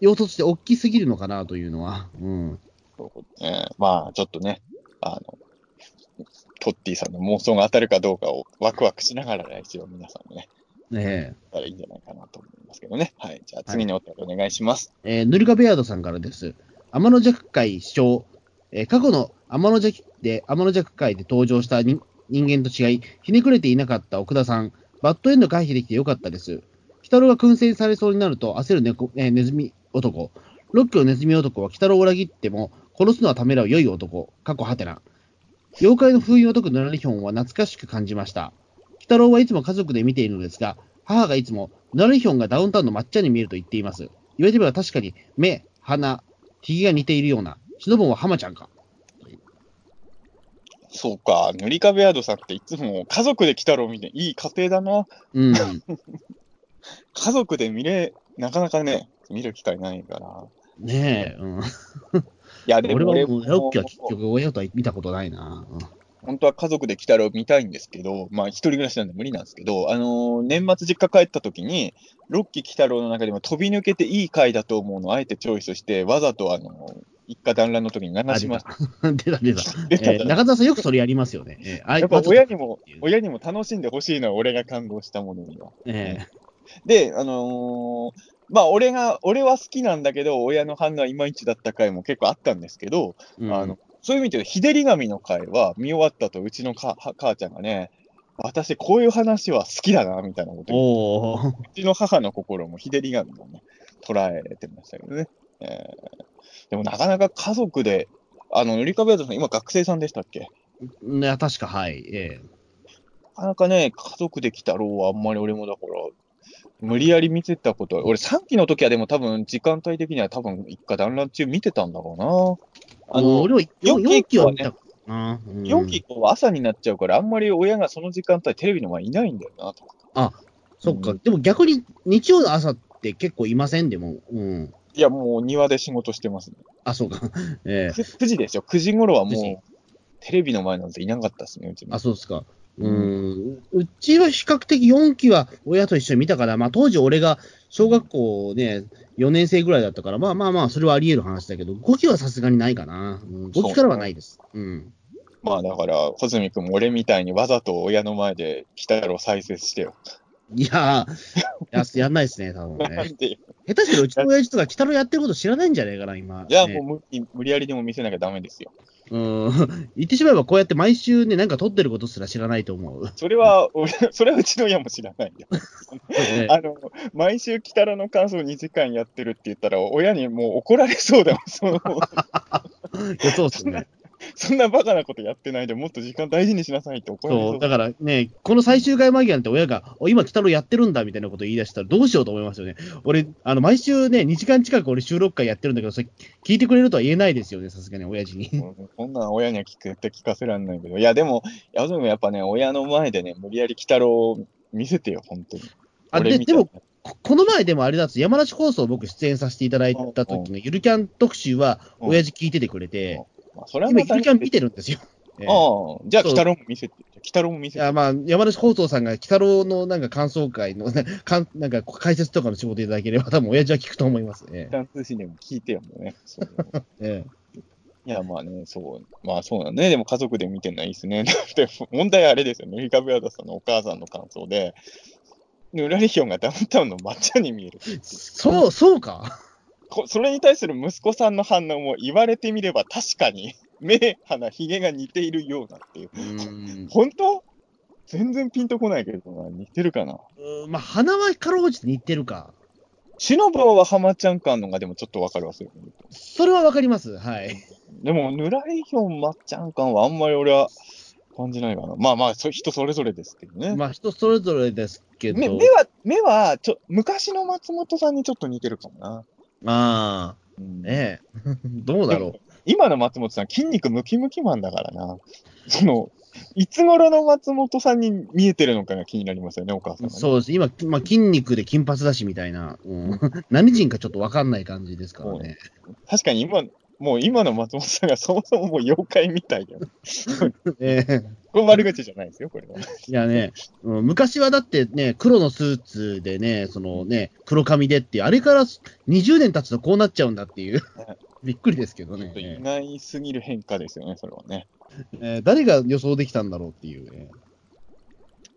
要素として大きすぎるのかなというのは。うん。そうねまあ、ちょっとね、あの、トッティさんの妄想が当たるかどうかをワクワクしながら来週は皆さんもね、ねえ。やったらいいんじゃないかなと思いますけどね。はい。じゃあ次のお便りお願いします。えーヌルガベアードさんからです。天の弱会主張、えー過去の天の弱で、天の弱会で登場した人人間と違い、ひねくれていなかった奥田さん、バッドエンド回避できてよかったです。鬼太郎が燻製されそうになると焦る猫、えーネズミ男。ロッキーのネズミ男は鬼太郎を裏切っても、殺すのはためらう良い男。過去ハテナ。妖怪の封印を解くヌラリヒョンは懐かしく感じました。鬼太郎はいつも家族で見ているのですが、母がいつも、ヌラリヒョンがダウンタウンの抹茶に見えると言っています。言われてみれば確かに目、鼻、ひげが似ているような。シノボンは浜ちゃんか。そうか、塗り壁ドさんっていつも家族で来たろみたいな、いい家庭だな。うん。(laughs) 家族で見れ、なかなかね、見る機会ないから。ねえ、うん。いや、で俺も俺はもう、ロッキーはも結局親とは見たことないな。本当は家族で来たら見たいんですけど、まあ一人暮らしなんで無理なんですけど、あのー年末実家帰った時に、ロッキー来たろうの中でも飛び抜けていい回だと思うのをあえてチョイスして、わざとあのー一家団らんの時に流しました。うん。出た出た。(laughs) 出たえー中澤さんよくそれやりますよね。えーあやっぱ親にも、親にも楽しんでほしいのは俺が感動したものには。えで、あのーまあ俺が、俺は好きなんだけど、親の反応はいまいちだった回も結構あったんですけど、ーうんあの、そういう意味で、日照り神の回は見終わったと、うちのかは母ちゃんがね、私、こういう話は好きだな、みたいなこと言って。うちの母の心も日照り神をね、捉えてましたけどね。えーでもなかなか家族で、あの、塗り壁屋さん、今学生さんでしたっけ？いや、確か、はい。えなかなかね、家族で来たろうはあんまり俺もだから、無理やり見てたことは、俺3期の時はでも多分時間帯的には多分一家団らん中見てたんだろうな。ああの、俺は四期4期は見たかな。うん4期以降は朝になっちゃうから、あんまり親がその時間帯テレビの前にいないんだよなと。そっか。うんでも逆に日曜の朝って結構いません？でも。うん。いや、もう庭で仕事してますね。あ、そうか。(laughs) ええく9時ですよ。9時頃は9時もう、テレビの前なんていなかったですね、うちもあ、そうですか。うん。うちは比較的4期は親と一緒に見たから、まあ当時俺が小学校ね、4年生ぐらいだったから、まあまあまあ、それはあり得る話だけど、5期はさすがにないかな。うん、5期からはないです。うん。まあだから、穂積君も俺みたいにわざと親の前で北郎再生してよ。いやー、ややんないですね、多分 (laughs) なね。下手したらうちの親父とか、北野やってること知らないんじゃないかな、今。いや、ねもう無理無理やりでも見せなきゃダメですよ。うん。言ってしまえば、こうやって毎週ね、なんか撮ってることすら知らないと思う。それは、俺、(laughs) それはうちの親も知らないよ。(laughs) ええあの、毎週北郎の感想2時間やってるって言ったら、親にもう怒られそうだもん。その (laughs) いやそうですね。(laughs) そんなバカなことやってないで、もっと時間大事にしなさいって怒られそそうう、だからね、この最終回間際なんて親が、お今、北野やってるんだみたいなこと言い出したら、どうしようと思いますよね。俺、あの、毎週ね、2時間近く俺収録会やってるんだけど、それ聞いてくれるとは言えないですよね、さすがに、親父に。う (laughs) んこんなん親には聞くって聞かせられないけど、いや、でも、やでもやっぱね、親の前でね、無理やり鬼太郎を見せてよ、本当に。あで、でも、ここの前でもあれだと、山梨放送僕出演させていただいた時のゆるキャン特集は、うん。親父聞いててくれて、まあ、それは今、またゆるキャン見てるんですよ。ええああ、じゃあ、そう鬼太郎も見せて。鬼太郎も見せて。いや、まあ、山梨放送さんが、鬼太郎のなんか感想会の、ね、(laughs) かんなんか解説とかの仕事いただければ、多分親父は聞くと思いますね一。旦通信でも聞いてよ、もうね。そ (laughs) うえいや、まあね、そう。まあそうなんね。でも家族で見てるのはいいですね。(laughs) でも問題はあれですよね。リカブヤダさんのお母さんの感想で、ヌラリヒョンがダウンタウンの抹茶に見える。えそう、そうか。こそれに対する息子さんの反応も言われてみれば確かに (laughs) 目、鼻、ひげが似ているようなっていう。う本当？全然ピンとこないけどな。似てるかな？まあ、花はかろうじて似てるか。シノブは浜ちゃん感のがでもちょっとわかるわ、それそれはわかります。はい。でも、ヌラリヒョン、まっちゃん感はあんまり俺は感じないかな。まあまあ、そ人それぞれですけどね。まあ、人それぞれですけど。目目は、目はちょ、昔の松本さんにちょっと似てるかもな。ああ、うんねえ。(laughs) どうだろう。今の松本さん、筋肉ムキムキマンだからな。(laughs) その、いつ頃の松本さんに見えてるのかが気になりますよね、お母さんが、ね。そうです。今、まあ、筋肉で金髪だしみたいな、うん、(laughs) 何人かちょっとわかんない感じですからね。確かに今、もう今の松本さんがそもそももう妖怪みたいよ。え (laughs) えこれ悪口じゃないですよ、これは。いやね、うん昔はだってね、黒のスーツでね、そのね、黒髪でっていう、あれから20年経つとこうなっちゃうんだっていう、びっくりですけどね。いないすぎる変化ですよね、それはね。えー誰が予想できたんだろうっていうね。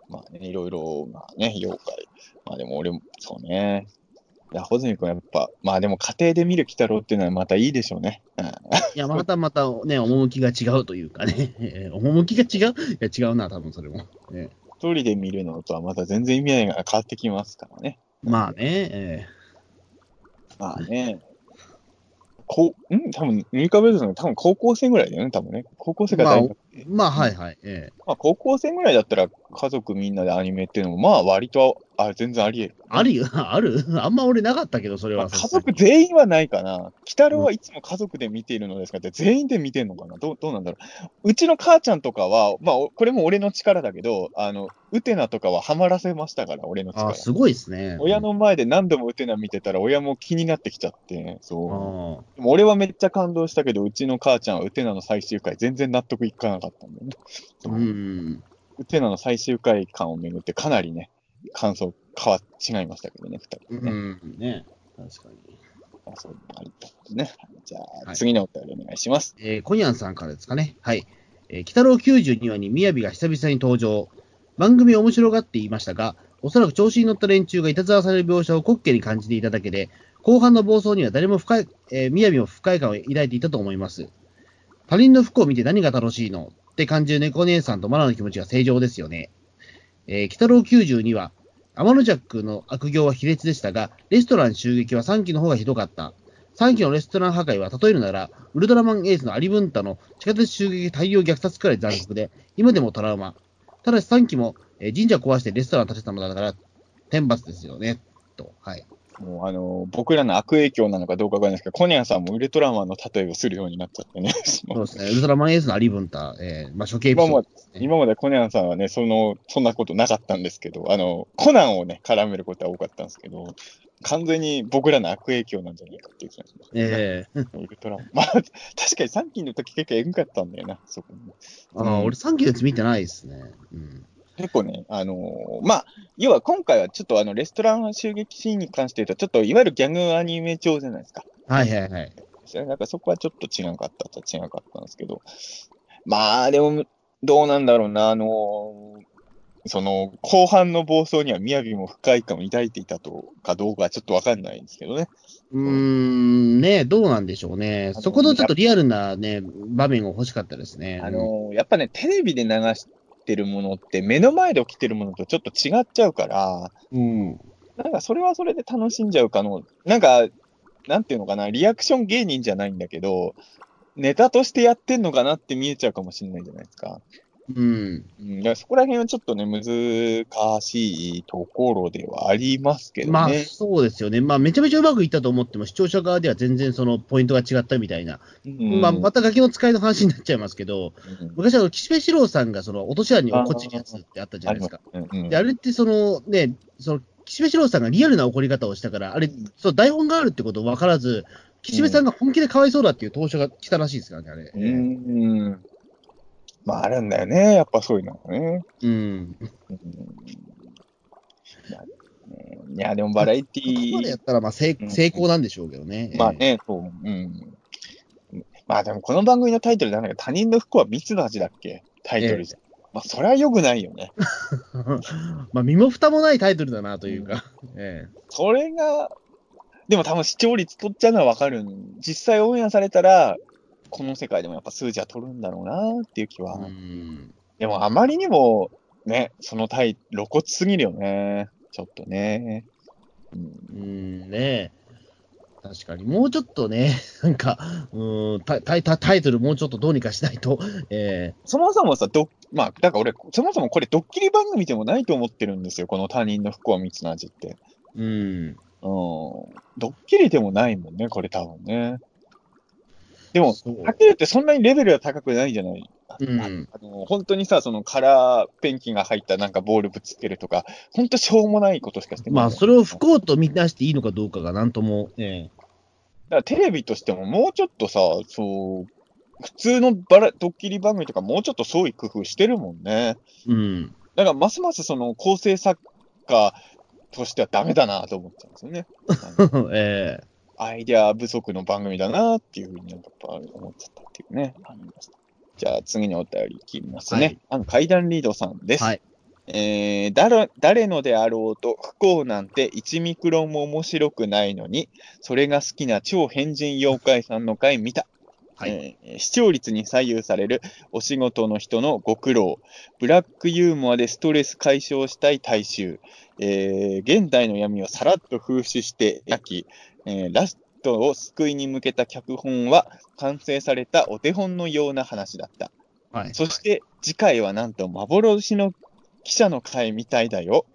まあね、いろいろ、まあね、妖怪。まあでも俺も、そうね。いや、穂積君やっぱ、まあでも家庭で見る鬼太郎っていうのはまたいいでしょうね。うんいや、またまたね、趣が違うというかね、え (laughs) ー趣が違う？いや、違うな、多分それも。ね一人で見るのとはまた全然意味合いが変わってきますからね。まあね、えまあね。こう、ん？多分、ミカベルトの多分高校生ぐらいだよね、多分ね。高校生か大学。ーまあ、はいはい。えまあ、高校生ぐらいだったら家族みんなでアニメっていうのも、まあ割と、あ、全然あり得る。ーあるよ、(laughs) ある？(laughs) あんま俺なかったけど、それは。まあ家族全員はないかな。鬼太郎はいつも家族で見ているのですかって、全員で見てるのかな？どうどうなんだろう？うちの母ちゃんとかは、まあ、おこれも俺の力だけど、あの、ウテナとかはハマらせましたから、俺の力あ。すごいですね。親の前で何度もウテナ見てたら、親も気になってきちゃって、あそう。ーでも俺はめっちゃ感動したけど、うちの母ちゃんはウテナの最終回全然納得いかなかったんだよね。うん。ウテナの最終回感をめぐってかなりね、感想変わ違いましたけどね、二人うね。ん。ね。確かに。まあそうありとですね。はいじゃあ、はい次のお便りお願いします。えー、コニャンさんからですかね。はい。えー、鬼太郎92話に雅が久々に登場。番組面白がっていましたが、おそらく調子に乗った連中がいたずらされる描写を滑稽に感じていただけで、後半の暴走には誰も不快、えー、雅も不快感を抱いていたと思います。他人の服を見て何が楽しいの？って感じる猫姉さんとマナの気持ちが正常ですよね。えー、鬼太郎92は、天のジャックの悪行は卑劣でしたが、レストラン襲撃は3期の方がひどかった。3期のレストラン破壊は、例えるなら、ウルトラマンエースのアリブンタの地下鉄襲撃大量虐殺くらい残酷で、今でもトラウマ。ただし3期も、えー神社壊してレストラン建てたのだから、天罰ですよね。と。はい。もうあの、僕らの悪影響なのかどうかわかんないですけど、コニャンさんもウルトラマンの例えをするようになっちゃってね。(laughs) そうですね。ウルトラマンエースのアリブンタ、えー、まあ、処刑エピソードで。今までコニャンさんはね、その、そんなことなかったんですけど、あの、コナンをね、絡めることは多かったんですけど、完全に僕らの悪影響なんじゃないかっていう気がします、ええ (laughs) ウルトラマン。まあ、確かに3期の時結構エグかったんだよな、そこに。ああ、俺3期のやつ見てないですね。うん。結構ね、あのーまあ、要は今回はちょっとあの、レストラン襲撃シーンに関して言うと、ちょっといわゆるギャグアニメ調じゃないですか。はいはいはい。なんかそこはちょっと違うかったっちゃ違うかったんですけど、まあ、でも、どうなんだろうな、あのーその、後半の暴走には雅も不快感を抱いていたとかどうかはちょっとわかんないんですけどね。うーん、ねどうなんでしょうね。そこのちょっとリアルなね、場面が欲しかったですね。あのーやっぱね、テレビで流してるものって目の前で起きてるものとちょっと違っちゃうから、うん。なんかそれはそれで楽しんじゃうかの、なんか、なんていうのかな、リアクション芸人じゃないんだけど、ネタとしてやってんのかなって見えちゃうかもしれないじゃないですか。うん。うん、だからそこら辺はちょっとね、難しいところではありますけどね。まあ、そうですよね。まあ、めちゃめちゃうまくいったと思っても、視聴者側では全然そのポイントが違ったみたいな。うんまあ、またガキの使いの話になっちゃいますけど、うん昔あの、岸辺四郎さんがその、落とし穴に落っこちるやつってあったじゃないですか。うんうんで、あれってその、ね、その、岸辺四郎さんがリアルな怒り方をしたから、あれ、そう、台本があるってことを分からず、岸辺さんが本気でかわいそうだっていう投書が来たらしいですからね、あれ。うん。まあ、あるんだよね。やっぱそういうのがね。うん。うんいやでもバラエテここまでィやったら、まあ、成うん成功なんでしょうけどね。まあね、そう。うん。まあでもこの番組のタイトルなんだか他人の不幸は蜜の味だっけ？タイトルじゃ。まあそれは良くないよね。え (laughs) えまあ、身も蓋もないタイトルだなというか。えそれが、でも多分視聴率取っちゃうのはわかるん。実際オンエアされたら、この世界でもやっぱ数字は取るんだろうなっていう気えは。うん。でもあまりにも、ね、そのタイ、露骨すぎるよね。ちょっとね。うんうん、ねえ。確かに、もうちょっとね、なんか、うん、タタイタタイトルもうちょっとどうにかしないと、えそもそもさ、ど、まあ、だから俺、そもそもこれドッキリ番組でもないと思ってるんですよ。この他人の不幸は蜜の味って。えうん。うん。ドッキリでもないもんね、これ多分ね。でも、そうはってそんなにレベルは高くないじゃないうん。あの本当にさ、そのカラーペンキが入ったなんかボールぶつけるとか、本当しょうもないことしかしてない。まあ、それを不幸と見なしていいのかどうかがなんとも、えだからテレビとしてももうちょっとさ、そう、普通のバラドッキリ番組とかもうちょっと創意工夫してるもんね。えうん。だからますますその構成作家としてはダメだなと思っちゃうんですよね。(laughs) ええアイデア不足の番組だなっていうふうにやっぱ思っちゃったっていうね、ありました。じゃあ次のお便りいきますね。はいあの階段リードさんです。はい。えー、だら誰のであろうと不幸なんて1ミクロンも面白くないのに、それが好きな超変人妖怪さんの回見た。はいえー視聴率に左右されるお仕事の人のご苦労、ブラックユーモアでストレス解消したい大衆、えー現代の闇をさらっと風刺して焼き、えーラストを救いに向けた脚本は完成されたお手本のような話だった。はい。そして次回はなんと幻の記者の会みたいだよ。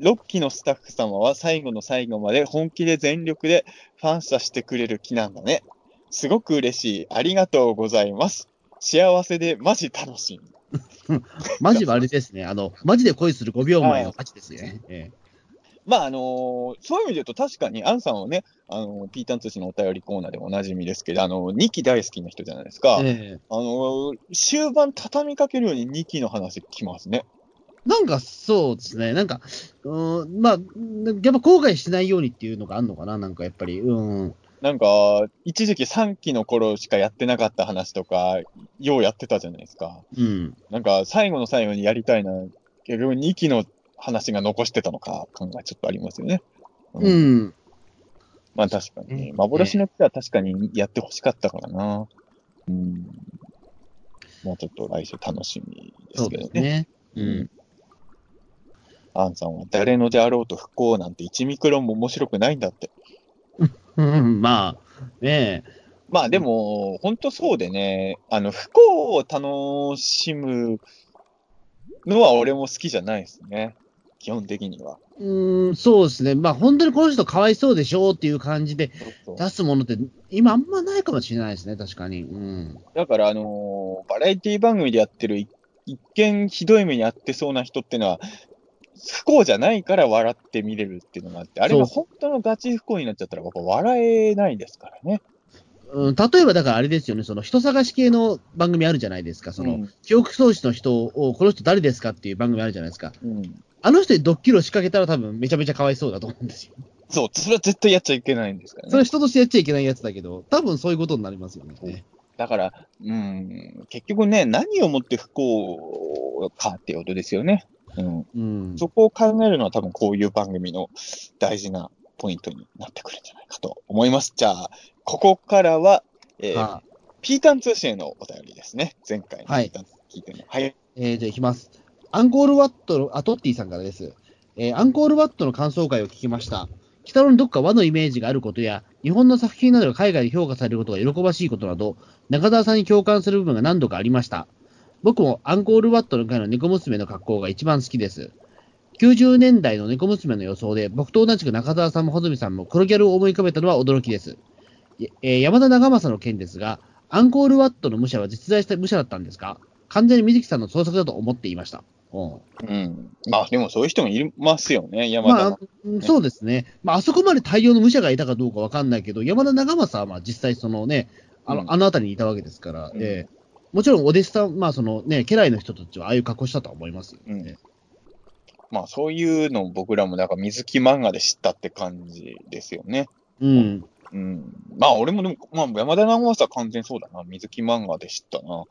6期のスタッフ様は最後の最後まで本気で全力でファンサしてくれる気なんだね。すごく嬉しい。ありがとうございます。幸せでマジ楽しみ。(laughs) マジはあれですね。あの、マジで恋する5秒前のマジですね。えまあ、あのーそういう意味で言うと確かにアンさんはね、あのーピータン通信のお便りコーナーでもおなじみですけど、あのー、2期大好きな人じゃないですか。ええあのー終盤畳みかけるように2期の話来ますね。なんかそうですね。なんか、うーん、まあ、やっぱ後悔しないようにっていうのがあるのかな？なんかやっぱり、うん。なんか、一時期3期の頃しかやってなかった話とか、ようやってたじゃないですか。うん。なんか、最後の最後にやりたいな、結局2期の話が残してたのか、感がちょっとありますよね。ううん。まあ確かに、ね幻の木は確かにやってほしかったからな。うん。もうちょっと来週楽しみですけどね。ですね。うん。アンさんは誰のであろうと不幸なんて1ミクロンも面白くないんだって。うん、(laughs) まあ、ねえ。まあでも、本当そうでね、あの、不幸を楽しむのは俺も好きじゃないですね。基本的には。うーん、そうですね。まあ、本当にこの人かわいそうでしょうっていう感じでそう出すものって、今あんまないかもしれないですね、確かに。うん。だから、あのーバラエティ番組でやってるい一見ひどい目にあってそうな人ってのは、不幸じゃないから笑って見れるっていうのがあって、あれが本当のガチ不幸になっちゃったら、やっぱ笑えないですからね。うん、例えば、だからあれですよね、その人探し系の番組あるじゃないですか、その、うん記憶喪失の人を、この人誰ですかっていう番組あるじゃないですか。うん。あの人にドッキリを仕掛けたら多分めちゃめちゃかわいそうだと思うんですよ。そう、それは絶対やっちゃいけないんですからね。それは人としてやっちゃいけないやつだけど、多分そういうことになりますよね。だから、うん、結局ね、何をもって不幸かっていうことですよね。うん。うん。そこを考えるのは多分こういう番組の大事なポイントになってくるんじゃないかと思います。じゃあ、ここからは、えーはピータン通信へのお便りですね。前回のピはいータン聞いての。はい。えー、じゃあ行きます。アンコールワットの、あ、トッティさんからです。えーアンコールワットの感想会を聞きました。北野にどっか和のイメージがあることや、日本の作品などが海外で評価されることが喜ばしいことなど、中澤さんに共感する部分が何度かありました。僕もアンコールワットの回の猫娘の格好が一番好きです。90年代の猫娘の予想で、僕と同じく中澤さんも穂積さんも黒ギャルを思い浮かべたのは驚きです。えー山田長政の件ですが、アンコールワットの武者は実在した武者だったんですか？完全に水木さんの創作だと思っていました。うんうん。まあ、でもそういう人もいますよね、山田まあそうですね。まあ、あそこまで大量の武者がいたかどうかわかんないけど、山田長政はまあ実際そのね、あの、うんあの辺りにいたわけですから、うんええもちろんお弟子さん、まあそのね、家来の人たちはああいう格好したとは思いますよね。まあ、そういうのを僕らも、だから水木漫画で知ったって感じですよね。うん。うん。まあ、俺もでも、まあ、山田長政は完全そうだな。水木漫画で知ったな。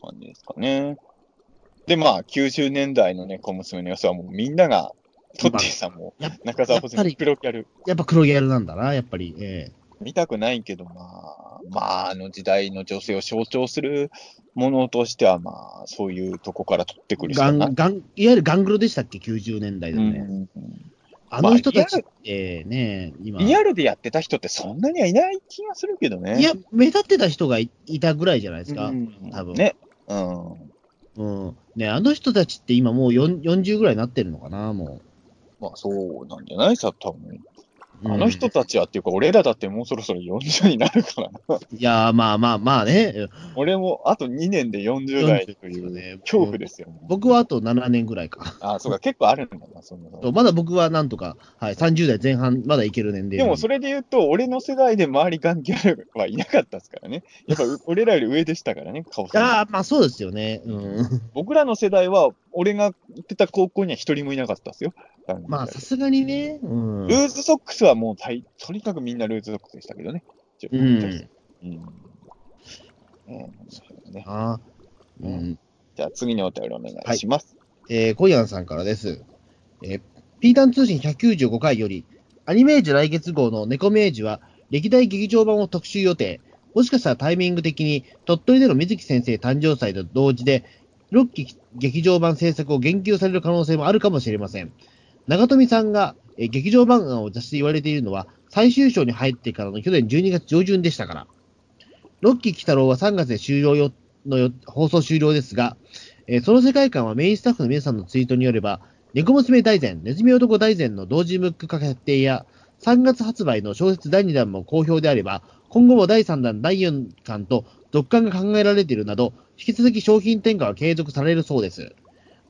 感じですかね。で、まあ、90年代のね、小娘の様子はもうみんなが、トッティさんもや、中澤穂やっぱり積プロキャル、やっぱ黒ギャルなんだな、やっぱり。え見たくないけど、まあ、まあ、あの時代の女性を象徴するものとしては、まあ、そういうとこから取ってくえる。ガンガンいわゆるガングロでしたっけ、90年代でね。うんあの人たちってね、今。リアルでやってた人ってそんなにはいない気がするけどね。いや、目立ってた人がいいたぐらいじゃないですか。うん多分ね。うん。うん。ね、あの人たちって今もう40ぐらいになってるのかな、もうまあ、そうなんじゃないさ、多分。う。あの人たちはっていうか、俺らだってもうそろそろ40になるからな。いやー、まあまあまあね。俺もあと2年で40代というね恐怖ですよ。僕はあと7年ぐらいか。あ、そうか、結構あるんだな、そのとまだ僕はなんとか、はい、30代前半、まだいける年齢でもそれ、れで言うと、俺の世代で周りガンギャルはいなかったですからね。やっぱう (laughs) 俺らより上でしたからね、顔さん。ああ、まあそうですよね。うん。僕らの世代は、俺が行ってた高校には一人もいなかったですよ。ガンギャルまあさすがにね。うん。ルーズソックスはもう大、とにかくみんなルーズソックスでしたけどね。うん。うん。うんそうねあーうん。じゃあ次のお便りお願いします。えー、コイアンさんからです。えー、ピータン通信195回より、アニメージュ来月号の猫明治は、歴代劇場版を特集予定。もしかしたらタイミング的に、鳥取での水木先生誕生祭と同時で、6期劇場版制作を言及される可能性もあるかもしれません。長富さんが、えー劇場版を出して言われているのは、最終章に入ってからの去年12月上旬でしたから。ロッキー鬼太郎は3月で終了よの放送終了ですが、えーその世界観はメインスタッフの皆さんのツイートによれば、猫娘大全、ネズミ男大全の同時ムック化決定や、3月発売の小説第2弾も好評であれば、今後も第3弾、第4巻と続刊が考えられているなど、引き続き商品転嫁は継続されるそうです。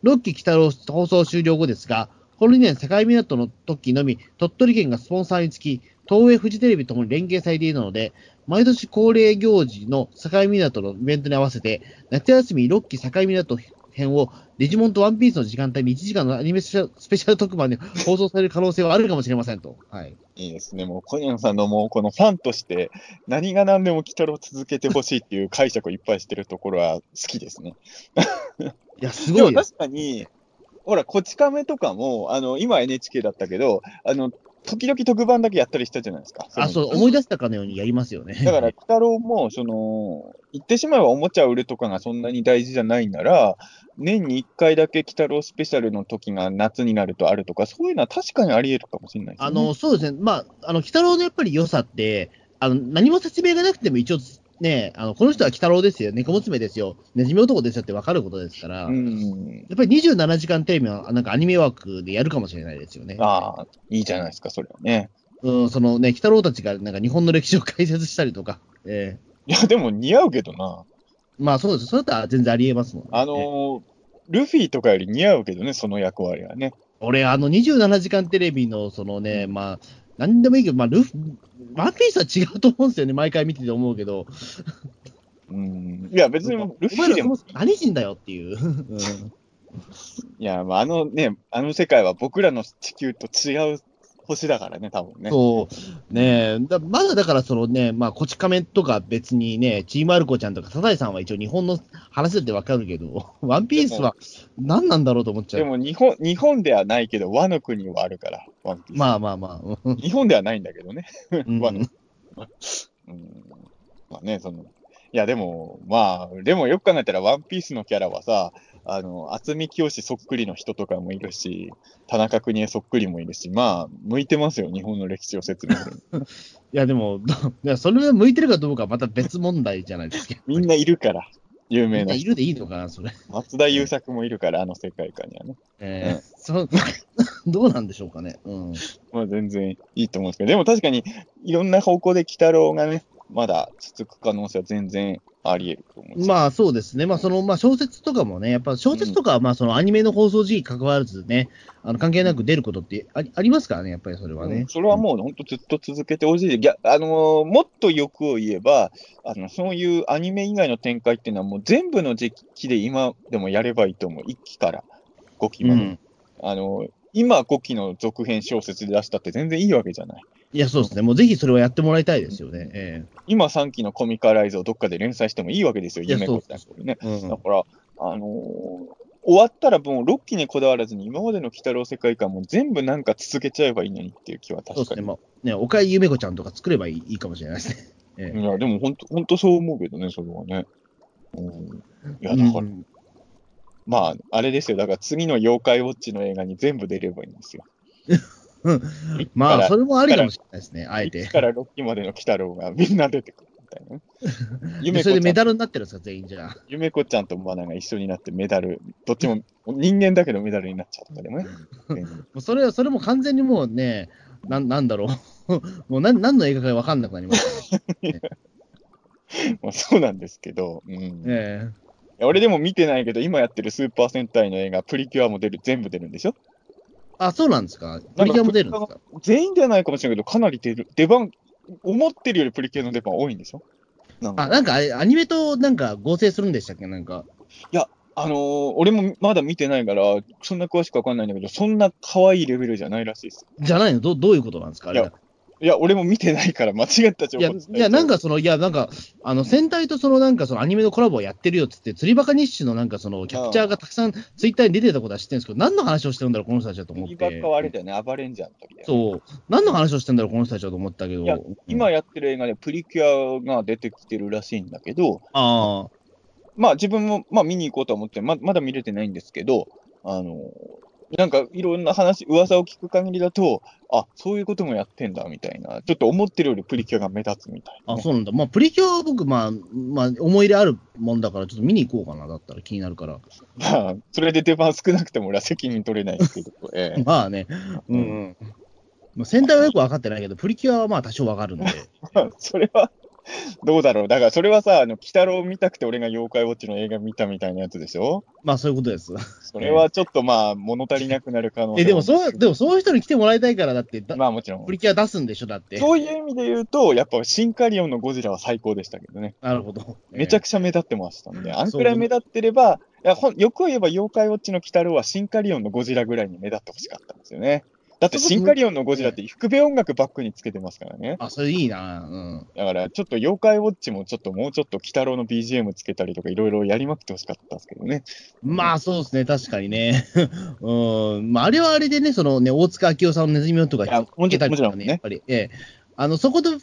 ロッキー鬼太郎放送終了後ですが、この2年、境港の時のみ、鳥取県がスポンサーにつき、東映フジテレビともに連携されているので、毎年恒例行事の境港のイベントに合わせて、夏休み6期境港編をデジモンとワンピースの時間帯に1時間のアニメスペシャルスペシャル特番で放送される可能性はあるかもしれませんと。はい。いいですね。もう、コニャンさんのもう、このファンとして、何が何でも鬼太郎を続けてほしいっていう解釈をいっぱいしてるところは好きですね。いや、すごい。確かに、ほら、こち亀とかも、あの、今 NHK だったけど、あの、時々特番だけやったりしたじゃないですか。あ、のそう、思い出したかのようにやりますよね。だから、鬼太郎も、その、言ってしまえばおもちゃ売るとかがそんなに大事じゃないなら、年に1回だけ鬼太郎スペシャルの時が夏になるとあるとか、そういうのは確かにあり得るかもしれないね。あの、そうですね。まあ、あの、鬼太郎のやっぱり良さって、あの、何も説明がなくても一応、ね、あの、この人は鬼太郎ですよ、猫娘ですよ、ネズミ男ですよって分かることですから、うやん。っぱり27時間テレビは、なんかアニメ枠でやるかもしれないですよね。ああ、いいじゃないですか、それはね。うん、そのね、鬼太郎たちがなんか日本の歴史を解説したりとか、ええいや、でも似合うけどな。まあそうです。それだったら全然ありえますもんね。あのールフィとかより似合うけどね、その役割はね。俺、あの、27時間テレビの、そのね、まあ、なんでもいいけど、まあ、ルフ、ワンピースは違うと思うんですよね、毎回見てて思うけど。うん。いや、別にルフィでも何人だよっていう。う (laughs) んいや、まあ、あのね、あの世界は僕らの地球と違う星だからね、多分ね。そう、ねえ、だまだだからそのね、まあ、こち亀とか別にね、チームアルコちゃんとかサザエさんは一応日本の話だってわかるけど、(laughs) ワンピースは何なんだろうと思っちゃう。でも日本、日本ではないけど、和の国はあるから、ワンピース。まあまあまあ。うん日本ではないんだけどね。うん (laughs) 和のうん。まあね、その、いや、でも、まあ、でもよく考えたら、ワンピースのキャラはさ、あの、渥美清そっくりの人とかもいるし、田中邦衛そっくりもいるし、まあ、向いてますよ、日本の歴史を説明する。(laughs) いや、でも、ど (laughs) いやそれが向いてるかどうかはまた別問題じゃないですか。(laughs) みんないるから、有み名な人。いるでいいのかな、それ。松田優作もいるから、あの世界観にはね。えーそうどうなんでしょうかね。うん。まあ、全然いいと思うんですけど、でも確かに、いろんな方向で鬼太郎がね、まだ続く可能性は全然あり得ると思うんですよまあそうですね。まあその、まあ小説とかもね、やっぱ小説とかはまあそのアニメの放送時期関わらずね、あの関係なく出ることってありありますからね、やっぱりそれはねうん。それはもう本当ずっと続けてほしい。ぎゃあのーもっと欲を言えばあの、そういうアニメ以外の展開っていうのはもう全部の時期で今でもやればいいと思う。1期から5期まで。うん。あのー今5期の続編小説で出したって全然いいわけじゃない。いや、そうですね。もうぜひそれはやってもらいたいですよね。え今3期のコミカライズをどっかで連載してもいいわけですよ、夢子ちゃんこれね。えうんだから、あのー終わったらもう6期にこだわらずに今までの鬼太郎世界観も全部なんか続けちゃえばいいのにっていう気はそうですね。確かに。まあ、ね、岡井夢子ちゃんとか作ればいいいいかもしれないですね。ええいや、でも本当、本当そう思うけどね、それはね。うん、いや、だから、うんまあ、あれですよ。だから次の妖怪ウォッチの映画に全部出ればいいんですよ。(laughs) まあ、それもありかもしれないですね、あえて1。から6期までの鬼太郎がみんな出てくるみたいなね。(laughs) 夢それでメダルになってるんですか、全員じゃあ。夢子ちゃんとマナが一緒になってメダル、どっちも人間だけどメダルになっちゃうとかでもね。それは、それも完全にもうね、なんなんだろう。(laughs) もう何何の映画かわかんなくなりました、(laughs) まあそうなんですけど、うん。いえや俺でも見てないけど、今やってるスーパー戦隊の映画、プリキュアも出る、全部出るんでしょ？あ、そうなんですか？プリキュアも出るんですか？全員ではないかもしれないけど、かなり出る、出番、思ってるよりプリキュアの出番多いんでしょ？なんかあ、なんかあれアニメとなんか合成するんでしたっけ？なんか。あのー俺もまだ見てないから、そんな詳しくわかんないんだけど、そんな可愛いレベルじゃないらしいです。じゃないの？どどういうことなんですか？あれいやいや、俺も見てないから間違った情いや、報伝えちゃういや、なんかその、いや、なんか、あの、戦隊とその、なんかそのアニメのコラボをやってるよっつって、釣りバカ日誌のなんかその、キャプチャーがたくさんツイッターに出てたことは知ってるんですけど、何の話をしてるんだろう、この人たちだと思っ釣りバて。カはあれだよね、アバレンジャーの時だよね。そう。何の話をしてんだろう、この人たちだと思ったけど。いやうん今やってる映画でプリキュアが出てきてるらしいんだけど、ああ。まあ自分も、まあ見に行こうと思ってま、まだ見れてないんですけど、あの、なんかいろんな話、噂を聞く限りだと、あ、そういうこともやってんだみたいな、ちょっと思ってるよりプリキュアが目立つみたいな、あ、ね。そうなんだ。まあ、プリキュアは僕、まあ、まあ、思い入れあるもんだから、ちょっと見に行こうかな、だったら気になるから。まあ、それで出番少なくても俺は責任取れないですけど、え (laughs) えまあね。うん、うん。まあ、戦隊はよく分かってないけど、プリキュアはまあ多少分かるんで。ま (laughs) あそれは、(laughs) どうだろう。だからそれはさ、あの、鬼太郎見たくて俺が妖怪ウォッチの映画見たみたいなやつでしょ？まあ、そういうことです。それはちょっとまあ、物足りなくなる可能性え、でもそう、でもそういう人に来てもらいたいから、だって、だまあもちろんプ。リキュア出すんでしょ、だって。そういう意味で言うと、やっぱシンカリオンのゴジラは最高でしたけどね。なるほど。めちゃくくちゃ目立ってましたんで、あんくらい目立ってれば、いやほんよく言えば妖怪ウォッチの鬼太郎はシンカリオンのゴジラぐらいに目立ってほしかったんですよね。だってシンカリオンのゴジラって福部音楽バックにつけてますからね。あ、それいいな。うん。だからちょっと妖怪ウォッチもちょっともうちょっと鬼太郎の BGM つけたりとかいろいろやりまくってほしかったんですけどね。まあ、そうですね、確かにね。(laughs) うん。まあ、あれはあれでね、そのね、大塚明夫さんのネズミ男とかね、もちろんねやっぱり、ええ。あの、そこと、っ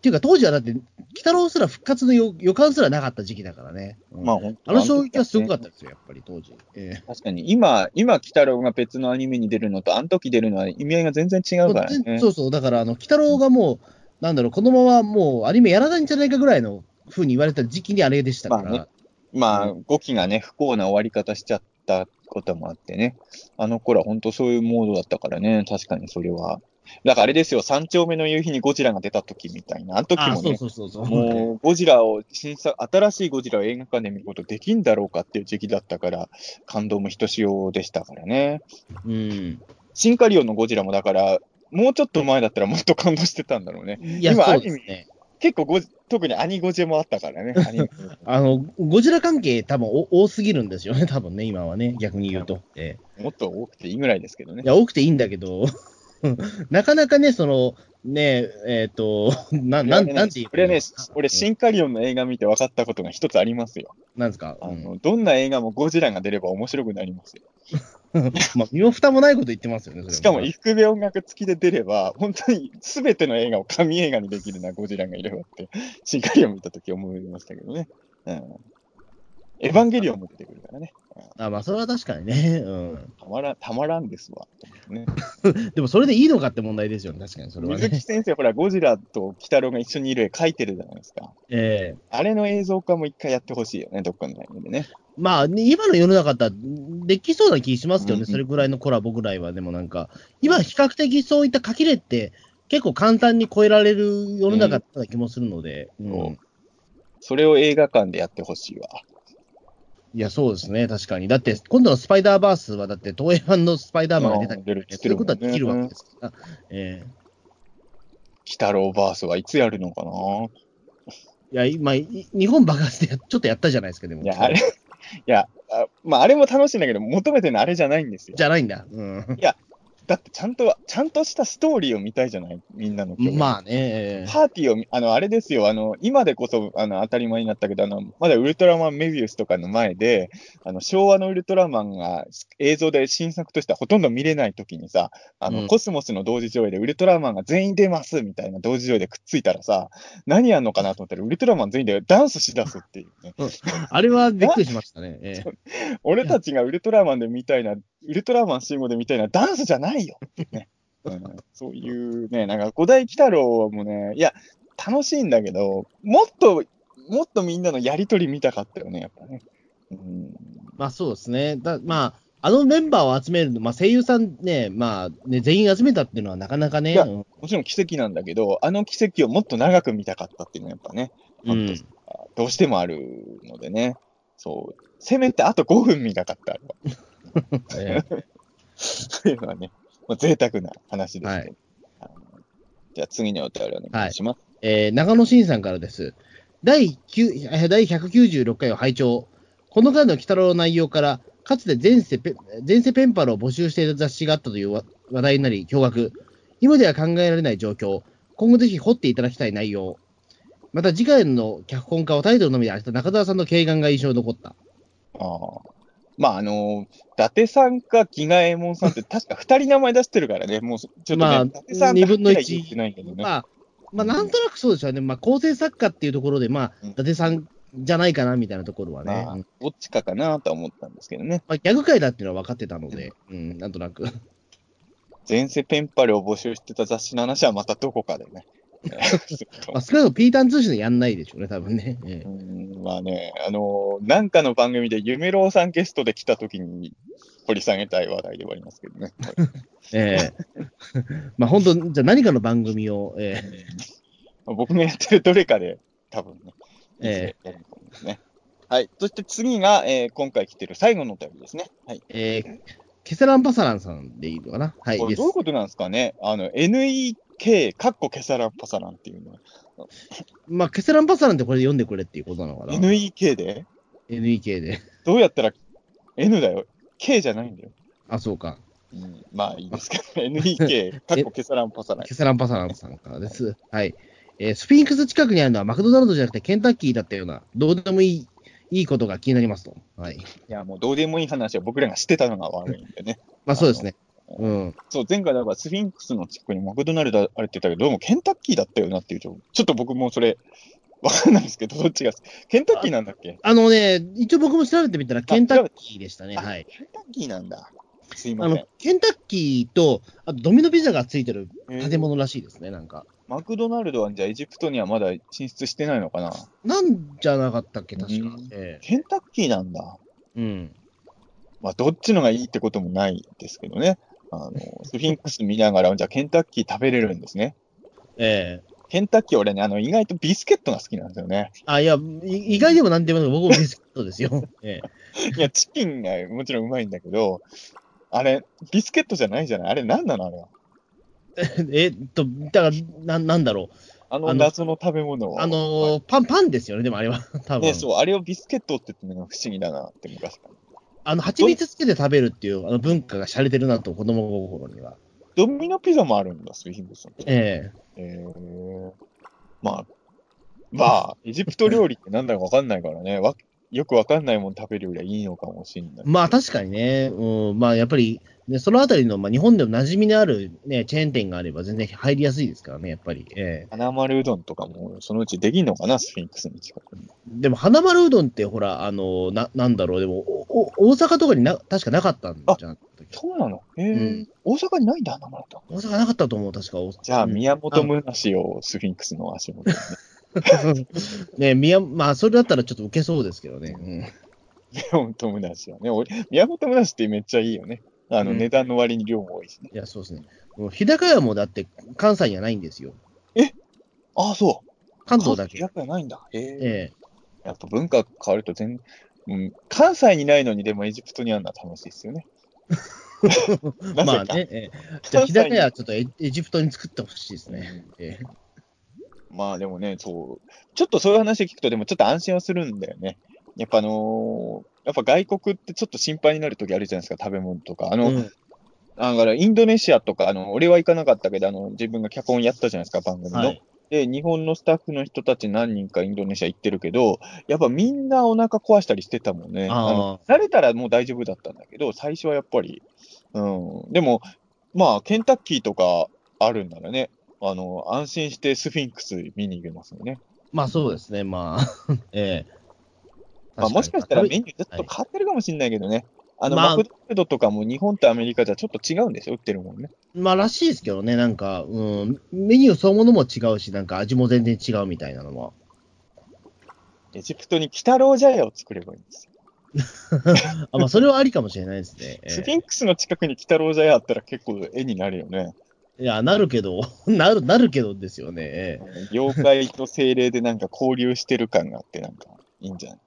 ていうか、当時はだって、鬼太郎すら復活の予予感すらなかった時期だからね。うんまあ本当あの衝撃はすごかっったですよ、やっぱり当時。え確かに今、今、鬼太郎が別のアニメに出るのと、あの時出るのは意味合いが全然違えうからね。そうそう、だから、あの、鬼太郎がもう、なんだろう、このままもうアニメやらないんじゃないかぐらいの風に言われた時期にあれでしたから。まあねまあ、5期がね、不幸な終わり方しちゃったこともあってね。あの頃は本当そういうモードだったからね、確かにそれは。だからあれですよ、三丁目の夕日にゴジラが出た時みたいな。あの時もね。もうゴジラを新作、新しいゴジラを映画館で見ることできんだろうかっていう時期だったから、感動もひとしおでしたからね。うん。シンカリオンのゴジラもだから、もうちょっと前だったらもっと感動してたんだろうね。いや、今そうですね。結構ゴジ、特にアニゴジもあったからね。(laughs) アニあの、ゴジラ関係多分お多すぎるんですよね、多分ね、今はね、逆に言うと。ええもっと多くていいぐらいですけどねい。や、多くていいんだけど、なかなかね、その、ね、えっ、と、な、なん、なんて言うこれね、俺、うんシンカリオンの映画見て分かったことが一つありますよ。なんですか、うんあの、どんな映画もゴジラが出れば面白くなりますよ。(laughs) まあ、身も蓋もないこと言ってますよね、しかも、伊福部音楽付きで出れば、本当に全ての映画を神映画にできるな、ゴジラがいればって、シンカリオン見たとき思いましたけどね。うん。エヴァンゲリオンも出てくるからね。あまあ、それは確かにね、うん。たまらん、たまらんですわ。ね、(laughs) でも、それでいいのかって問題ですよね、確かに、それはね。水木先生、ほら、ゴジラと鬼太郎が一緒にいる絵描いてるじゃないですか。ええあれの映像化も一回やってほしいよね、どっかのタイミングでね。まあ、ね今の世の中だったらできそうな気しますけどね、うんうんそれぐらいのコラボぐらいは。でもなんか、今比較的そういった書きれって結構簡単に超えられる世の中だった気もするので、うんそうそれを映画館でやってほしいわ。いや、そうですね、確かに。だって、今度のスパイダーバースは、だって東映版のスパイダーマンが出たりうん出るそういうことはできるわけですから。ええ鬼太郎バースはいつやるのかな？いや、今、い日本爆発でやちょっとやったじゃないですか、でも。いや、あれ、いや、あまあ、あれも楽しいんだけど、求めてるのあれじゃないんですよ。じゃないんだ。うん。だって、ちゃんと、ちゃんとしたストーリーを見たいじゃない？みんなのまあね、ええパーティーを見、あの、あれですよ、あの、今でこそ、あの、当たり前になったけど、あの、まだウルトラマンメビウスとかの前で、あの、昭和のウルトラマンが映像で新作としてはほとんど見れないときにさ、あの、うん。コスモスの同時上映でウルトラマンが全員出ますみたいな同時上映でくっついたらさ、何やんのかなと思ったら、ウルトラマン全員でダンスしだすっていう。ね。あれはびっくりしましたね。ええ。(laughs) 俺たちがウルトラマンで見たいな、ウルトラマン信号で見たいな、ダンスじゃないよ、(laughs) ね。うん、そういうね、なんか古代鬼太郎もね、いや、楽しいんだけど、もっと、もっとみんなのやりとり見たかったよね、やっぱね。うん、まあそうですね。だまあ、あのメンバーを集めるの、まあ、声優さんね、まあ、ね、全員集めたっていうのはなかなかね。もちろん奇跡なんだけど、あの奇跡をもっと長く見たかったっていうのはやっぱね、うん。どうしてもあるのでね、そう、せめてあと5分見たかった、あれは。ええというのはね、まあ、贅沢な話ですけど、はいじゃあ次にお便りお願いします。えー長野真さんからです。第9えー第196回を拝聴。この回の鬼太郎の内容から、かつて前世ペ前世ペンパルを募集していた雑誌があったという話話題になり、驚愕。今では考えられない状況。今後ぜひ掘っていただきたい内容。また次回の脚本家をタイトルのみで当てた中澤さんの敬願が印象に残った。ああまあ、あの伊達さんかギガエモンさんって確か2人名前出してるからね、もうちょっとね、まあ伊達さん二分の一だけは言ってないけどね。まあ、まあ、なんとなくそうですよね。まあ、構成作家っていうところで、まあ、うん伊達さんじゃないかなみたいなところはね。まあうんどっちかかなとは思ったんですけどね。まあ、ギャグ界だっていうのは分かってたので、うん、なんとなく。(laughs) 前世ペンパルを募集してた雑誌の話はまたどこかでね。(laughs) まあ、少なくともピーターン通信でやんないでしょうね、多分ね。まあね、あのーなんかの番組で夢郎さんゲストで来た時に掘り下げたい話題ではありますけどね。(laughs) ええまあ本当、じゃあ何かの番組を、ええまあ僕がやってるどれかで多分ね、えやると思うんですね。はい。そして次が、えー今回来てる最後のお便りですね。はい。ええケセランパサランさんでいいのかな？はい、どういう。ことなんですかね？あの、NEK、カッコケサラパサランっていうのは。まあ、ケセランパサランってこれで読んでくれっていうことなのかな NEK で ?NEK で。どうやったら N だよ。K じゃないんだよ。あ、そうか。うん、まあいいですけど、NEK、カッコケサランパサラン。ケセランパサランさんからです。はい。えースフィンクス近くにあるのはマクドナルドじゃなくてケンタッキーだったような、どうでもいい、いいことが気になりますと。はい。いや、もうどうでもいい話は僕らがしてたのが悪いんでね。(laughs) まあそうですね。うん。そう、前回だからスフィンクスの近くにマクドナルドあれって言ったけど、どうもケンタッキーだったよなっていう情報ちょっと僕もそれ、わかんないですけど、どっちが、ケンタッキーなんだっけ？あのね、一応僕も調べてみたらケンタッキーでしたね。あはい。ケンタッキーなんだ。すいあませんの。、ケンタッキーと、あとドミノピザがついてる建物らしいですね、なんか。マクドナルドはじゃあエジプトにはまだ進出してないのかな？なんじゃなかったっけ、確かうん。えケンタッキーなんだ。えうん。まあ、どっちのがいいってこともないですけどね。あの、スフィンクス見ながら、じゃあケンタッキー食べれるんですね。ええケンタッキー俺ね、あの、意外とビスケットが好きなんですよね。あ、いや、い意外でもなんでもない僕もビスケットですよ。(laughs) えいや、チキンがもちろんうまいんだけど、あれ、ビスケットじゃないじゃない？あれ何なのあれは？え (laughs) えっと、だから、ななんだろう。あの謎の食べ物を。あのーパン、パンですよね、でもあれは。多分。ね、そう、あれをビスケットって言ってるのが不思議だなって昔から。あの、蜂蜜つけて食べるっていうあの文化が洒落てるなと、子供心には。ドミノピザもあるんだ、スフィンクスの。ええー、まあ、まあ、エジプト料理ってなんだかわかんないからね、わよくわかんないもん食べるよりはいいのかもしれない。えまあ確かにね、うん、まあやっぱり、ね、そのあたりの、まあ、日本でも馴染みのある、ね、チェーン店があれば全然入りやすいですからね、やっぱり。ええ花丸うどんとかもそのうちできんのかな、スフィンクスの近くに。でも、花丸うどんって、ほら、あの、な、なんだろう、でも、おお大阪とかにな、確かなかったんじゃん。そうなの？へえ、うん大阪にないんだ、花丸うどん。大阪なかったと思う、確か。じゃあ、うん宮本むなしをスフィンクスの足元に (laughs) ね。ね宮、まあ、それだったらちょっと受けそうですけどね。うん。宮本むなしはね。俺、宮本むなしってめっちゃいいよね。あの、うん値段の割に量も多いしね。いや、そうですね。日高屋もだって、関西にはないんですよ。ああ、そう。関東だけ。やっぱりないんだ。へえ。ええやっぱ文化変わると全、うん、関西にないのにでもエジプトにあるのは楽しいですよね。(laughs) まあね、ええじゃあ、日高屋はちょっとエエジプトに作ってほしいですね。ええまあでもね、そう、ちょっとそういう話聞くと、でもちょっと安心はするんだよね。やっぱあのーやっぱ外国ってちょっと心配になるときあるじゃないですか、食べ物とか。あの、うんだからインドネシアとか、あの、俺は行かなかったけど、あの、自分が脚本やったじゃないですか、番組の。はいで、日本のスタッフの人たち何人かインドネシア行ってるけど、やっぱみんなお腹壊したりしてたもんね。慣れたらもう大丈夫だったんだけど、最初はやっぱり、うん。でも、まあ、ケンタッキーとかあるんならね、あの、安心してスフィンクス見に行けますよね。まあそうですね、まあ。(laughs) ええまあ、もしかしたらメ確ニューちょっと変わってるかもしれないけどね。あの、まあマクドナルドとかも日本とアメリカじゃちょっと違うんでしょ売ってるもんね。まあらしいですけどね、なんか、うん、メニューそのものも違うし、なんか味も全然違うみたいなのも。エジプトに鬼太郎茶屋を作ればいいんですよ。(laughs) あまあ、それはありかもしれないですね。(laughs) えスフィンクスの近くに鬼太郎茶屋あったら結構絵になるよね。えいや、なるけど、(laughs) なる、なるけどですよね。ええ妖怪と精霊でなんか交流してる感があって、なんかいいんじゃない？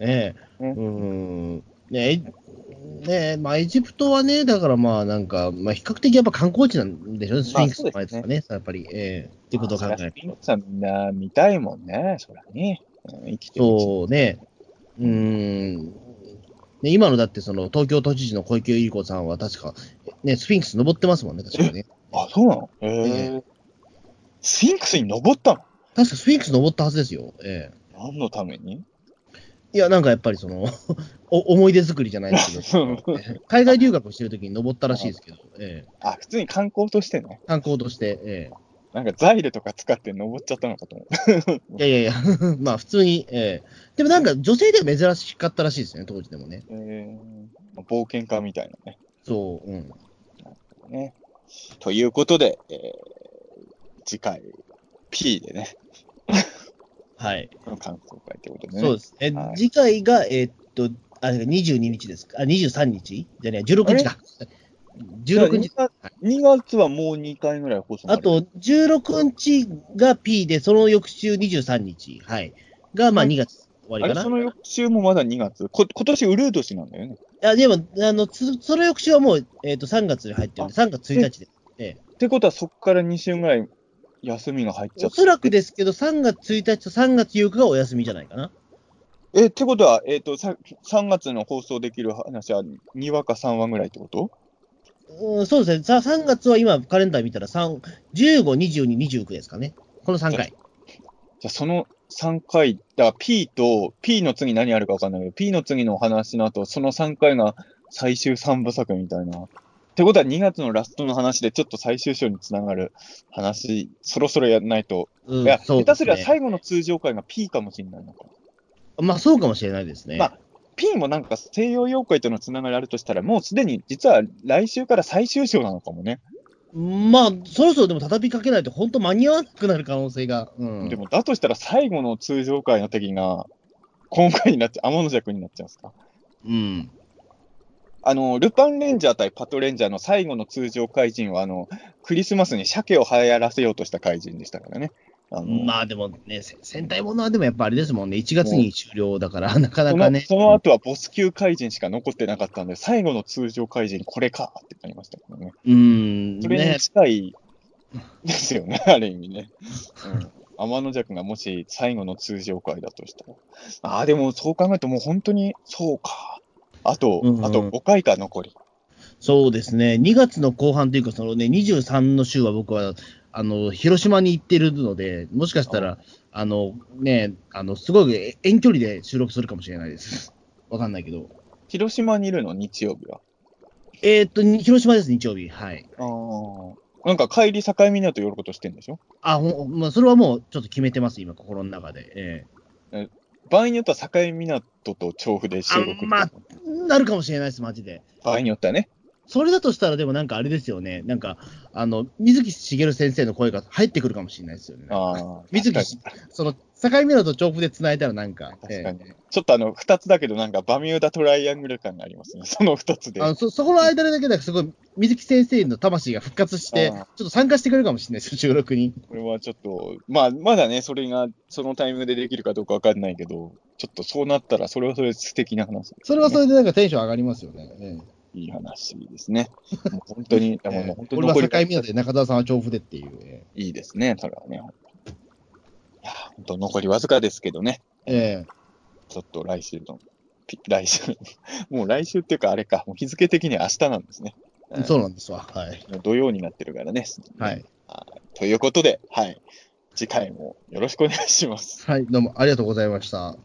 ええね。うーん。ねえ、ねえ、まあ、エジプトはね、だからまあ、なんか、まあ、比較的やっぱ観光地なんでしょうね、スフィンクスの前ですかね、やっぱり、ええ。っていうことを考えるスフィンクスはみんな見たいもんね、そらね。うん生きてるそうね、うーん。ね、今のだって、その、東京都知事の小池百合子さんは確か、ね、スフィンクス登ってますもんね、確かね。(laughs) あ、そうなの？へえ。え。スフィンクスに登ったの？確かスフィンクス登ったはずですよ。ええ。何のために？いや、なんかやっぱりその、(laughs) お思い出作りじゃないですけど、(laughs) ええ海外留学をしてるときに登ったらしいですけど、ええあ、普通に観光としてね。観光として、えなんかザイルとか使って登っちゃったのかと思う。え (laughs) いやいやいや、まあ普通に、ええでもなんか女性では珍しかったらしいですね、当時でもね。えー、冒険家みたいなね。そう、うん。ねということで、えー次回、P でね、はい。感想会ということでね。そうですね。はい次回が、えーっと、あ、22日ですか？あ、23日？じゃねえ、16日か。16日。2月はもう2回ぐらい放送あと、16日が P で、その翌週23日。はい。が、まあはい2月終わりかな。その翌週もまだ2月？こ今年ウルー年なんだよね。あでも、あの、つその翌週はもう、えーっと、3月に入ってるんで、3月1日で。ええってことはそこから2週ぐらい休みが入っちゃって。おそらくですけど、3月1日と3月8日がお休みじゃないかな。え、ってことは、えっ、とさ、3月の放送できる話は2話か3話ぐらいってこと？うん、そうですね。さ3月は今、カレンダー見たら3、15、22、29ですかね。この3回。じゃあその3回、だから P と、P の次何あるか分かんないけど、P の次のお話の後、その3回が最終3部作みたいな。ってことは2月のラストの話でちょっと最終章につながる話、そろそろやらないと。うんいや、そう下手すりゃ。最後の通常回が P かもしれないのか。まあ、そうかもしれないですね。まあ P もなんか西洋妖怪とのつながりあるとしたら、もうすでに実は来週から最終章なのかもね。まあ、そろそろでも畳みかけないと、本当間に合わなくなる可能性が。うん。でも、だとしたら最後の通常回の時が、今回になっちゃう、天の弱になっちゃうんですか？うん。あの、ルパンレンジャー対パトレンジャーの最後の通常怪人は、あの、クリスマスに鮭を流行らせようとした怪人でしたからね。あのまあでもね、せ戦隊ものはでもやっぱあれですもんね、1月に終了だから、(laughs) なかなそのかね。その後はボス級怪人しか残ってなかったんで、最後の通常怪人、これかってなりましたけどね。うん、それにね。近いですよね、(laughs) ある意味ね。うん天の弱がもし最後の通常回だとしたら。ああ、でもそう考えるともう本当にそうか。あと、うんあと5回か残り。そうですね、2月の後半というか、そのね、23の週は僕は、あの、広島に行ってるので、もしかしたら、あの、ね、あの、すごい遠距離で収録するかもしれないです。わかんないけど。広島にいるの、日曜日は。えーっと、に広島です、日曜日。はい。ああ。なんか帰り境港寄ることしてんでしょ？あ、ほんまあ、それはもうちょっと決めてます、今、心の中で。え場合によっては境港と調布で収録まあえなるかもしれないです、マジで。場合によってはね。それだとしたら、でもなんかあれですよね。なんか、あの、水木しげる先生の声が入ってくるかもしれないですよね。ああ。水木その、境港と調布で繋いだらなんか、確かにええちょっとあの、二つだけどなんかバミューダトライアングル感がありますね。その二つで。あのそそこの間だけですごい、水木先生の魂が復活して、ちょあっと参加してくれるかもしれないですよ、(laughs) 収録に。これはちょっと、まあ、まだね、それが、そのタイミングでできるかどうかわかんないけど、ちょっとそうなったら、それはそれで素敵な話、それはそれでなんかテンション上がりますよね。ええいい話ですね。本当に、でももう本当に (laughs) 俺は境港で中澤さんは調布でっていう。えいいですね、それはね。いや、本当残りわずかですけどね、ええちょっと来週の、ピ来週、(laughs) もう来週っていうかあれか、もう日付的には明日なんですね。えそうなんですわ。はい。土曜になってるからね。はい。ということで、はい。次回もよろしくお願いします。はい、どうもありがとうございました。